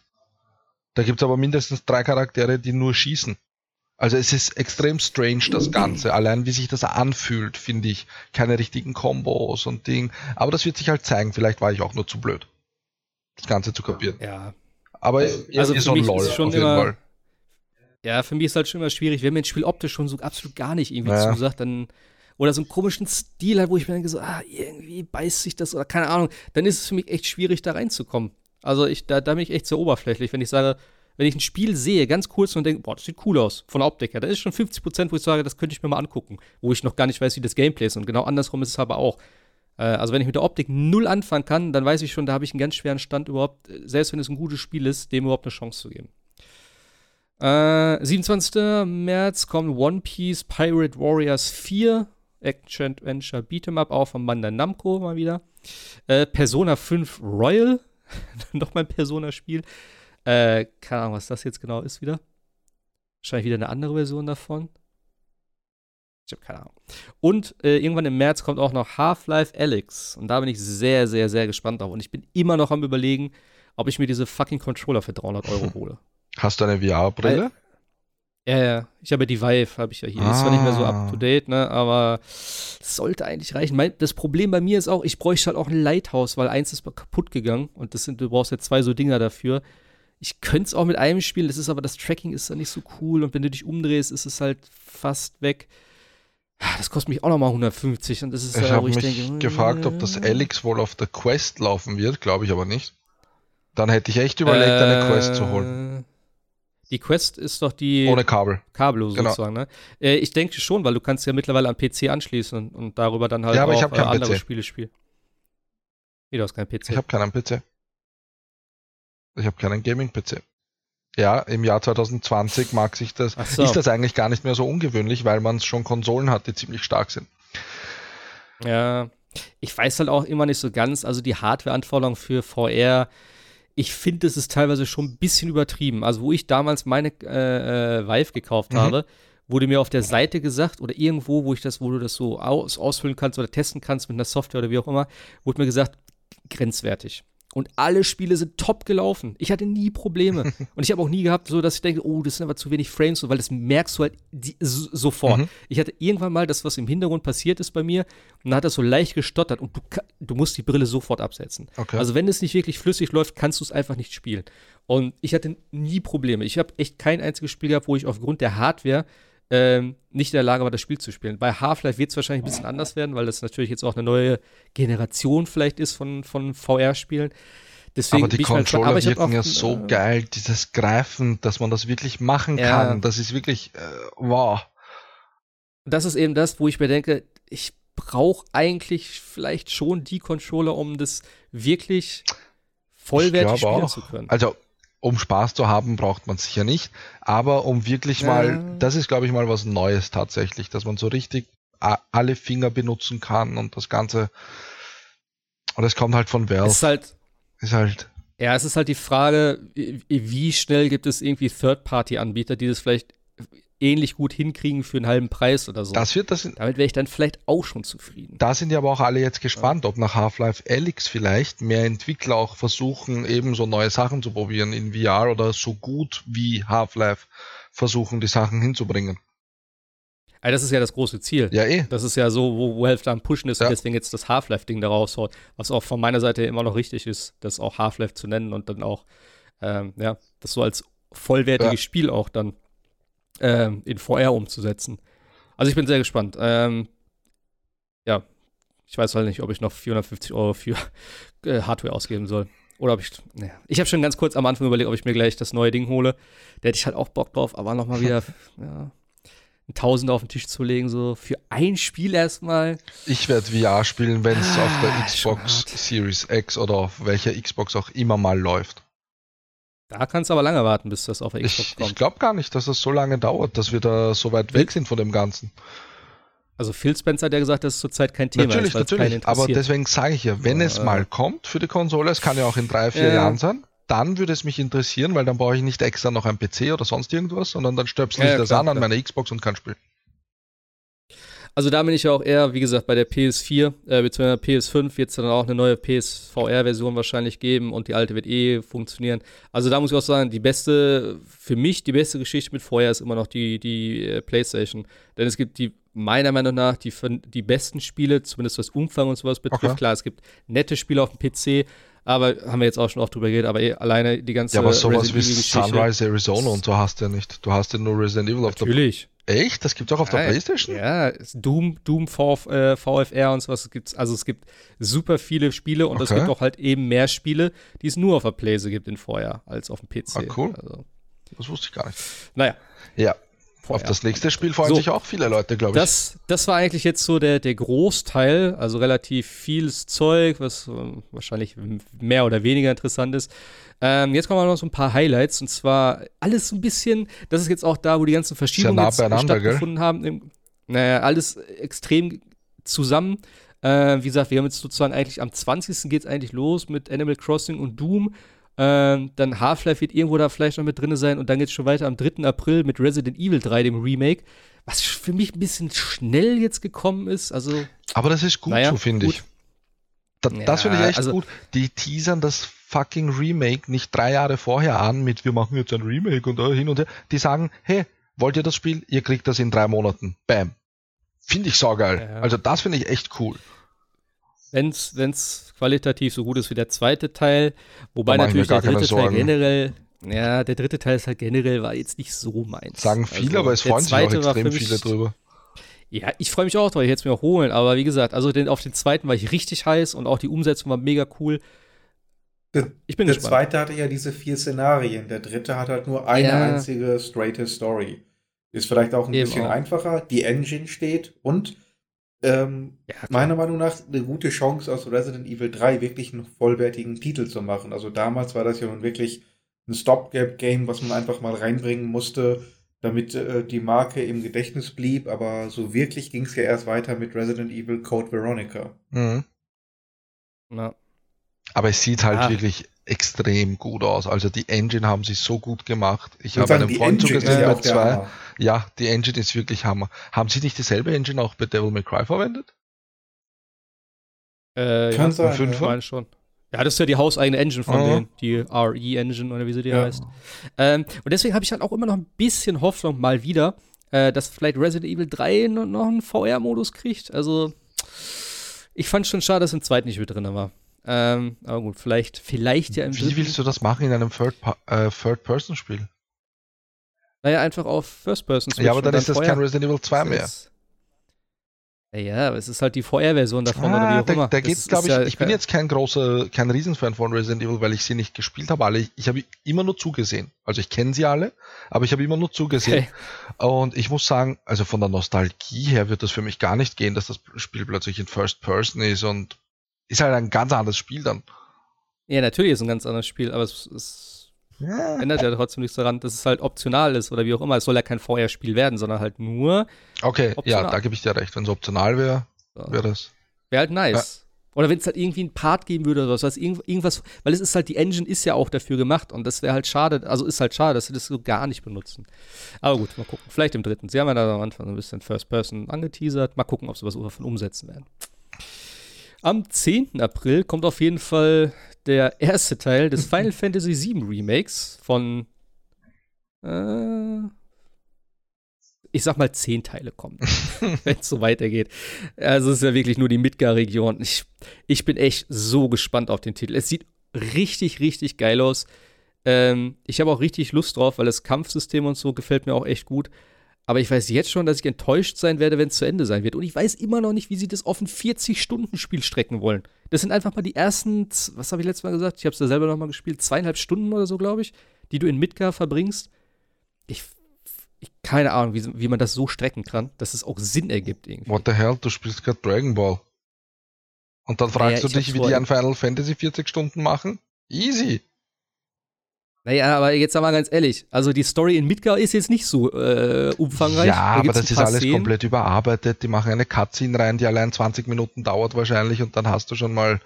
Da gibt's aber mindestens drei Charaktere, die nur schießen. Also es ist extrem strange, das Ganze. Allein wie sich das anfühlt, finde ich. Keine richtigen Kombos und Ding. Aber das wird sich halt zeigen. Vielleicht war ich auch nur zu blöd, das Ganze zu kapieren. Ja. Aber also ist so ein LOL schon auf jeden immer, Fall. Ja, für mich ist halt schon immer schwierig, wenn mir ein Spiel optisch schon so absolut gar nicht irgendwie ja. zusagt, dann oder so einen komischen Stil hat, wo ich mir denke so, ah, irgendwie beißt sich das oder keine Ahnung, dann ist es für mich echt schwierig, da reinzukommen. Also ich, da, da bin ich echt sehr oberflächlich, wenn ich sage, wenn ich ein Spiel sehe, ganz kurz und denke, boah, das sieht cool aus, von der Optik her, da ist schon 50 Prozent, wo ich sage, das könnte ich mir mal angucken, wo ich noch gar nicht weiß, wie das Gameplay ist. Und genau andersrum ist es aber auch. Äh, also wenn ich mit der Optik null anfangen kann, dann weiß ich schon, da habe ich einen ganz schweren Stand überhaupt, selbst wenn es ein gutes Spiel ist, dem überhaupt eine Chance zu geben. Äh, 27. März kommt One Piece Pirate Warriors 4. Action Adventure Beat'em Up, auch von Bandai Namco mal wieder. Äh, Persona 5 Royal. Nochmal ein Persona-Spiel. Äh, keine Ahnung, was das jetzt genau ist wieder. Wahrscheinlich wieder eine andere Version davon. Ich habe keine Ahnung. Und äh, irgendwann im März kommt auch noch Half-Life Alyx. Und da bin ich sehr, sehr, sehr gespannt drauf. Und ich bin immer noch am überlegen, ob ich mir diese fucking Controller für 300 Euro hole. Hast du eine VR-Brille? Ja, ja. Ich habe ja die Vive, habe ich ja hier. Ah. Ist zwar nicht mehr so up to date, ne, aber sollte eigentlich reichen. Mein, das Problem bei mir ist auch, ich bräuchte halt auch ein Lighthouse, weil eins ist kaputt gegangen und das sind, du brauchst ja zwei so Dinger dafür. Ich könnte es auch mit einem spielen, das ist aber das Tracking ist dann nicht so cool und wenn du dich umdrehst, ist es halt fast weg. Das kostet mich auch nochmal 150 und das ist ich habe mich denke, gefragt, ob das Alex wohl auf der Quest laufen wird, glaube ich aber nicht. Dann hätte ich echt überlegt, äh, eine Quest zu holen. Die Quest ist doch die. Ohne Kabel. Kabel genau. sozusagen, ne? Äh, ich denke schon, weil du kannst ja mittlerweile am PC anschließen und, und darüber dann halt ja, aber auch ich äh, andere PC. Spiele spielen. Nee, du hast keinen PC. Ich habe keinen PC. Ich habe keinen Gaming-PC. Ja, im Jahr 2020 mag sich das, so. ist das eigentlich gar nicht mehr so ungewöhnlich, weil man schon Konsolen hat, die ziemlich stark sind. Ja, ich weiß halt auch immer nicht so ganz, also die Hardware-Anforderungen für VR, ich finde, es ist teilweise schon ein bisschen übertrieben. Also, wo ich damals meine äh, äh, Vive gekauft mhm. habe, wurde mir auf der Seite gesagt oder irgendwo, wo ich das, wo du das so aus, ausfüllen kannst oder testen kannst mit einer Software oder wie auch immer, wurde mir gesagt, grenzwertig. Und alle Spiele sind top gelaufen. Ich hatte nie Probleme. und ich habe auch nie gehabt, so dass ich denke, oh, das sind aber zu wenig Frames, weil das merkst du halt die, so, sofort. Mhm. Ich hatte irgendwann mal das, was im Hintergrund passiert ist bei mir, und dann hat das so leicht gestottert und du, du musst die Brille sofort absetzen. Okay. Also wenn es nicht wirklich flüssig läuft, kannst du es einfach nicht spielen. Und ich hatte nie Probleme. Ich habe echt kein einziges Spiel gehabt, wo ich aufgrund der Hardware ähm, nicht in der Lage war, das Spiel zu spielen. Bei Half-Life wird es wahrscheinlich ein bisschen anders werden, weil das natürlich jetzt auch eine neue Generation vielleicht ist von, von VR-Spielen. Deswegen aber die Controller aber wirken ja so äh, geil, dieses Greifen, dass man das wirklich machen ja. kann. Das ist wirklich, äh, wow. Das ist eben das, wo ich mir denke, ich brauche eigentlich vielleicht schon die Controller, um das wirklich vollwertig spielen auch. zu können. Also um Spaß zu haben, braucht man sicher nicht. Aber um wirklich ja. mal, das ist, glaube ich, mal was Neues tatsächlich, dass man so richtig alle Finger benutzen kann und das Ganze. Und es kommt halt von Valve. Ist halt. Ist halt. Ja, es ist halt die Frage, wie schnell gibt es irgendwie Third-Party-Anbieter, die das vielleicht ähnlich gut hinkriegen für einen halben Preis oder so. Das wird, das Damit wäre ich dann vielleicht auch schon zufrieden. Da sind ja aber auch alle jetzt gespannt, ja. ob nach Half-Life Alyx vielleicht mehr Entwickler auch versuchen, eben so neue Sachen zu probieren in VR oder so gut wie Half-Life versuchen, die Sachen hinzubringen. Also das ist ja das große Ziel. Ja, eh. Das ist ja so, wo, wo Half am Pushen ist ja. und deswegen jetzt das Half-Life-Ding da raushaut, was auch von meiner Seite immer noch richtig ist, das auch Half-Life zu nennen und dann auch, ähm, ja, das so als vollwertiges ja. Spiel auch dann ähm, in VR umzusetzen. Also ich bin sehr gespannt. Ähm, ja, ich weiß halt nicht, ob ich noch 450 Euro für äh, Hardware ausgeben soll. Oder ob ich, naja. Ich habe schon ganz kurz am Anfang überlegt, ob ich mir gleich das neue Ding hole. Da hätte ich halt auch Bock drauf, aber nochmal wieder, ja, ein Tausender auf den Tisch zu legen, so für ein Spiel erstmal. Ich werde VR spielen, wenn es ah, auf der Xbox Series X oder auf welcher Xbox auch immer mal läuft. Da kannst du aber lange warten, bis das auf Xbox ich, kommt. Ich glaube gar nicht, dass das so lange dauert, dass wir da so weit weg sind von dem Ganzen. Also Phil Spencer hat ja gesagt, das ist zurzeit kein Thema natürlich, ist. Natürlich, aber deswegen sage ich ja, wenn ja, es mal kommt für die Konsole, es kann ja auch in drei, vier ja. Jahren sein, dann würde es mich interessieren, weil dann brauche ich nicht extra noch ein PC oder sonst irgendwas, sondern dann stöpsel ich ja, das klar, an an meiner Xbox und kann spielen. Also da bin ich ja auch eher, wie gesagt, bei der PS4 äh, bzw. PS5 wird es dann auch eine neue PSVR-Version wahrscheinlich geben und die alte wird eh funktionieren. Also da muss ich auch sagen, die beste, für mich die beste Geschichte mit VR ist immer noch die, die äh, PlayStation. Denn es gibt die, meiner Meinung nach, die, die besten Spiele, zumindest was Umfang und sowas betrifft. Okay. Klar, es gibt nette Spiele auf dem PC, aber haben wir jetzt auch schon oft drüber geredet, aber eh, alleine die ganze Ja, aber sowas wie Sunrise Arizona und so hast du ja nicht. Du hast ja nur Resident Evil auf der Natürlich. Echt? Das gibt es auch auf der Playstation? Ja, Doom, Doom VF, äh, VFR und sowas gibt's. Also es gibt super viele Spiele und okay. es gibt auch halt eben mehr Spiele, die es nur auf der Playstation gibt in VR als auf dem PC. Ah, cool. Also. Das wusste ich gar nicht. Naja. Ja. Auf das nächste Spiel freuen so, sich auch viele Leute, glaube ich. Das, das war eigentlich jetzt so der, der Großteil, also relativ vieles Zeug, was äh, wahrscheinlich mehr oder weniger interessant ist. Ähm, jetzt kommen noch so ein paar Highlights und zwar alles ein bisschen, das ist jetzt auch da, wo die ganzen Verschiebungen nah stattgefunden gell? haben. Naja, alles extrem zusammen. Äh, wie gesagt, wir haben jetzt sozusagen eigentlich am 20. geht es eigentlich los mit Animal Crossing und Doom. Ähm, dann Half-Life wird irgendwo da vielleicht noch mit drin sein und dann geht es schon weiter am 3. April mit Resident Evil 3, dem Remake. Was für mich ein bisschen schnell jetzt gekommen ist. Also, Aber das ist gut naja, so, finde ich. Da, ja, das finde ich echt also, gut. Die teasern das fucking Remake nicht drei Jahre vorher an mit wir machen jetzt ein Remake und hin und her. Die sagen, hey, wollt ihr das Spiel? Ihr kriegt das in drei Monaten. Bam. Finde ich saugeil. Ja. Also das finde ich echt cool. Wenn es qualitativ so gut ist wie der zweite Teil, wobei natürlich der dritte Teil generell, ja, der dritte Teil ist halt generell war jetzt nicht so meins. Sagen viele, also, aber es freuen sich auch extrem viele drüber. Ja, ich freue mich auch drauf, ich hätte es mir auch holen, aber wie gesagt, also den, auf den zweiten war ich richtig heiß und auch die Umsetzung war mega cool. Der, ich bin der gespannt. zweite hatte ja diese vier Szenarien. Der dritte hat halt nur eine ja. einzige straighte Story. Ist vielleicht auch ein Eben bisschen auch. einfacher. Die Engine steht und ähm, ja, meiner Meinung nach eine gute Chance, aus Resident Evil 3 wirklich einen vollwertigen Titel zu machen. Also damals war das ja nun wirklich ein Stopgap-Game, was man einfach mal reinbringen musste, damit äh, die Marke im Gedächtnis blieb. Aber so wirklich ging es ja erst weiter mit Resident Evil Code Veronica. Mhm. Ja. Aber es sieht halt ah. wirklich extrem gut aus. Also die Engine haben sie so gut gemacht. Ich habe einen Freund zugesehen bei zwei. Ja, die Engine ist wirklich Hammer. Haben sie nicht dieselbe Engine auch bei Devil May Cry verwendet? Äh, Kann ja, sein, fünf ja. schon. Ja, das ist ja die hauseigene Engine von oh. denen, die RE-Engine oder wie sie die ja. heißt. Ähm, und deswegen habe ich halt auch immer noch ein bisschen Hoffnung mal wieder, äh, dass vielleicht Resident Evil 3 noch einen VR-Modus kriegt. Also, ich fand schon schade, dass im zweiten nicht mit drin war. Ähm, aber gut, vielleicht, vielleicht ja im Wie dritten. willst du das machen in einem Third-Person-Spiel? Third naja, einfach auf First-Person Ja, aber dann, dann ist das kein Resident Evil 2 mehr. Ja, aber es ist halt die VR-Version davon ah, oder wie auch da, immer. Da geht's, glaube ich, ja, ich bin jetzt kein großer, kein Riesenfan von Resident Evil, weil ich sie nicht gespielt habe. Alle, ich, ich habe immer nur zugesehen. Also ich kenne sie alle, aber ich habe immer nur zugesehen. Okay. Und ich muss sagen, also von der Nostalgie her wird das für mich gar nicht gehen, dass das Spiel plötzlich in First Person ist und ist halt ein ganz anderes Spiel dann. Ja, natürlich ist es ein ganz anderes Spiel, aber es, es ja. ändert ja trotzdem nichts daran, dass es halt optional ist oder wie auch immer. Es soll ja kein VR-Spiel werden, sondern halt nur. Okay, optional. ja, da gebe ich dir recht. Wenn es optional wäre, wäre das. Wäre halt nice. Ja. Oder wenn es halt irgendwie einen Part geben würde oder was, irgendwas, weil es ist halt, die Engine ist ja auch dafür gemacht und das wäre halt schade, also ist halt schade, dass sie das so gar nicht benutzen. Aber gut, mal gucken. Vielleicht im dritten. Sie haben ja da am Anfang so ein bisschen First Person angeteasert. Mal gucken, ob sie was davon umsetzen werden. Am 10. April kommt auf jeden Fall der erste Teil des Final Fantasy VII Remakes von äh, ich sag mal, zehn Teile kommen, wenn es so weitergeht. Also es ist ja wirklich nur die Midgar-Region. Ich, ich bin echt so gespannt auf den Titel. Es sieht richtig, richtig geil aus. Ähm, ich habe auch richtig Lust drauf, weil das Kampfsystem und so gefällt mir auch echt gut. Aber ich weiß jetzt schon, dass ich enttäuscht sein werde, wenn es zu Ende sein wird. Und ich weiß immer noch nicht, wie sie das auf ein 40-Stunden-Spiel strecken wollen. Das sind einfach mal die ersten, was habe ich letztes Mal gesagt? Ich habe es ja selber noch mal gespielt, zweieinhalb Stunden oder so, glaube ich, die du in Midgar verbringst. Ich, ich keine Ahnung, wie, wie man das so strecken kann, dass es auch Sinn ergibt irgendwie. What the hell, du spielst gerade Dragon Ball. Und dann fragst ja, du dich, wie die an Final Fantasy 40 Stunden machen? Easy. Naja, aber jetzt sagen wir ganz ehrlich, also die Story in Midgar ist jetzt nicht so äh, umfangreich. Ja, da aber das ist alles Szenen. komplett überarbeitet. Die machen eine Cutscene rein, die allein 20 Minuten dauert wahrscheinlich und dann hast du schon mal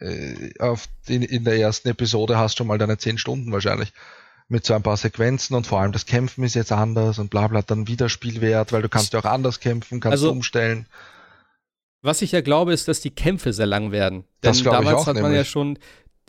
äh, auf die, in der ersten Episode hast du schon mal deine 10 Stunden wahrscheinlich. Mit so ein paar Sequenzen und vor allem das Kämpfen ist jetzt anders und bla bla, dann wieder Spielwert, weil du kannst ja auch anders kämpfen, kannst also, umstellen. Was ich ja glaube, ist, dass die Kämpfe sehr lang werden. Denn das damals ich auch, hat man nämlich. ja schon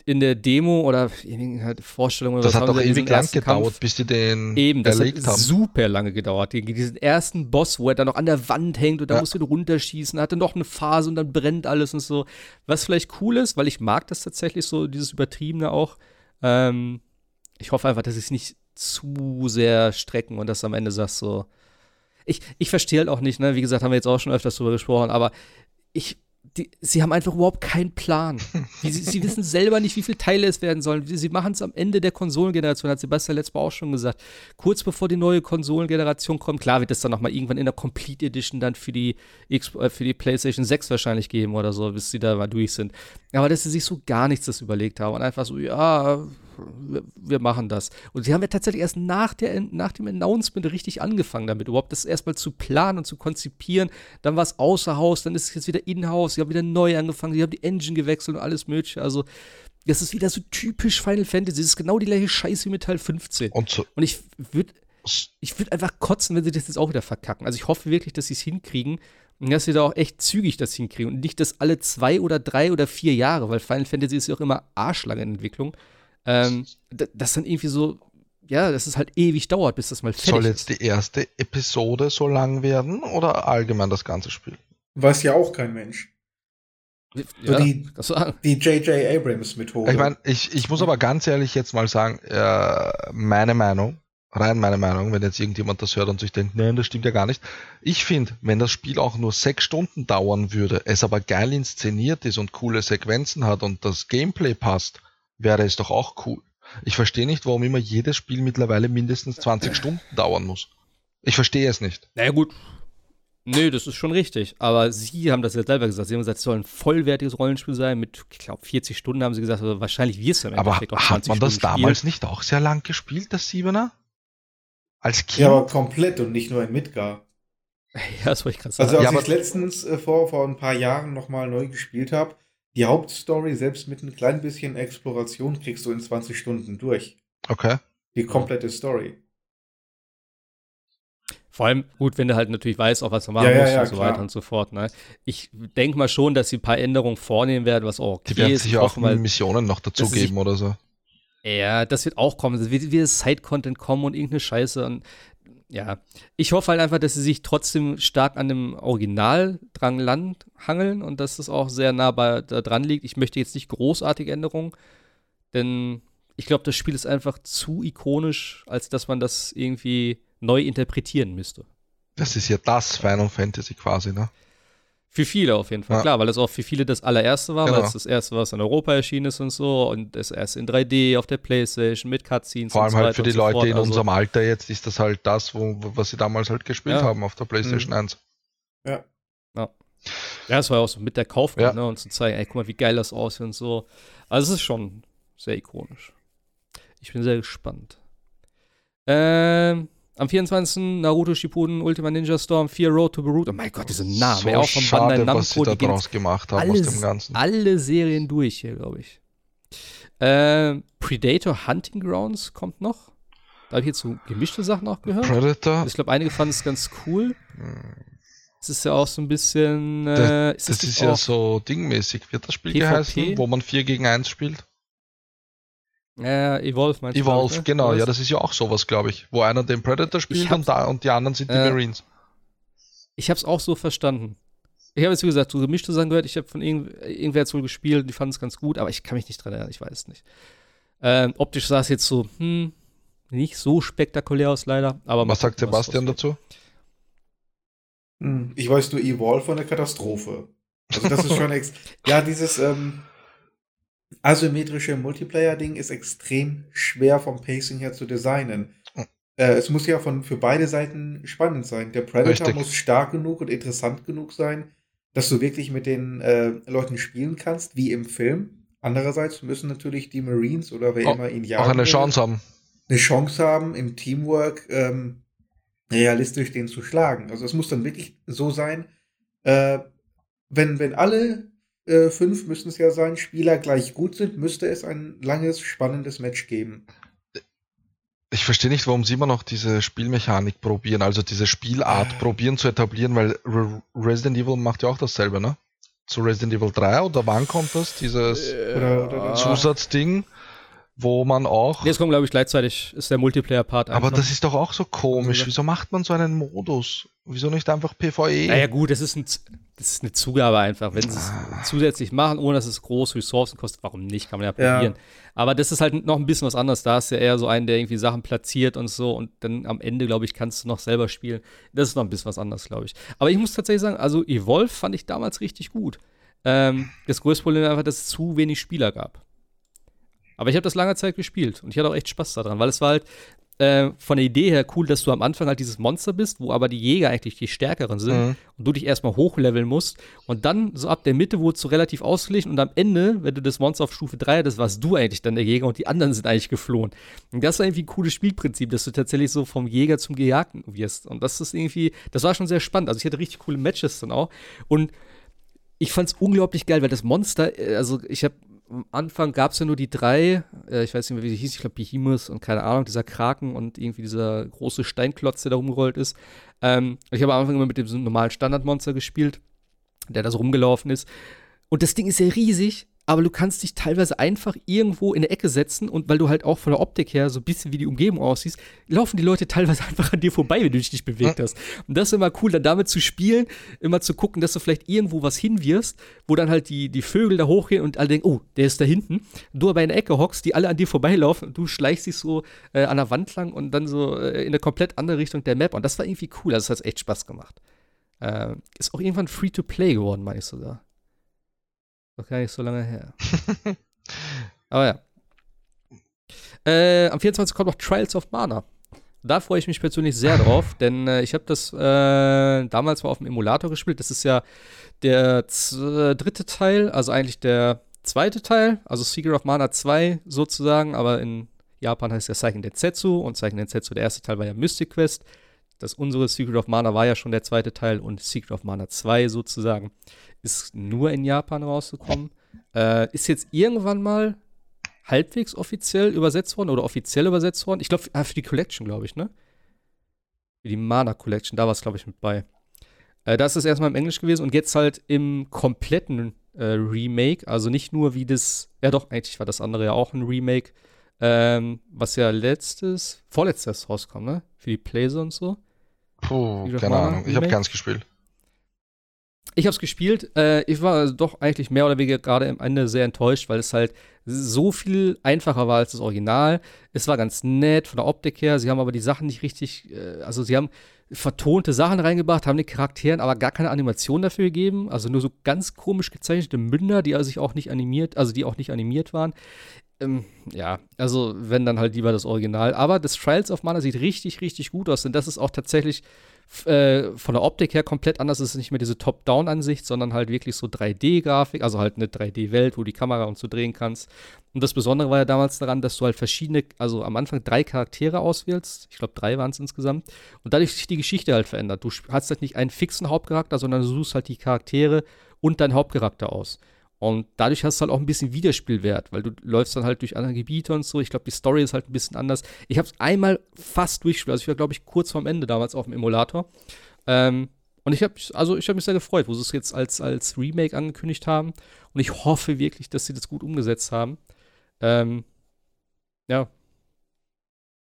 in der Demo oder halt Vorstellung Das hat doch ewig lang gedauert, Kampf, bis die den eben, das erlegt hat haben. super lange gedauert. Diesen ersten Boss, wo er dann noch an der Wand hängt und da ja. musst du ihn runterschießen, hatte noch eine Phase und dann brennt alles und so. Was vielleicht cool ist, weil ich mag das tatsächlich so, dieses Übertriebene auch. Ähm, ich hoffe einfach, dass sie es nicht zu sehr strecken und dass am Ende sagst so. Ich, ich verstehe halt auch nicht, ne? Wie gesagt, haben wir jetzt auch schon öfters drüber gesprochen, aber ich die, sie haben einfach überhaupt keinen Plan. sie, sie, wissen selber nicht, wie viele Teile es werden sollen. Sie machen es am Ende der Konsolengeneration, hat Sebastian letztes Mal auch schon gesagt. Kurz bevor die neue Konsolengeneration kommt, klar wird es dann nochmal irgendwann in der Complete Edition dann für die, X, äh, für die PlayStation 6 wahrscheinlich geben oder so, bis sie da mal durch sind. Aber dass sie sich so gar nichts das überlegt haben und einfach so, ja, wir, wir, machen das. Und sie haben ja tatsächlich erst nach, der, nach dem Announcement richtig angefangen damit, überhaupt das erstmal zu planen und zu konzipieren. Dann war es außer Haus, dann ist es jetzt wieder in-house, sie haben wieder neu angefangen, sie haben die Engine gewechselt und alles Mögliche. Also, das ist wieder so typisch Final Fantasy. Das ist genau die gleiche Scheiße wie mit Teil 15. Und, so und ich würde ich würde einfach kotzen, wenn sie das jetzt auch wieder verkacken. Also ich hoffe wirklich, dass sie es hinkriegen und dass sie da auch echt zügig das hinkriegen und nicht das alle zwei oder drei oder vier Jahre, weil Final Fantasy ist ja auch immer arschlange in Entwicklung ähm, das dann irgendwie so, ja, dass es halt ewig dauert, bis das mal fertig Soll jetzt die erste Episode so lang werden oder allgemein das ganze Spiel? Weiß ja auch kein Mensch. Ja, so die J.J. Abrams Methode. Ich meine, ich, ich muss aber ganz ehrlich jetzt mal sagen, äh, meine Meinung, rein meine Meinung, wenn jetzt irgendjemand das hört und sich denkt, nein, das stimmt ja gar nicht. Ich finde, wenn das Spiel auch nur sechs Stunden dauern würde, es aber geil inszeniert ist und coole Sequenzen hat und das Gameplay passt, wäre es doch auch cool. Ich verstehe nicht, warum immer jedes Spiel mittlerweile mindestens 20 Stunden dauern muss. Ich verstehe es nicht. Naja gut. Nö, das ist schon richtig. Aber sie haben das ja selber gesagt. Sie haben gesagt, es soll ein vollwertiges Rollenspiel sein. Mit, ich glaube, 40 Stunden haben sie gesagt. Also wahrscheinlich wirst du im Aber Endeffekt auch 20 hat man das Stunden damals spielen. nicht auch sehr lang gespielt, das Siebener? Als Kind? Ja, aber komplett und nicht nur in Midgar. Ja, das wollte ich gerade sagen. Also als ja, ich letztens äh, vor, vor ein paar Jahren nochmal neu gespielt habe, die Hauptstory, selbst mit ein klein bisschen Exploration, kriegst du in 20 Stunden durch. Okay. Die komplette Story. Vor allem gut, wenn du halt natürlich weißt, auch was du machen ja, musst ja, ja, und so klar. weiter und so fort. Ne? Ich denke mal schon, dass sie ein paar Änderungen vornehmen werden, was auch okay Die werden sicher auch mal, Missionen noch dazugeben oder so. Ja, das wird auch kommen. Es wird wieder Side-Content kommen und irgendeine Scheiße. Und ja, ich hoffe halt einfach, dass sie sich trotzdem stark an dem Original dran land hangeln und dass es auch sehr nah bei, da dran liegt. Ich möchte jetzt nicht großartige Änderungen, denn ich glaube, das Spiel ist einfach zu ikonisch, als dass man das irgendwie neu interpretieren müsste. Das ist ja das Final Fantasy quasi, ne? Für viele auf jeden Fall, ja. klar, weil es auch für viele das allererste war, genau. weil es das erste, was in Europa erschienen ist und so und das erst in 3D auf der Playstation mit Cutscenes Vor allem und so halt für die so Leute fort. in also, unserem Alter jetzt ist das halt das, wo, was sie damals halt gespielt ja. haben auf der Playstation mhm. 1. Ja. Ja. Ja, es war auch so mit der Kauf, ja. ne, und zu zeigen, ey, guck mal, wie geil das aussieht und so. Also es ist schon sehr ikonisch. Ich bin sehr gespannt. Ähm, am 24. Naruto Shippuden Ultima Ninja Storm 4 Road to Boruto. Oh mein Gott, diese Namen. So auch von schade, Bandai Namco, was sie da draus gemacht haben alles, aus dem Ganzen. Alle Serien durch hier, glaube ich. Äh, Predator Hunting Grounds kommt noch. Da habe ich jetzt so gemischte Sachen auch gehört. Predator. Ich glaube, einige fanden es ganz cool. Es ist ja auch so ein bisschen. Äh, das, ist, das ist ja so dingmäßig, wird das Spiel PvP? geheißen, wo man 4 gegen 1 spielt. Ja, Evolve meinst Evolve, du? Evolve, ne? genau. Ja, das ist ja auch sowas, glaube ich. Wo einer den Predator spielt und, da, und die anderen sind die äh, Marines. Ich habe es auch so verstanden. Ich habe jetzt, wie gesagt, so gemischte Sachen gehört. Ich habe von irgend, irgendwer jetzt wohl gespielt, die fanden es ganz gut, aber ich kann mich nicht dran erinnern, ich weiß es nicht. Ähm, optisch sah es jetzt so, hm, nicht so spektakulär aus, leider. Aber was sagt Sebastian was dazu? Hm, ich weiß nur Evolve von der Katastrophe. Also das ist schon ex Ja, dieses, ähm, asymmetrische Multiplayer-Ding ist extrem schwer vom Pacing her zu designen. Äh, es muss ja von, für beide Seiten spannend sein. Der Predator Richtig. muss stark genug und interessant genug sein, dass du wirklich mit den äh, Leuten spielen kannst, wie im Film. Andererseits müssen natürlich die Marines oder wer oh, immer ihn jagen Auch eine Chance haben. Eine Chance haben, im Teamwork ähm, realistisch den zu schlagen. Also es muss dann wirklich so sein, äh, wenn, wenn alle äh, fünf müssen es ja sein, Spieler gleich gut sind, müsste es ein langes, spannendes Match geben. Ich verstehe nicht, warum sie immer noch diese Spielmechanik probieren, also diese Spielart äh. probieren zu etablieren, weil Re Resident Evil macht ja auch dasselbe, ne? Zu Resident Evil 3 oder wann kommt das? Dieses äh, Zusatzding wo man auch. Jetzt kommt, glaube ich, gleichzeitig ist der Multiplayer-Part. Aber das ist doch auch so komisch. Wieso macht man so einen Modus? Wieso nicht einfach PvE? Naja, gut, das ist, ein, das ist eine Zugabe einfach. Wenn sie es ah. zusätzlich machen, ohne dass es große Ressourcen kostet, warum nicht? Kann man ja probieren. Ja. Aber das ist halt noch ein bisschen was anderes. Da ist ja eher so einen, der irgendwie Sachen platziert und so. Und dann am Ende, glaube ich, kannst du noch selber spielen. Das ist noch ein bisschen was anderes, glaube ich. Aber ich muss tatsächlich sagen, also Evolve fand ich damals richtig gut. Ähm, das größte Problem war einfach, dass es zu wenig Spieler gab. Aber ich habe das lange Zeit gespielt und ich hatte auch echt Spaß daran, weil es war halt äh, von der Idee her cool, dass du am Anfang halt dieses Monster bist, wo aber die Jäger eigentlich die stärkeren sind mhm. und du dich erstmal hochleveln musst und dann so ab der Mitte wurde es so relativ ausgeglichen und am Ende, wenn du das Monster auf Stufe 3 hattest, warst du eigentlich dann der Jäger und die anderen sind eigentlich geflohen. Und das war irgendwie ein cooles Spielprinzip, dass du tatsächlich so vom Jäger zum Gejagten wirst und das ist irgendwie, das war schon sehr spannend. Also ich hatte richtig coole Matches dann auch und ich fand es unglaublich geil, weil das Monster, äh, also ich habe am Anfang gab es ja nur die drei, äh, ich weiß nicht mehr, wie sie hieß, ich glaube Behemoth und keine Ahnung, dieser Kraken und irgendwie dieser große Steinklotz, der da rumgerollt ist. Ähm, ich habe am Anfang immer mit dem normalen Standardmonster gespielt, der da so rumgelaufen ist. Und das Ding ist ja riesig aber du kannst dich teilweise einfach irgendwo in der Ecke setzen und weil du halt auch von der Optik her so ein bisschen wie die Umgebung aussiehst, laufen die Leute teilweise einfach an dir vorbei, wenn du dich nicht bewegt hast. Und das ist immer cool, dann damit zu spielen, immer zu gucken, dass du vielleicht irgendwo was hinwirfst, wo dann halt die, die Vögel da hochgehen und alle denken, oh, der ist da hinten. Du aber in der Ecke hockst, die alle an dir vorbeilaufen und du schleichst dich so äh, an der Wand lang und dann so äh, in eine komplett andere Richtung der Map. Und das war irgendwie cool, also das hat echt Spaß gemacht. Äh, ist auch irgendwann Free-to-Play geworden, meine ich sogar. Noch gar nicht so lange her. Aber ja. Äh, am 24. kommt noch Trials of Mana. Da freue ich mich persönlich sehr drauf, denn äh, ich habe das äh, damals mal auf dem Emulator gespielt. Das ist ja der dritte Teil, also eigentlich der zweite Teil, also Secret of Mana 2 sozusagen, aber in Japan heißt der Seiken Densetsu und Seiken Densetsu, der erste Teil war ja Mystic Quest. Das unsere Secret of Mana war ja schon der zweite Teil und Secret of Mana 2 sozusagen ist nur in Japan rausgekommen. Äh, ist jetzt irgendwann mal halbwegs offiziell übersetzt worden oder offiziell übersetzt worden. Ich glaube, ah, für die Collection, glaube ich, ne? Für die Mana Collection, da war es, glaube ich, mit bei. Äh, das ist erstmal im Englisch gewesen und jetzt halt im kompletten äh, Remake, also nicht nur wie das, ja doch, eigentlich war das andere ja auch ein Remake, ähm, was ja letztes, vorletztes rauskam, ne? Für die Playse und so. Puh, keine Ahnung, ich habe keins gespielt. Ich habe es gespielt. Äh, ich war doch eigentlich mehr oder weniger gerade am Ende sehr enttäuscht, weil es halt so viel einfacher war als das Original. Es war ganz nett von der Optik her. Sie haben aber die Sachen nicht richtig, äh, also sie haben vertonte Sachen reingebracht, haben den Charakteren aber gar keine Animation dafür gegeben. Also nur so ganz komisch gezeichnete Münder, die sich auch nicht animiert, also die auch nicht animiert waren. Ähm, ja, also wenn dann halt lieber das Original. Aber das Trials of Mana sieht richtig, richtig gut aus. Und das ist auch tatsächlich äh, von der Optik her komplett anders. Es ist nicht mehr diese Top-Down-Ansicht, sondern halt wirklich so 3D-Grafik, also halt eine 3D-Welt, wo die Kamera und so drehen kannst. Und das Besondere war ja damals daran, dass du halt verschiedene, also am Anfang drei Charaktere auswählst. Ich glaube, drei waren es insgesamt. Und dadurch sich die Geschichte halt verändert. Du hast halt nicht einen fixen Hauptcharakter, sondern du suchst halt die Charaktere und deinen Hauptcharakter aus. Und dadurch hast du halt auch ein bisschen Wiederspielwert, weil du läufst dann halt durch andere Gebiete und so. Ich glaube, die Story ist halt ein bisschen anders. Ich habe es einmal fast durchgespielt. Also ich war, glaube ich, kurz vorm Ende damals auf dem Emulator. Ähm, und ich habe also ich habe mich sehr gefreut, wo sie es jetzt als, als Remake angekündigt haben. Und ich hoffe wirklich, dass sie das gut umgesetzt haben. Ähm, ja.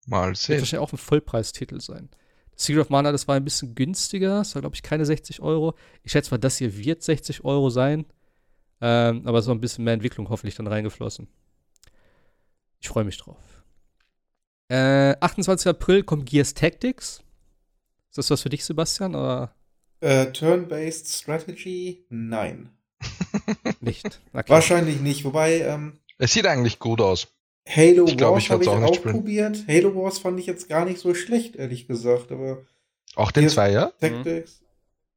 Mal sehen. Wird wahrscheinlich auch ein Vollpreistitel sein. Secret of Mana, das war ein bisschen günstiger. Das war, glaube ich, keine 60 Euro. Ich schätze mal, das hier wird 60 Euro sein. Ähm, aber es war ein bisschen mehr Entwicklung hoffentlich dann reingeflossen. Ich freue mich drauf. Äh, 28. April kommt Gears Tactics. Ist das was für dich, Sebastian? Oder? Äh, Turn-based Strategy? Nein. nicht. Okay. Wahrscheinlich nicht. Wobei. Ähm, es sieht eigentlich gut aus. Halo ich glaub, Wars habe ich auch, auch probiert. Halo Wars fand ich jetzt gar nicht so schlecht, ehrlich gesagt. Aber auch den Zweier? Tactics. Mhm.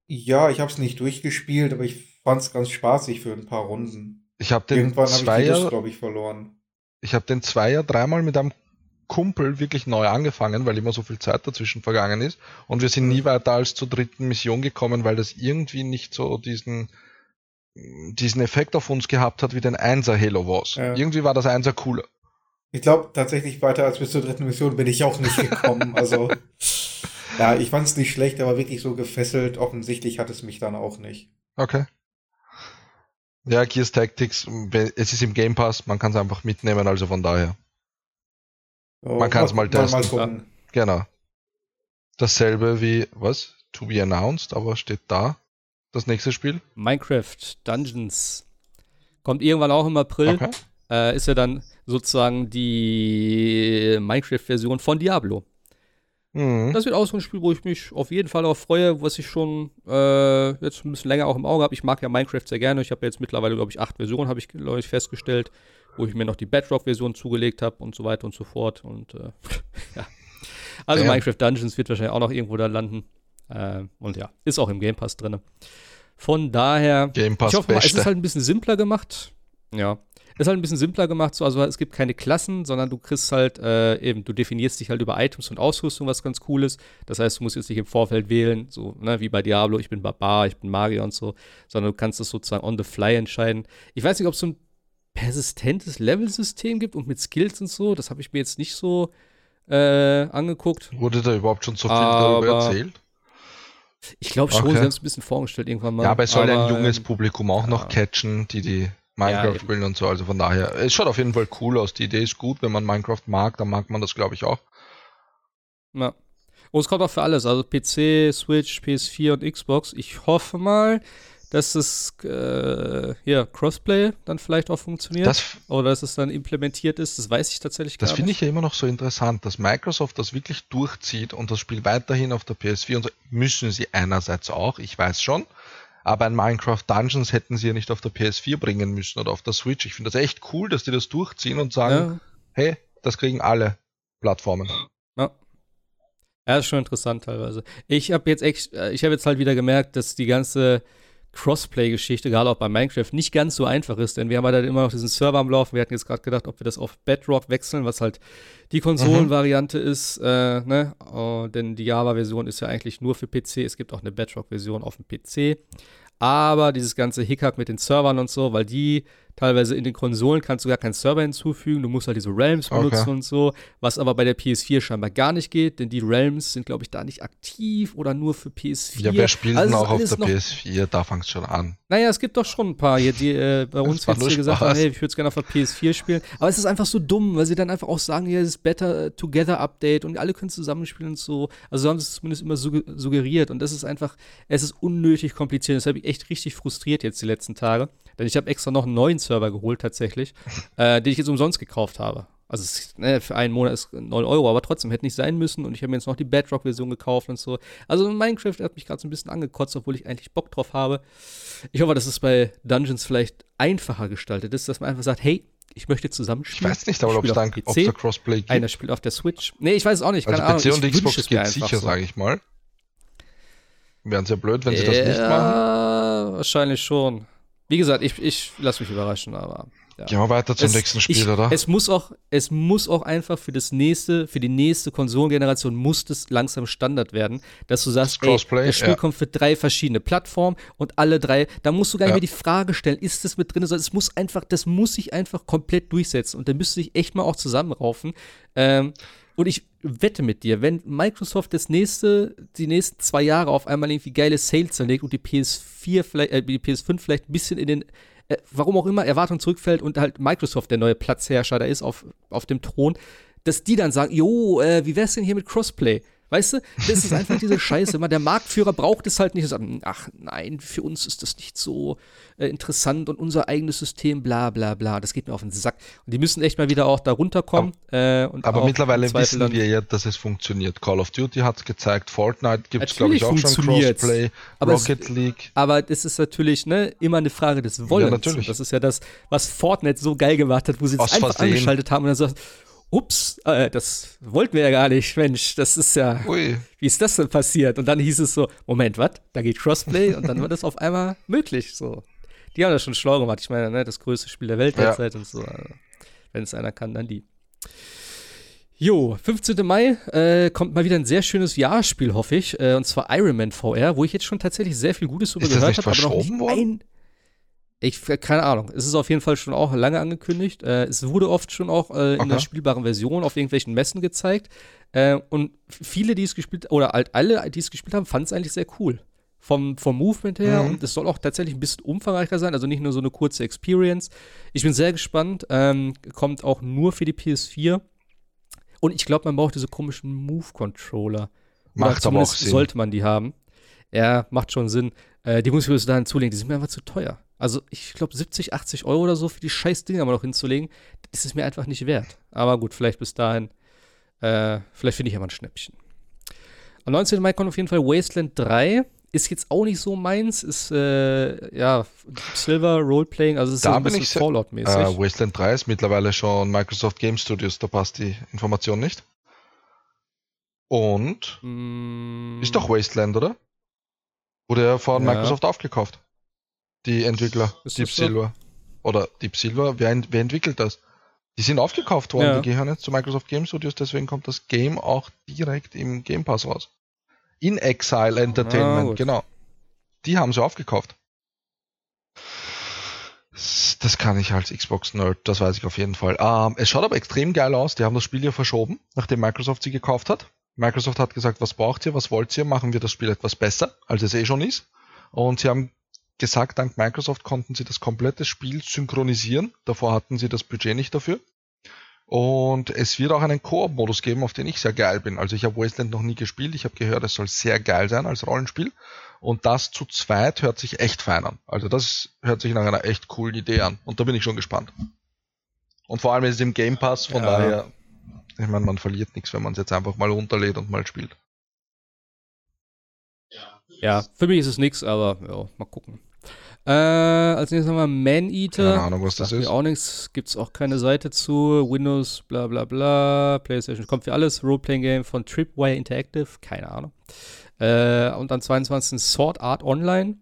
Ja, ich habe es nicht durchgespielt, aber ich fand es ganz spaßig für ein paar Runden. Ich habe den Irgendwann Zweier, glaube ich, verloren. Ich habe den Zweier dreimal mit einem Kumpel wirklich neu angefangen, weil immer so viel Zeit dazwischen vergangen ist. Und wir sind nie weiter als zur dritten Mission gekommen, weil das irgendwie nicht so diesen, diesen Effekt auf uns gehabt hat wie den Einser Halo Wars. Ja. Irgendwie war das Einser cooler. Ich glaube tatsächlich weiter als bis zur dritten Mission bin ich auch nicht gekommen. also ja, ich fand es nicht schlecht, aber wirklich so gefesselt. Offensichtlich hat es mich dann auch nicht. Okay. Ja, Gears Tactics, es ist im Game Pass, man kann es einfach mitnehmen, also von daher. Oh, man kann es mal testen. Mal, mal genau. Dasselbe wie, was? To be announced, aber steht da. Das nächste Spiel? Minecraft Dungeons. Kommt irgendwann auch im April. Okay. Äh, ist ja dann sozusagen die Minecraft-Version von Diablo. Mhm. Das wird auch so ein Spiel, wo ich mich auf jeden Fall darauf freue, was ich schon äh, jetzt ein bisschen länger auch im Auge habe. Ich mag ja Minecraft sehr gerne. Ich habe jetzt mittlerweile, glaube ich, acht Versionen, habe ich, glaube ich, festgestellt, wo ich mir noch die Bedrock-Version zugelegt habe und so weiter und so fort. Und äh, ja. Also ja. Minecraft Dungeons wird wahrscheinlich auch noch irgendwo da landen. Äh, und ja, ist auch im Game Pass drin. Von daher, Game Pass ich hoffe mal, es ist halt ein bisschen simpler gemacht. Ja. Ist halt ein bisschen simpler gemacht, so, also es gibt keine Klassen, sondern du kriegst halt äh, eben, du definierst dich halt über Items und Ausrüstung, was ganz cool ist. Das heißt, du musst jetzt nicht im Vorfeld wählen, so, ne, wie bei Diablo, ich bin Barbar, ich bin Magier und so, sondern du kannst das sozusagen on the fly entscheiden. Ich weiß nicht, ob es so ein persistentes Level-System gibt und mit Skills und so, das habe ich mir jetzt nicht so äh, angeguckt. Wurde da überhaupt schon so viel aber darüber erzählt? Ich glaube schon, okay. sie haben es ein bisschen vorgestellt irgendwann mal. Ja, aber es soll aber, ein junges ähm, Publikum auch ja. noch catchen, die die Minecraft ja, spielen und so. Also von daher, es schaut auf jeden Fall cool aus. Die Idee ist gut. Wenn man Minecraft mag, dann mag man das, glaube ich, auch. Ja. Und es kommt auch für alles. Also PC, Switch, PS4 und Xbox. Ich hoffe mal, dass es äh, hier Crossplay dann vielleicht auch funktioniert. Das, oder dass es dann implementiert ist. Das weiß ich tatsächlich gar nicht. Das finde ich ja immer noch so interessant, dass Microsoft das wirklich durchzieht und das Spiel weiterhin auf der PS4 und so müssen sie einerseits auch, ich weiß schon. Aber ein Minecraft Dungeons hätten sie ja nicht auf der PS4 bringen müssen oder auf der Switch. Ich finde das echt cool, dass die das durchziehen und sagen, ja. hey, das kriegen alle Plattformen. Ja. Ja, ist schon interessant teilweise. Ich habe jetzt echt, äh, ich habe jetzt halt wieder gemerkt, dass die ganze Crossplay-Geschichte, gerade auch bei Minecraft, nicht ganz so einfach ist, denn wir haben halt immer noch diesen Server am Laufen. Wir hatten jetzt gerade gedacht, ob wir das auf Bedrock wechseln, was halt die Konsolenvariante mhm. ist, äh, ne? Oh, denn die Java-Version ist ja eigentlich nur für PC. Es gibt auch eine Bedrock-Version auf dem PC. Aber dieses ganze Hickhack mit den Servern und so, weil die Teilweise in den Konsolen kannst du gar keinen Server hinzufügen, du musst halt diese Realms benutzen okay. und so, was aber bei der PS4 scheinbar gar nicht geht, denn die Realms sind, glaube ich, da nicht aktiv oder nur für PS4. Ja, wer spielt also denn auch auf der PS4? Da fängt es schon an. Naja, es gibt doch schon ein paar hier, die äh, bei uns jetzt hier gesagt haben, hey, ich würde es gerne auf der PS4 spielen. Aber es ist einfach so dumm, weil sie dann einfach auch sagen, ja, es ist Better Together Update und alle können zusammenspielen und so. Also so haben sie es zumindest immer suggeriert und das ist einfach, es ist unnötig kompliziert. Das habe ich echt richtig frustriert jetzt die letzten Tage. Denn ich habe extra noch einen neuen Server geholt tatsächlich, äh, den ich jetzt umsonst gekauft habe. Also es, ne, für einen Monat ist 9 Euro, aber trotzdem hätte nicht sein müssen. Und ich habe mir jetzt noch die Bedrock-Version gekauft und so. Also Minecraft hat mich gerade so ein bisschen angekotzt, obwohl ich eigentlich Bock drauf habe. Ich hoffe, dass es bei Dungeons vielleicht einfacher gestaltet ist, dass man einfach sagt, hey, ich möchte zusammenspielen. Ich weiß nicht, aber ob es dann auf der Crossplay gibt. Einer spielt auf der Switch. Nee, ich weiß es auch nicht. Keine also PC Ahnung. und Xbox geht sicher, so. sage ich mal. Wären sehr blöd, wenn sie ja, das nicht machen. Wahrscheinlich schon. Wie gesagt, ich, ich lasse mich überraschen, aber. Ja. Gehen wir weiter zum es, nächsten Spiel, ich, oder? Es muss auch, es muss auch einfach für das nächste, für die nächste Konsolengeneration muss das langsam Standard werden, dass du sagst, das, ey, das Spiel ja. kommt für drei verschiedene Plattformen und alle drei, da musst du gar nicht ja. mehr die Frage stellen, ist das mit drin, sondern es muss einfach, das muss sich einfach komplett durchsetzen und da müsste sich echt mal auch zusammenraufen. Ähm, und ich wette mit dir, wenn Microsoft das nächste, die nächsten zwei Jahre auf einmal irgendwie geile Sales zerlegt und die PS4 vielleicht, äh, die PS5 vielleicht ein bisschen in den, äh, warum auch immer, Erwartung zurückfällt und halt Microsoft der neue Platzherrscher da ist auf, auf dem Thron, dass die dann sagen, jo, äh, wie wär's denn hier mit Crossplay? Weißt du, das ist einfach diese Scheiße. Der Marktführer braucht es halt nicht. Sagen, ach nein, für uns ist das nicht so äh, interessant und unser eigenes System, bla bla bla. Das geht mir auf den Sack. Und die müssen echt mal wieder auch da runterkommen. Aber, äh, aber mittlerweile wissen wir ja, dass es funktioniert. Call of Duty hat es gezeigt, Fortnite gibt es, glaube ich, auch schon Crossplay, aber Rocket es, League. Aber das ist natürlich ne, immer eine Frage des Wollens. Ja, natürlich. das ist ja das, was Fortnite so geil gemacht hat, wo sie es einfach Versehen. angeschaltet haben und dann so ups, äh, das wollten wir ja gar nicht, Mensch, das ist ja, Ui. wie ist das denn passiert? Und dann hieß es so, Moment, was? Da geht Crossplay und dann war das auf einmal möglich, so. Die haben das schon schlau gemacht. Ich meine, ne, das größte Spiel der Welt ja. derzeit und so. Also, Wenn es einer kann, dann die. Jo, 15. Mai äh, kommt mal wieder ein sehr schönes Jahrspiel, hoffe ich. Äh, und zwar Iron Man VR, wo ich jetzt schon tatsächlich sehr viel Gutes darüber gehört habe. Aber noch nicht ein, ich, keine Ahnung. Es ist auf jeden Fall schon auch lange angekündigt. Äh, es wurde oft schon auch äh, in okay. der spielbaren Version auf irgendwelchen Messen gezeigt. Äh, und viele, die es gespielt oder halt alle, die es gespielt haben, fanden es eigentlich sehr cool. Vom, vom Movement her. Mhm. Und es soll auch tatsächlich ein bisschen umfangreicher sein, also nicht nur so eine kurze Experience. Ich bin sehr gespannt. Ähm, kommt auch nur für die PS4. Und ich glaube, man braucht diese komischen Move-Controller. Macht aber auch Sinn. sollte man die haben. Ja, macht schon Sinn. Äh, die muss ich bis dahin zulegen. Die sind mir einfach zu teuer. Also ich glaube 70, 80 Euro oder so für die scheiß Dinger mal noch hinzulegen, das ist mir einfach nicht wert. Aber gut, vielleicht bis dahin, äh, vielleicht finde ich ja mal ein Schnäppchen. Am 19. Mai kommt auf jeden Fall Wasteland 3. Ist jetzt auch nicht so meins, ist äh, ja Silver Roleplaying, also es ist da so ein bisschen Fallout-mäßig. Äh, Wasteland 3 ist mittlerweile schon Microsoft Game Studios, da passt die Information nicht. Und mm. ist doch Wasteland, oder? Wurde ja von ja. Microsoft aufgekauft die Entwickler, ist Deep Silver. Oder Deep Silver, wer, wer entwickelt das? Die sind aufgekauft worden, ja. die gehören jetzt zu Microsoft Game Studios, deswegen kommt das Game auch direkt im Game Pass raus. In Exile Entertainment, ah, genau. Die haben sie aufgekauft. Das kann ich als Xbox-Nerd, das weiß ich auf jeden Fall. Ähm, es schaut aber extrem geil aus. Die haben das Spiel ja verschoben, nachdem Microsoft sie gekauft hat. Microsoft hat gesagt, was braucht ihr, was wollt ihr, machen wir das Spiel etwas besser, als es eh schon ist. Und sie haben gesagt, dank Microsoft konnten sie das komplette Spiel synchronisieren. Davor hatten sie das Budget nicht dafür. Und es wird auch einen Koop-Modus geben, auf den ich sehr geil bin. Also ich habe Wasteland noch nie gespielt. Ich habe gehört, es soll sehr geil sein als Rollenspiel. Und das zu zweit hört sich echt fein an. Also das hört sich nach einer echt coolen Idee an. Und da bin ich schon gespannt. Und vor allem ist es im Game Pass, von ja. daher, ich meine, man verliert nichts, wenn man es jetzt einfach mal runterlädt und mal spielt. Ja, für mich ist es nichts, aber ja, mal gucken. Äh, als nächstes mal Man-Eater. Keine Ahnung, was das ist. auch nichts. Gibt es auch keine Seite zu. Windows, bla bla bla. PlayStation kommt für alles. Roleplaying-Game von Tripwire Interactive. Keine Ahnung. Äh, und am 22. Sword Art Online.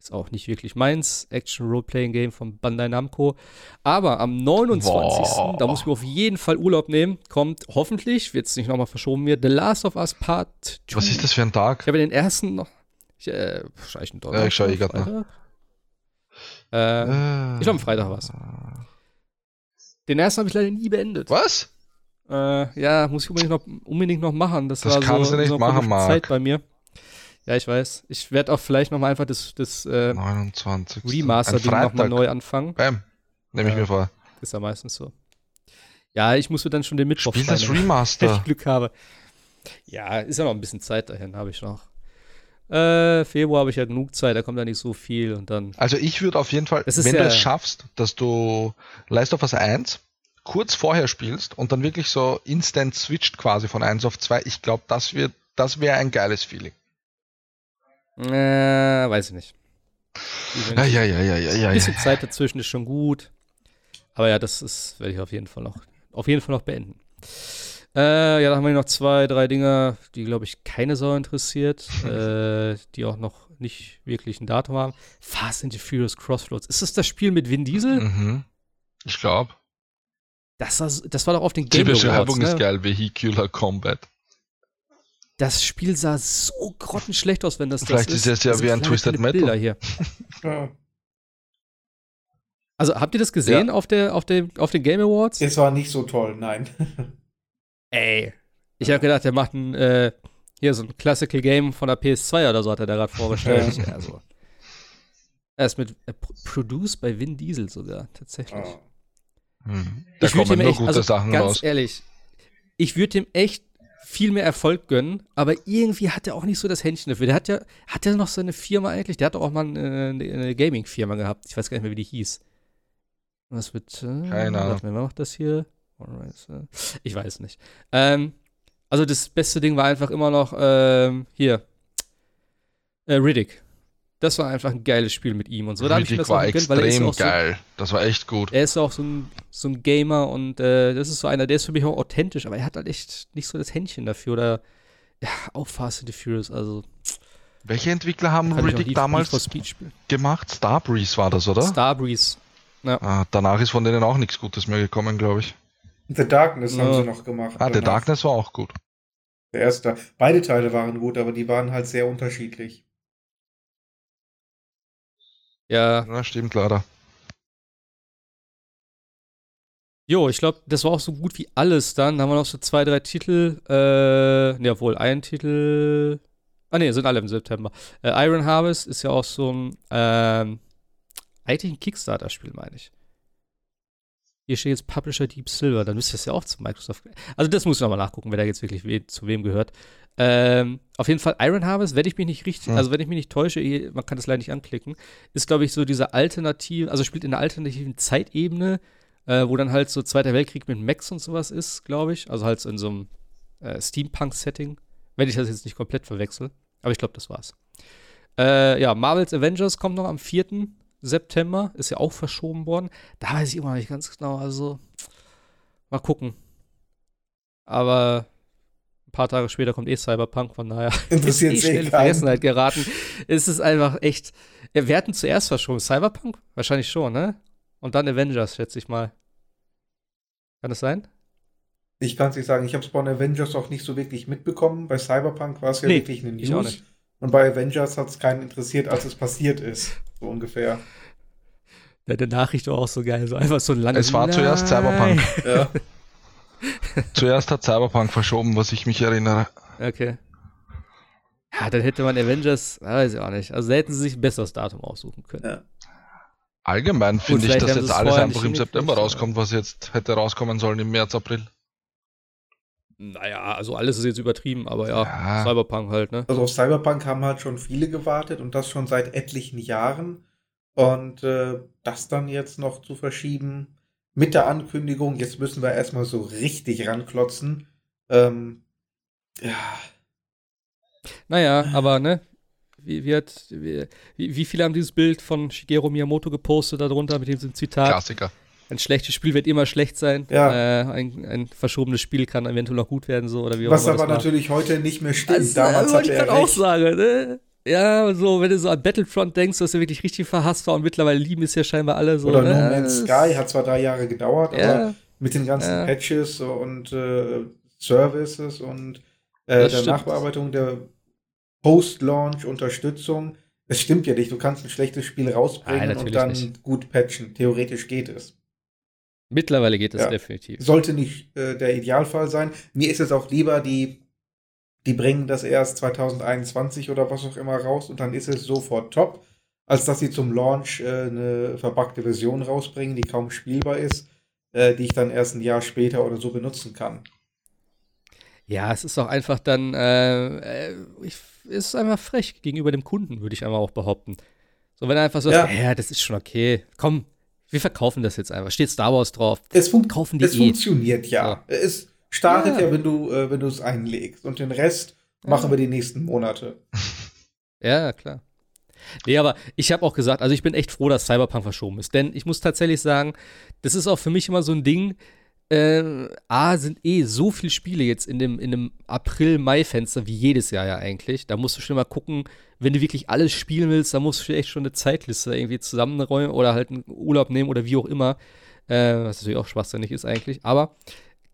Ist auch nicht wirklich meins. Action-Role-Playing-Game von Bandai Namco. Aber am 29. Boah. da muss ich mir auf jeden Fall Urlaub nehmen. Kommt hoffentlich, wird es nicht nochmal verschoben wird, The Last of Us Part 2. Was ist das für ein Tag? Ich habe den ersten noch. Ich, äh, wahrscheinlich einen Donnerstag. Ja, ich schaue eh gerade noch. Äh, äh, ich glaube, am Freitag war es. Den ersten habe ich leider nie beendet. Was? Äh, ja, muss ich unbedingt noch, unbedingt noch machen. Das, das war kannst so, du nicht so machen, Marc. Zeit bei mir. Ja, ich weiß. Ich werde auch vielleicht nochmal einfach das, das äh, 29. Remaster-Ding nochmal neu anfangen. Bam. Nehme ich mir vor. Ist ja meistens so. Ja, ich muss mir dann schon den Mittwoch Spiel das Remaster. Wenn ich Glück habe. Ja, ist ja noch ein bisschen Zeit dahin, habe ich noch. Äh, Februar habe ich ja genug Zeit, da kommt ja nicht so viel und dann. Also ich würde auf jeden Fall, wenn ja, du es schaffst, dass du Last of Us 1 kurz vorher spielst und dann wirklich so instant switcht quasi von 1 auf 2, ich glaube, das wird, das wäre ein geiles Feeling. Äh, weiß ich nicht. Ja, ja, ja, ja, ja, ja. Ein bisschen Zeit dazwischen ist schon gut. Aber ja, das ist, werde ich auf jeden Fall noch, auf jeden Fall noch beenden. Äh, ja, da haben wir noch zwei, drei Dinger, die, glaube ich, keine Sau interessiert, äh, die auch noch nicht wirklich ein Datum haben. Fast and the Furious Crossroads. Ist das das Spiel mit Vin Diesel? Mhm. Ich glaube. Das war, das war doch auf den Game Die Beschreibung Awards, ne? ist geil, Vehicular Combat. Das Spiel sah so grottenschlecht aus, wenn das Vielleicht das ist. Vielleicht ist es ja wie ein Twisted Metal. Bilder hier. Also habt ihr das gesehen ja. auf, der, auf, dem, auf den Game Awards? Es war nicht so toll, nein. Ey. Ich habe gedacht, der macht ein, äh, hier so ein Classical Game von der PS2 oder so, hat er da gerade vorgestellt. Ja. Also, er ist mit äh, produced bei Vin Diesel sogar, tatsächlich. Oh. Hm. Da kommen nur echt, gute also, Sachen ganz raus. ehrlich, ich würde ihm echt viel mehr Erfolg gönnen, aber irgendwie hat er auch nicht so das Händchen dafür. Der hat ja, hat er noch seine Firma eigentlich? Der hat doch auch mal eine, eine Gaming-Firma gehabt. Ich weiß gar nicht mehr, wie die hieß. Was wird. Äh, Keine Ahnung. Wer macht das hier? Ich weiß nicht. Ähm, also das beste Ding war einfach immer noch ähm, hier. Äh, Riddick. Das war einfach ein geiles Spiel mit ihm und so. Da Riddick war extrem er geil. So, das war echt gut. Er ist auch so ein, so ein Gamer und äh, das ist so einer, der ist für mich auch authentisch, aber er hat halt echt nicht so das Händchen dafür. Oder ja, auch Fast and the Furious, also. Welche Entwickler haben Riddick damals gemacht? Starbreeze war das, oder? Starbreeze. Ja. Ah, danach ist von denen auch nichts Gutes mehr gekommen, glaube ich. The Darkness ja. haben sie noch gemacht. Ah, The Darkness war auch gut. Der erste. Beide Teile waren gut, aber die waren halt sehr unterschiedlich. Ja. Ja, stimmt leider. Jo, ich glaube, das war auch so gut wie alles dann. Da haben wir noch so zwei, drei Titel. Äh, ne, wohl ein Titel. Ah, ne, sind alle im September. Äh, Iron Harvest ist ja auch so ein, ähm, eigentlich ein Kickstarter-Spiel, meine ich. Hier steht jetzt Publisher Deep Silver, dann müsste das ja auch zu Microsoft. Also, das muss ich nochmal nachgucken, wer da jetzt wirklich we zu wem gehört. Ähm, auf jeden Fall Iron Harvest, wenn ich mich nicht richtig, also wenn ich mich nicht täusche, man kann das leider nicht anklicken, ist, glaube ich, so diese alternative, also spielt in einer alternativen Zeitebene, äh, wo dann halt so Zweiter Weltkrieg mit Max und sowas ist, glaube ich. Also halt so in so einem äh, Steampunk-Setting. Wenn ich das jetzt nicht komplett verwechsel. Aber ich glaube, das war's. Äh, ja, Marvel's Avengers kommt noch am 4. September, ist ja auch verschoben worden. Da weiß ich immer noch nicht ganz genau, also mal gucken. Aber ein paar Tage später kommt eh Cyberpunk, von daher interessiert ist eh schnell in Vergessenheit geraten. Es ist einfach echt. Wir hatten zuerst verschoben. Cyberpunk? Wahrscheinlich schon, ne? Und dann Avengers, schätze ich mal. Kann das sein? Ich kann es nicht sagen. Ich habe es bei Avengers auch nicht so wirklich mitbekommen. Bei Cyberpunk war es ja nee, wirklich eine News. Und bei Avengers hat es keinen interessiert, als es passiert ist. So ungefähr. Ja, der Nachricht war auch so geil. So einfach so ein langes. Es war Nein. zuerst Cyberpunk. Ja. zuerst hat Cyberpunk verschoben, was ich mich erinnere. Okay. Ja, dann hätte man Avengers, weiß ich auch nicht. Also hätten sie sich ein besseres Datum aussuchen können. Ja. Allgemein finde ich, dass jetzt alles einfach im September rauskommt, was jetzt hätte rauskommen sollen im März, April. Naja, also alles ist jetzt übertrieben, aber ja, ja, Cyberpunk halt, ne? Also auf Cyberpunk haben halt schon viele gewartet und das schon seit etlichen Jahren. Und äh, das dann jetzt noch zu verschieben mit der Ankündigung, jetzt müssen wir erstmal so richtig ranklotzen. Ähm, ja. Naja, aber ne, wie, wie, hat, wie, wie viele haben dieses Bild von Shigeru Miyamoto gepostet darunter mit diesem Zitat? Klassiker. Ein schlechtes Spiel wird immer schlecht sein. Ja. Äh, ein, ein, verschobenes Spiel kann eventuell noch gut werden, so oder wie auch Was aber natürlich heute nicht mehr stimmt. Also, Damals hatte er ich auch sagen, ne? Ja, so, wenn du so an Battlefront denkst, was ja wirklich richtig verhasst war und mittlerweile lieben es ja scheinbar alle so. Oder ne? No Man's Sky hat zwar drei Jahre gedauert, ja. aber mit den ganzen ja. Patches und äh, Services und äh, der Nachbearbeitung der Post-Launch-Unterstützung. Es stimmt ja nicht, du kannst ein schlechtes Spiel rausbringen Nein, und dann nicht. gut patchen. Theoretisch geht es. Mittlerweile geht es ja. definitiv. Sollte nicht äh, der Idealfall sein. Mir ist es auch lieber, die, die bringen das erst 2021 oder was auch immer raus und dann ist es sofort top, als dass sie zum Launch äh, eine verpackte Version rausbringen, die kaum spielbar ist, äh, die ich dann erst ein Jahr später oder so benutzen kann. Ja, es ist auch einfach dann, äh, äh ich, es ist einfach frech gegenüber dem Kunden, würde ich einmal auch behaupten. So, wenn er einfach sagt, ja. ja, das ist schon okay, komm, wir verkaufen das jetzt einfach. Steht Star Wars drauf. Es, fun kaufen die es eh. funktioniert ja. So. Es startet ja, ja wenn du äh, wenn du es einlegst und den Rest ja. machen wir die nächsten Monate. Ja, klar. Nee, aber ich habe auch gesagt, also ich bin echt froh, dass Cyberpunk verschoben ist, denn ich muss tatsächlich sagen, das ist auch für mich immer so ein Ding, äh, A, sind eh so viele Spiele jetzt in dem, in dem April-Mai-Fenster, wie jedes Jahr ja eigentlich. Da musst du schon mal gucken, wenn du wirklich alles spielen willst, da musst du echt schon eine Zeitliste irgendwie zusammenräumen oder halt einen Urlaub nehmen oder wie auch immer. Äh, was natürlich auch schwachsinnig ist eigentlich. Aber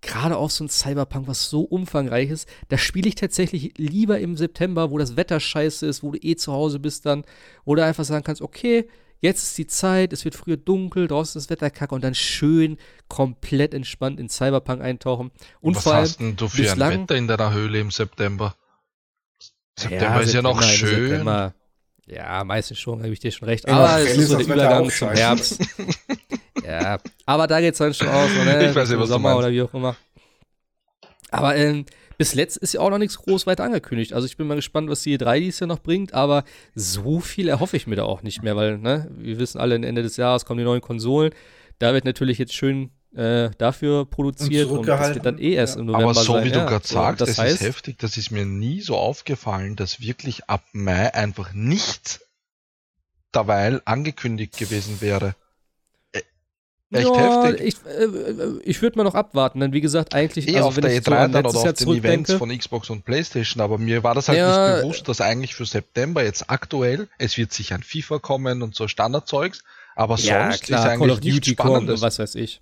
gerade auch so ein Cyberpunk, was so umfangreich ist, da spiele ich tatsächlich lieber im September, wo das Wetter scheiße ist, wo du eh zu Hause bist dann, wo du einfach sagen kannst, okay, Jetzt ist die Zeit, es wird früher dunkel, draußen ist das Wetter kacke und dann schön komplett entspannt in Cyberpunk eintauchen. Und Was vor allem, hast denn du für bislang, ein Wetter in deiner Höhle im September? September ja, ist September, ja noch schön. September, ja, meistens schon, habe ich dir schon recht. Aber es ist so der Übergang zum Herbst. ja, aber da geht es dann schon aus, ne? Ich weiß nicht, was Sommer oder wie auch immer. Aber ähm, bis letzt ist ja auch noch nichts groß weiter angekündigt. Also ich bin mal gespannt, was die E3 dies Jahr noch bringt, aber so viel erhoffe ich mir da auch nicht mehr, weil, ne, wir wissen alle, Ende des Jahres kommen die neuen Konsolen. Da wird natürlich jetzt schön äh, dafür produziert und, und, das wird dann eh erst ja. im November Aber so sein. wie du ja, gerade sagst, das, das heißt, ist heftig, das ist mir nie so aufgefallen, dass wirklich ab Mai einfach nichts derweil angekündigt gewesen wäre. Echt ja, heftig. Ich, äh, ich würde mal noch abwarten, denn wie gesagt, eigentlich. Eh also, auf der E3 so dann oder auf den Events von Xbox und PlayStation, aber mir war das halt ja, nicht bewusst, dass eigentlich für September jetzt aktuell, es wird sicher ein FIFA kommen und so Standardzeugs, aber ja, sonst klar, ist eigentlich Call of Duty Spannendes. was weiß ich.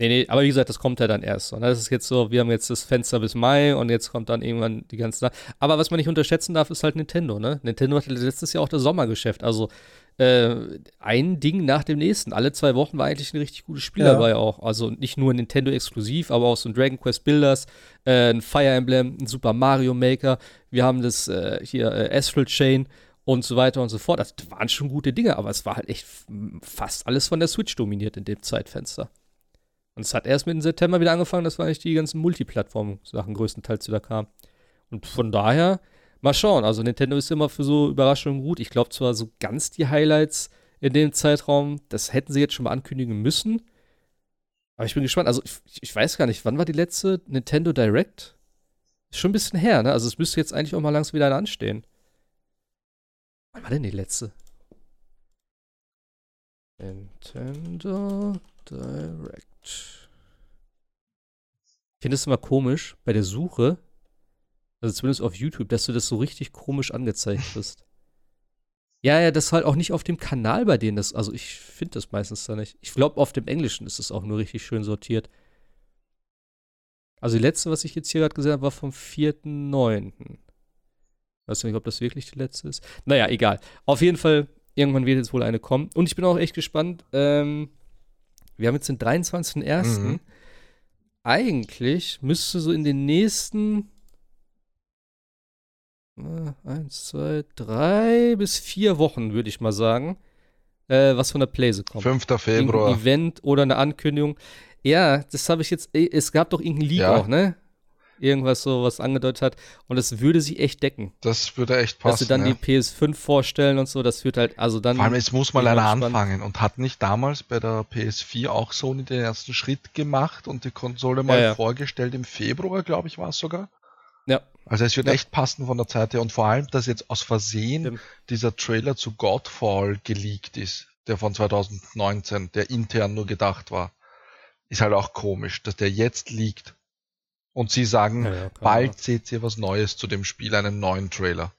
Nee, nee, aber wie gesagt, das kommt ja dann erst. Und das ist jetzt so, wir haben jetzt das Fenster bis Mai und jetzt kommt dann irgendwann die ganze Aber was man nicht unterschätzen darf, ist halt Nintendo, ne? Nintendo hatte letztes Jahr auch das Sommergeschäft. Also äh, ein Ding nach dem nächsten. Alle zwei Wochen war eigentlich ein richtig gutes Spiel ja. dabei auch. Also nicht nur Nintendo exklusiv, aber auch so ein Dragon Quest Builders, äh, ein Fire Emblem, ein Super Mario Maker. Wir haben das äh, hier äh, Astral Chain und so weiter und so fort. Das waren schon gute Dinge, aber es war halt echt fast alles von der Switch dominiert in dem Zeitfenster. Und es hat erst mit dem September wieder angefangen, dass eigentlich die ganzen Multiplattform-Sachen größtenteils wieder kamen. Und von daher Mal schauen. Also Nintendo ist immer für so Überraschungen gut. Ich glaube zwar so ganz die Highlights in dem Zeitraum, das hätten sie jetzt schon mal ankündigen müssen. Aber ich bin gespannt. Also ich, ich weiß gar nicht, wann war die letzte Nintendo Direct? Ist schon ein bisschen her, ne? Also es müsste jetzt eigentlich auch mal langsam wieder anstehen. Wann war denn die letzte? Nintendo Direct. Ich finde es immer komisch bei der Suche, also zumindest auf YouTube, dass du das so richtig komisch angezeigt wirst. ja, ja, das ist halt auch nicht auf dem Kanal bei denen. Das, also ich finde das meistens da nicht. Ich glaube, auf dem Englischen ist es auch nur richtig schön sortiert. Also die letzte, was ich jetzt hier gerade gesehen habe, war vom 4.9. Weiß nicht, ob das wirklich die letzte ist. Naja, egal. Auf jeden Fall, irgendwann wird jetzt wohl eine kommen. Und ich bin auch echt gespannt. Ähm, wir haben jetzt den 23.01. Mhm. Eigentlich müsste so in den nächsten eins, zwei, drei bis vier Wochen, würde ich mal sagen, äh, was von der Playse kommt. 5. Februar. Ein Event oder eine Ankündigung. Ja, das habe ich jetzt, es gab doch irgendein Leak ja. auch, ne? Irgendwas so, was angedeutet hat. Und das würde sich echt decken. Das würde echt passen. Dass sie dann ja. die PS5 vorstellen und so, das wird halt, also dann. Vor allem, es muss mal einer anfangen. Und hat nicht damals bei der PS4 auch Sony den ersten Schritt gemacht und die Konsole mal ja, vorgestellt im Februar, glaube ich, war es sogar? Ja. Also es wird ja. echt passen von der Zeit her und vor allem, dass jetzt aus Versehen Stimmt. dieser Trailer zu Godfall geleakt ist, der von 2019, der intern nur gedacht war, ist halt auch komisch, dass der jetzt liegt und sie sagen, ja, ja, bald seht ihr was Neues zu dem Spiel, einen neuen Trailer.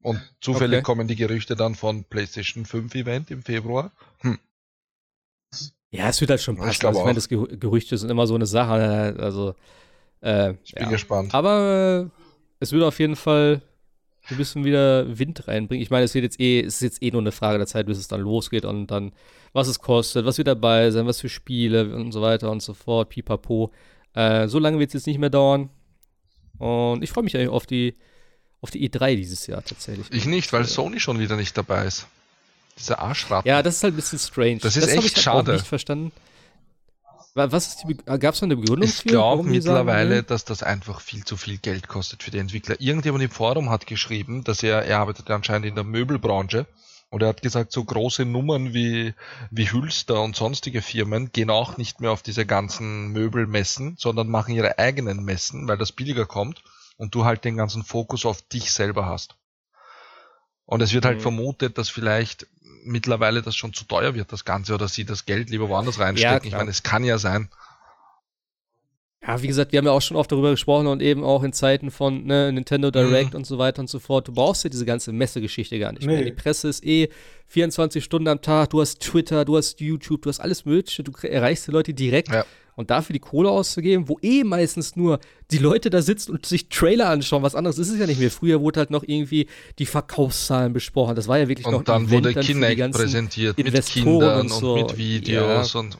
Und zufällig okay. kommen die Gerüchte dann von PlayStation 5 Event im Februar. Hm. Ja, es wird halt schon passen. Ich, also, ich meine, das Gerüchte sind immer so eine Sache. Also, äh, ich bin ja. gespannt. Aber äh, es wird auf jeden Fall ein bisschen wieder Wind reinbringen. Ich meine, es wird jetzt eh, es ist jetzt eh nur eine Frage der Zeit, bis es dann losgeht und dann, was es kostet, was wird dabei sein, was für Spiele und so weiter und so fort, pipapo. Äh, so lange wird es jetzt nicht mehr dauern. Und ich freue mich eigentlich auf die, auf die E3 dieses Jahr tatsächlich. Ich nicht, weil Sony schon wieder nicht dabei ist. Dieser Arschraten. Ja, das ist halt ein bisschen strange. Das ist das echt ich halt schade. Auch nicht verstanden. Was ist die Gab es eine Begründung? Ich glaube mittlerweile, sagen, dass das einfach viel zu viel Geld kostet für die Entwickler. Irgendjemand im Forum hat geschrieben, dass er, er arbeitet anscheinend in der Möbelbranche und er hat gesagt, so große Nummern wie, wie Hülster und sonstige Firmen gehen auch nicht mehr auf diese ganzen Möbelmessen, sondern machen ihre eigenen Messen, weil das billiger kommt und du halt den ganzen Fokus auf dich selber hast. Und es wird halt mhm. vermutet, dass vielleicht mittlerweile das schon zu teuer wird, das Ganze, oder sie das Geld lieber woanders reinstecken. Ja, ich meine, es kann ja sein. Ja, wie gesagt, wir haben ja auch schon oft darüber gesprochen und eben auch in Zeiten von ne, Nintendo Direct mhm. und so weiter und so fort. Du brauchst ja diese ganze Messegeschichte gar nicht nee. mehr. Die Presse ist eh 24 Stunden am Tag. Du hast Twitter, du hast YouTube, du hast alles Mögliche. Du erreichst die Leute direkt. Ja. Und dafür die Kohle auszugeben, wo eh meistens nur die Leute da sitzen und sich Trailer anschauen. Was anderes ist es ja nicht mehr. Früher wurde halt noch irgendwie die Verkaufszahlen besprochen. Das war ja wirklich und noch Und dann wurde Kinect präsentiert mit Kindern und, so. und mit Videos ja. und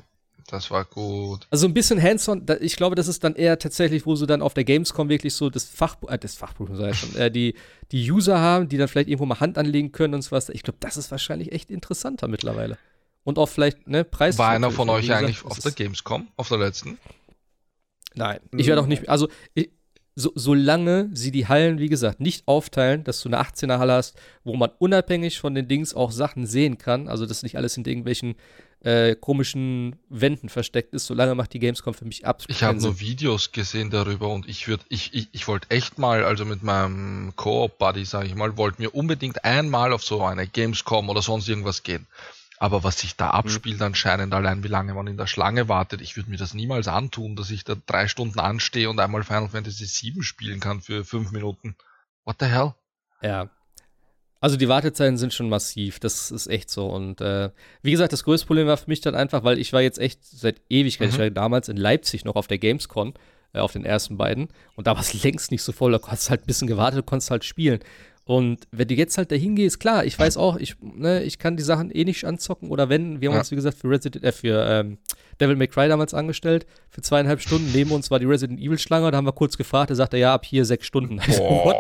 das war gut. Also ein bisschen hands-on, ich glaube, das ist dann eher tatsächlich, wo sie dann auf der Gamescom wirklich so das Fach, äh, das Fachbuch, sag ich schon, äh, die, die User haben, die dann vielleicht irgendwo mal Hand anlegen können und so was. Ich glaube, das ist wahrscheinlich echt interessanter mittlerweile. Und auch vielleicht, ne, Preis. War einer von euch gesagt, eigentlich auf der Gamescom, auf der letzten? Nein, ich werde auch nicht, also ich, so, solange sie die Hallen, wie gesagt, nicht aufteilen, dass du eine 18er Halle hast, wo man unabhängig von den Dings auch Sachen sehen kann, also dass nicht alles in irgendwelchen äh, komischen Wänden versteckt ist, solange macht die Gamescom für mich absolut Ich habe nur Videos gesehen darüber und ich würde, ich, ich, ich wollte echt mal, also mit meinem Co-op-Buddy, sage ich mal, wollte mir unbedingt einmal auf so eine Gamescom oder sonst irgendwas gehen. Aber was sich da mhm. abspielt mhm. anscheinend, allein wie lange man in der Schlange wartet, ich würde mir das niemals antun, dass ich da drei Stunden anstehe und einmal Final Fantasy VII spielen kann für fünf Minuten. What the hell? Ja. Also die Wartezeiten sind schon massiv, das ist echt so. Und äh, wie gesagt, das größte Problem war für mich dann einfach, weil ich war jetzt echt seit Ewigkeit, mhm. ich war damals in Leipzig noch auf der Gamescon, äh, auf den ersten beiden. Und da war es längst nicht so voll, da hast du halt ein bisschen gewartet, konntest halt spielen. Und wenn du jetzt halt dahin gehst, klar, ich weiß auch, ich, ne, ich kann die Sachen eh nicht anzocken oder wenn, wir haben ja. uns, wie gesagt, für Resident, äh, für ähm, Devil May Cry damals angestellt, für zweieinhalb Stunden. Neben uns war die Resident Evil Schlange, da haben wir kurz gefragt, da sagte er, ja, ab hier sechs Stunden. Oh.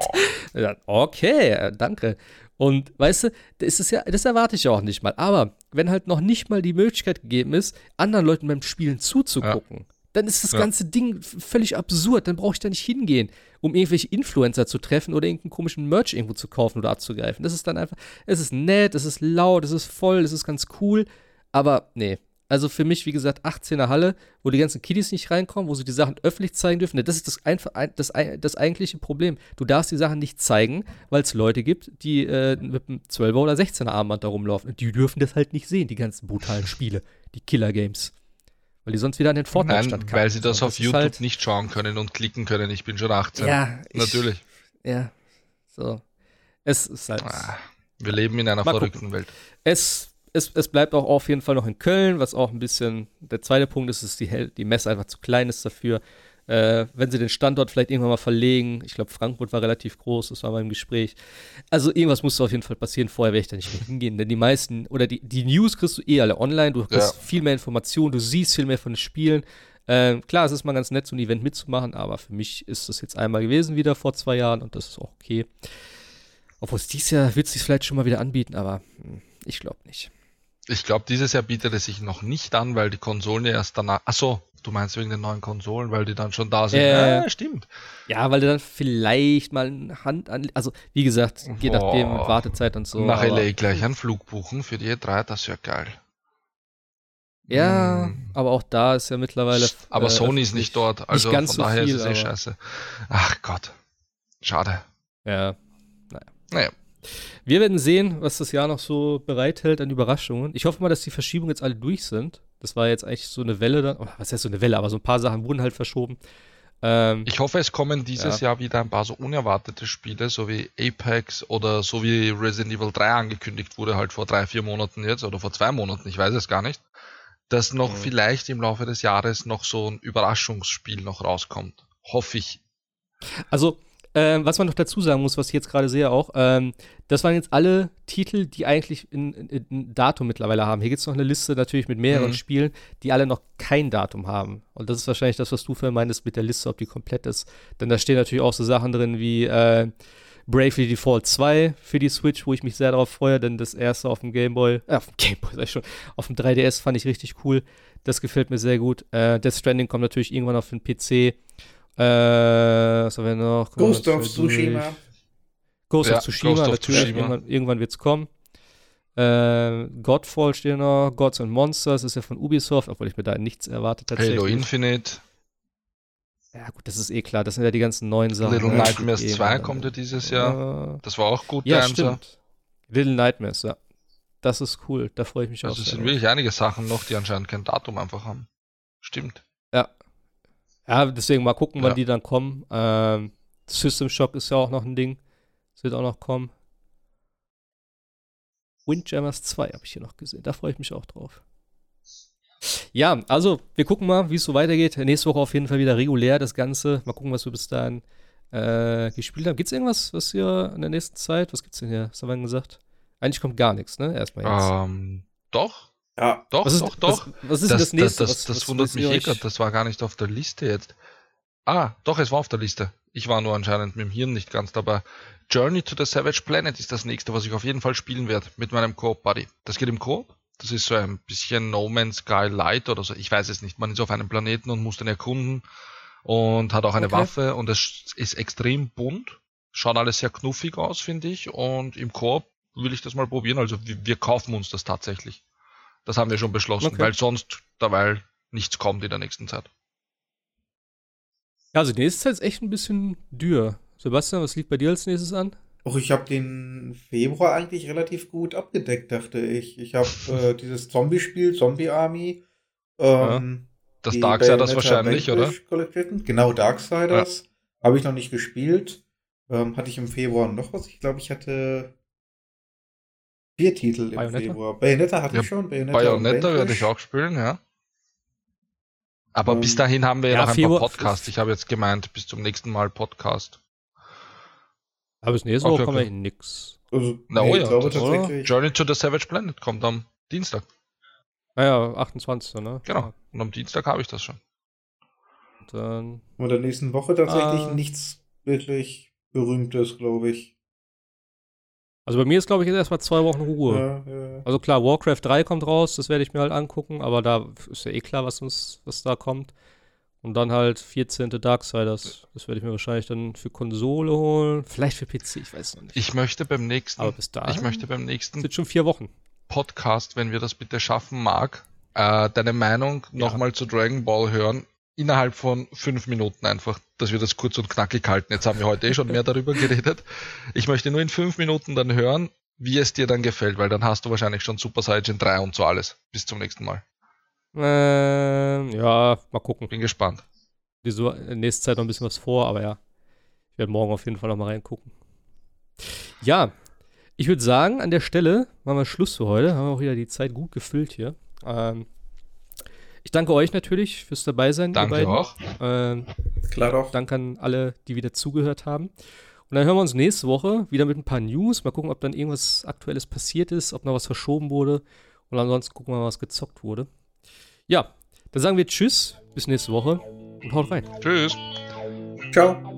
ja, okay, äh, danke. Und weißt du, das ist ja, das erwarte ich ja auch nicht mal. Aber wenn halt noch nicht mal die Möglichkeit gegeben ist, anderen Leuten beim Spielen zuzugucken, ja dann ist das ja. ganze Ding völlig absurd. Dann brauche ich da nicht hingehen, um irgendwelche Influencer zu treffen oder irgendeinen komischen Merch irgendwo zu kaufen oder abzugreifen. Das ist dann einfach, es ist nett, es ist laut, es ist voll, es ist ganz cool. Aber nee. Also für mich, wie gesagt, 18er Halle, wo die ganzen Kiddies nicht reinkommen, wo sie die Sachen öffentlich zeigen dürfen. Das ist das, einfach, das, das eigentliche Problem. Du darfst die Sachen nicht zeigen, weil es Leute gibt, die äh, mit einem 12er oder 16er Armband da rumlaufen. Und die dürfen das halt nicht sehen, die ganzen brutalen Spiele, die Killer-Games. Weil die sonst wieder an den Fortnite-Stand Nein, weil sie das, das auf YouTube halt nicht schauen können und klicken können. Ich bin schon 18. Ja, natürlich. Ich, ja, so. Es ist halt. Ah, wir leben in einer verrückten gucken. Welt. Es, es, es bleibt auch auf jeden Fall noch in Köln, was auch ein bisschen der zweite Punkt ist, ist die, die Messe einfach zu klein ist dafür. Äh, wenn sie den Standort vielleicht irgendwann mal verlegen, ich glaube, Frankfurt war relativ groß, das war mal im Gespräch. Also irgendwas muss auf jeden Fall passieren, vorher werde ich da nicht mehr hingehen, denn die meisten, oder die, die News kriegst du eh alle online, du kriegst ja. viel mehr Informationen, du siehst viel mehr von den Spielen. Äh, klar, es ist mal ganz nett, so ein Event mitzumachen, aber für mich ist das jetzt einmal gewesen, wieder vor zwei Jahren, und das ist auch okay. Obwohl es dieses Jahr wird es sich vielleicht schon mal wieder anbieten, aber hm, ich glaube nicht. Ich glaube, dieses Jahr bietet es sich noch nicht an, weil die Konsolen erst danach. Achso, Du meinst wegen den neuen Konsolen, weil die dann schon da sind? Äh, ja, stimmt. Ja, weil du dann vielleicht mal eine Hand an. Also, wie gesagt, je nachdem, mit Wartezeit und so. Nach LA gleich einen Flug buchen für die E3, das wäre geil. Ja, hm. aber auch da ist ja mittlerweile. Aber äh, Sony ist nicht dort, also nicht ganz von daher so viel, ist es eh scheiße. Ach Gott. Schade. Ja, naja. Naja. Wir werden sehen, was das Jahr noch so bereithält an Überraschungen. Ich hoffe mal, dass die Verschiebungen jetzt alle durch sind. Das war jetzt eigentlich so eine Welle dann. was heißt so eine Welle, aber so ein paar Sachen wurden halt verschoben. Ähm, ich hoffe, es kommen dieses ja. Jahr wieder ein paar so unerwartete Spiele, so wie Apex oder so wie Resident Evil 3 angekündigt wurde, halt vor drei, vier Monaten jetzt oder vor zwei Monaten, ich weiß es gar nicht, dass noch mhm. vielleicht im Laufe des Jahres noch so ein Überraschungsspiel noch rauskommt. Hoffe ich. Also, ähm, was man noch dazu sagen muss, was ich jetzt gerade sehe auch, ähm, das waren jetzt alle Titel, die eigentlich ein Datum mittlerweile haben. Hier gibt es noch eine Liste natürlich mit mehreren mhm. Spielen, die alle noch kein Datum haben. Und das ist wahrscheinlich das, was du vorhin meintest mit der Liste, ob die komplett ist. Denn da stehen natürlich auch so Sachen drin wie äh, Bravely Default 2 für die Switch, wo ich mich sehr darauf freue, denn das erste auf dem Game Boy, äh, auf dem Game Boy sag ich schon, auf dem 3DS fand ich richtig cool. Das gefällt mir sehr gut. Äh, Death Stranding kommt natürlich irgendwann auf den PC. Äh, was haben wir noch? Ghost of Tsushima. Ghost ja, of Tsushima, Ghost natürlich. Tsushima. Irgendwann, irgendwann wird es kommen. Äh, Godfall steht noch, Gods and Monsters ist ja von Ubisoft, obwohl ich mir da nichts erwartet tatsächlich. Halo Infinite. Ja, gut, das ist eh klar. Das sind ja die ganzen neuen Sachen. Little Nightmares 2 kommt ja dieses Jahr. Das war auch gut, ja, der stimmt. Little Nightmares, ja. Das ist cool. Da freue ich mich also auch. Also es sind wirklich einige Sachen noch, die anscheinend kein Datum einfach haben. Stimmt. Ja, ja, deswegen mal gucken, ja. wann die dann kommen. Ähm, System Shock ist ja auch noch ein Ding. Das wird auch noch kommen. Windjammers 2 habe ich hier noch gesehen. Da freue ich mich auch drauf. Ja, also wir gucken mal, wie es so weitergeht. Nächste Woche auf jeden Fall wieder regulär das Ganze. Mal gucken, was wir bis dahin äh, gespielt haben. Gibt es irgendwas, was hier in der nächsten Zeit, was gibt es denn hier? Was haben wir denn gesagt? Eigentlich kommt gar nichts, ne? Erstmal jetzt. Ähm, doch. Ja, doch, was ist, doch, doch. Was, was ist das, das nächste? Das, das, das was, wundert mich eh gerade, das war gar nicht auf der Liste jetzt. Ah, doch, es war auf der Liste. Ich war nur anscheinend mit dem Hirn nicht ganz dabei. Journey to the Savage Planet ist das nächste, was ich auf jeden Fall spielen werde mit meinem Coop-Buddy. Das geht im Coop. Das ist so ein bisschen No Man's Sky Light oder so. Ich weiß es nicht. Man ist auf einem Planeten und muss den erkunden und hat auch eine okay. Waffe und es ist extrem bunt. Schaut alles sehr knuffig aus, finde ich. Und im Koop will ich das mal probieren. Also wir, wir kaufen uns das tatsächlich. Das haben wir schon beschlossen, okay. weil sonst derweil nichts kommt in der nächsten Zeit. Ja, also die nächste Zeit ist echt ein bisschen dürr. Sebastian, was liegt bei dir als nächstes an? Och, ich habe den Februar eigentlich relativ gut abgedeckt, dachte ich. Ich habe äh, dieses Zombie-Spiel, Zombie Army. Ähm, ja. Das Darksiders wahrscheinlich, oder? Genau, Darksiders. Ja. Habe ich noch nicht gespielt. Ähm, hatte ich im Februar noch was? Ich glaube, ich hatte Vier Titel im Bayonetta? Februar. Bayonetta hatte ja, ich schon. Bayonetta, Bayonetta werde ich auch spielen, ja. Aber um, bis dahin haben wir ja, noch ein paar Podcasts. Ich habe jetzt gemeint, bis zum nächsten Mal Podcast. Aber bis nächste Woche okay, kommt okay. nix. Also, Na, nee, oh ja, glaube, tatsächlich. Journey to the Savage Planet kommt am Dienstag. Naja, 28. ne? Genau. Und am Dienstag habe ich das schon. Und dann. Und in der nächsten Woche tatsächlich ah, nichts wirklich Berühmtes, glaube ich. Also bei mir ist, glaube ich, jetzt erstmal zwei Wochen Ruhe. Ja, ja. Also klar, Warcraft 3 kommt raus, das werde ich mir halt angucken, aber da ist ja eh klar, was uns, was da kommt. Und dann halt 14. Darksiders. Das werde ich mir wahrscheinlich dann für Konsole holen. Vielleicht für PC, ich weiß noch nicht. Ich möchte beim nächsten. Aber bis dahin. Ich möchte beim nächsten. Sind schon vier Wochen. Podcast, wenn wir das bitte schaffen mag, äh, deine Meinung ja. nochmal zu Dragon Ball hören innerhalb von fünf Minuten einfach, dass wir das kurz und knackig halten. Jetzt haben wir heute eh schon mehr darüber geredet. Ich möchte nur in fünf Minuten dann hören, wie es dir dann gefällt, weil dann hast du wahrscheinlich schon Super Saiyan 3 und so alles. Bis zum nächsten Mal. Ähm, ja, mal gucken. Bin gespannt. Die so in nächster Zeit noch ein bisschen was vor, aber ja. Ich werde morgen auf jeden Fall noch mal reingucken. Ja, ich würde sagen, an der Stelle machen wir Schluss für heute. Haben wir auch wieder die Zeit gut gefüllt hier. Ähm, ich danke euch natürlich fürs Dabeisein. Danke auch. Ähm, Klar doch. Danke an alle, die wieder zugehört haben. Und dann hören wir uns nächste Woche wieder mit ein paar News. Mal gucken, ob dann irgendwas Aktuelles passiert ist, ob noch was verschoben wurde. Und ansonsten gucken wir mal, was gezockt wurde. Ja, dann sagen wir Tschüss, bis nächste Woche und haut rein. Tschüss. Ciao.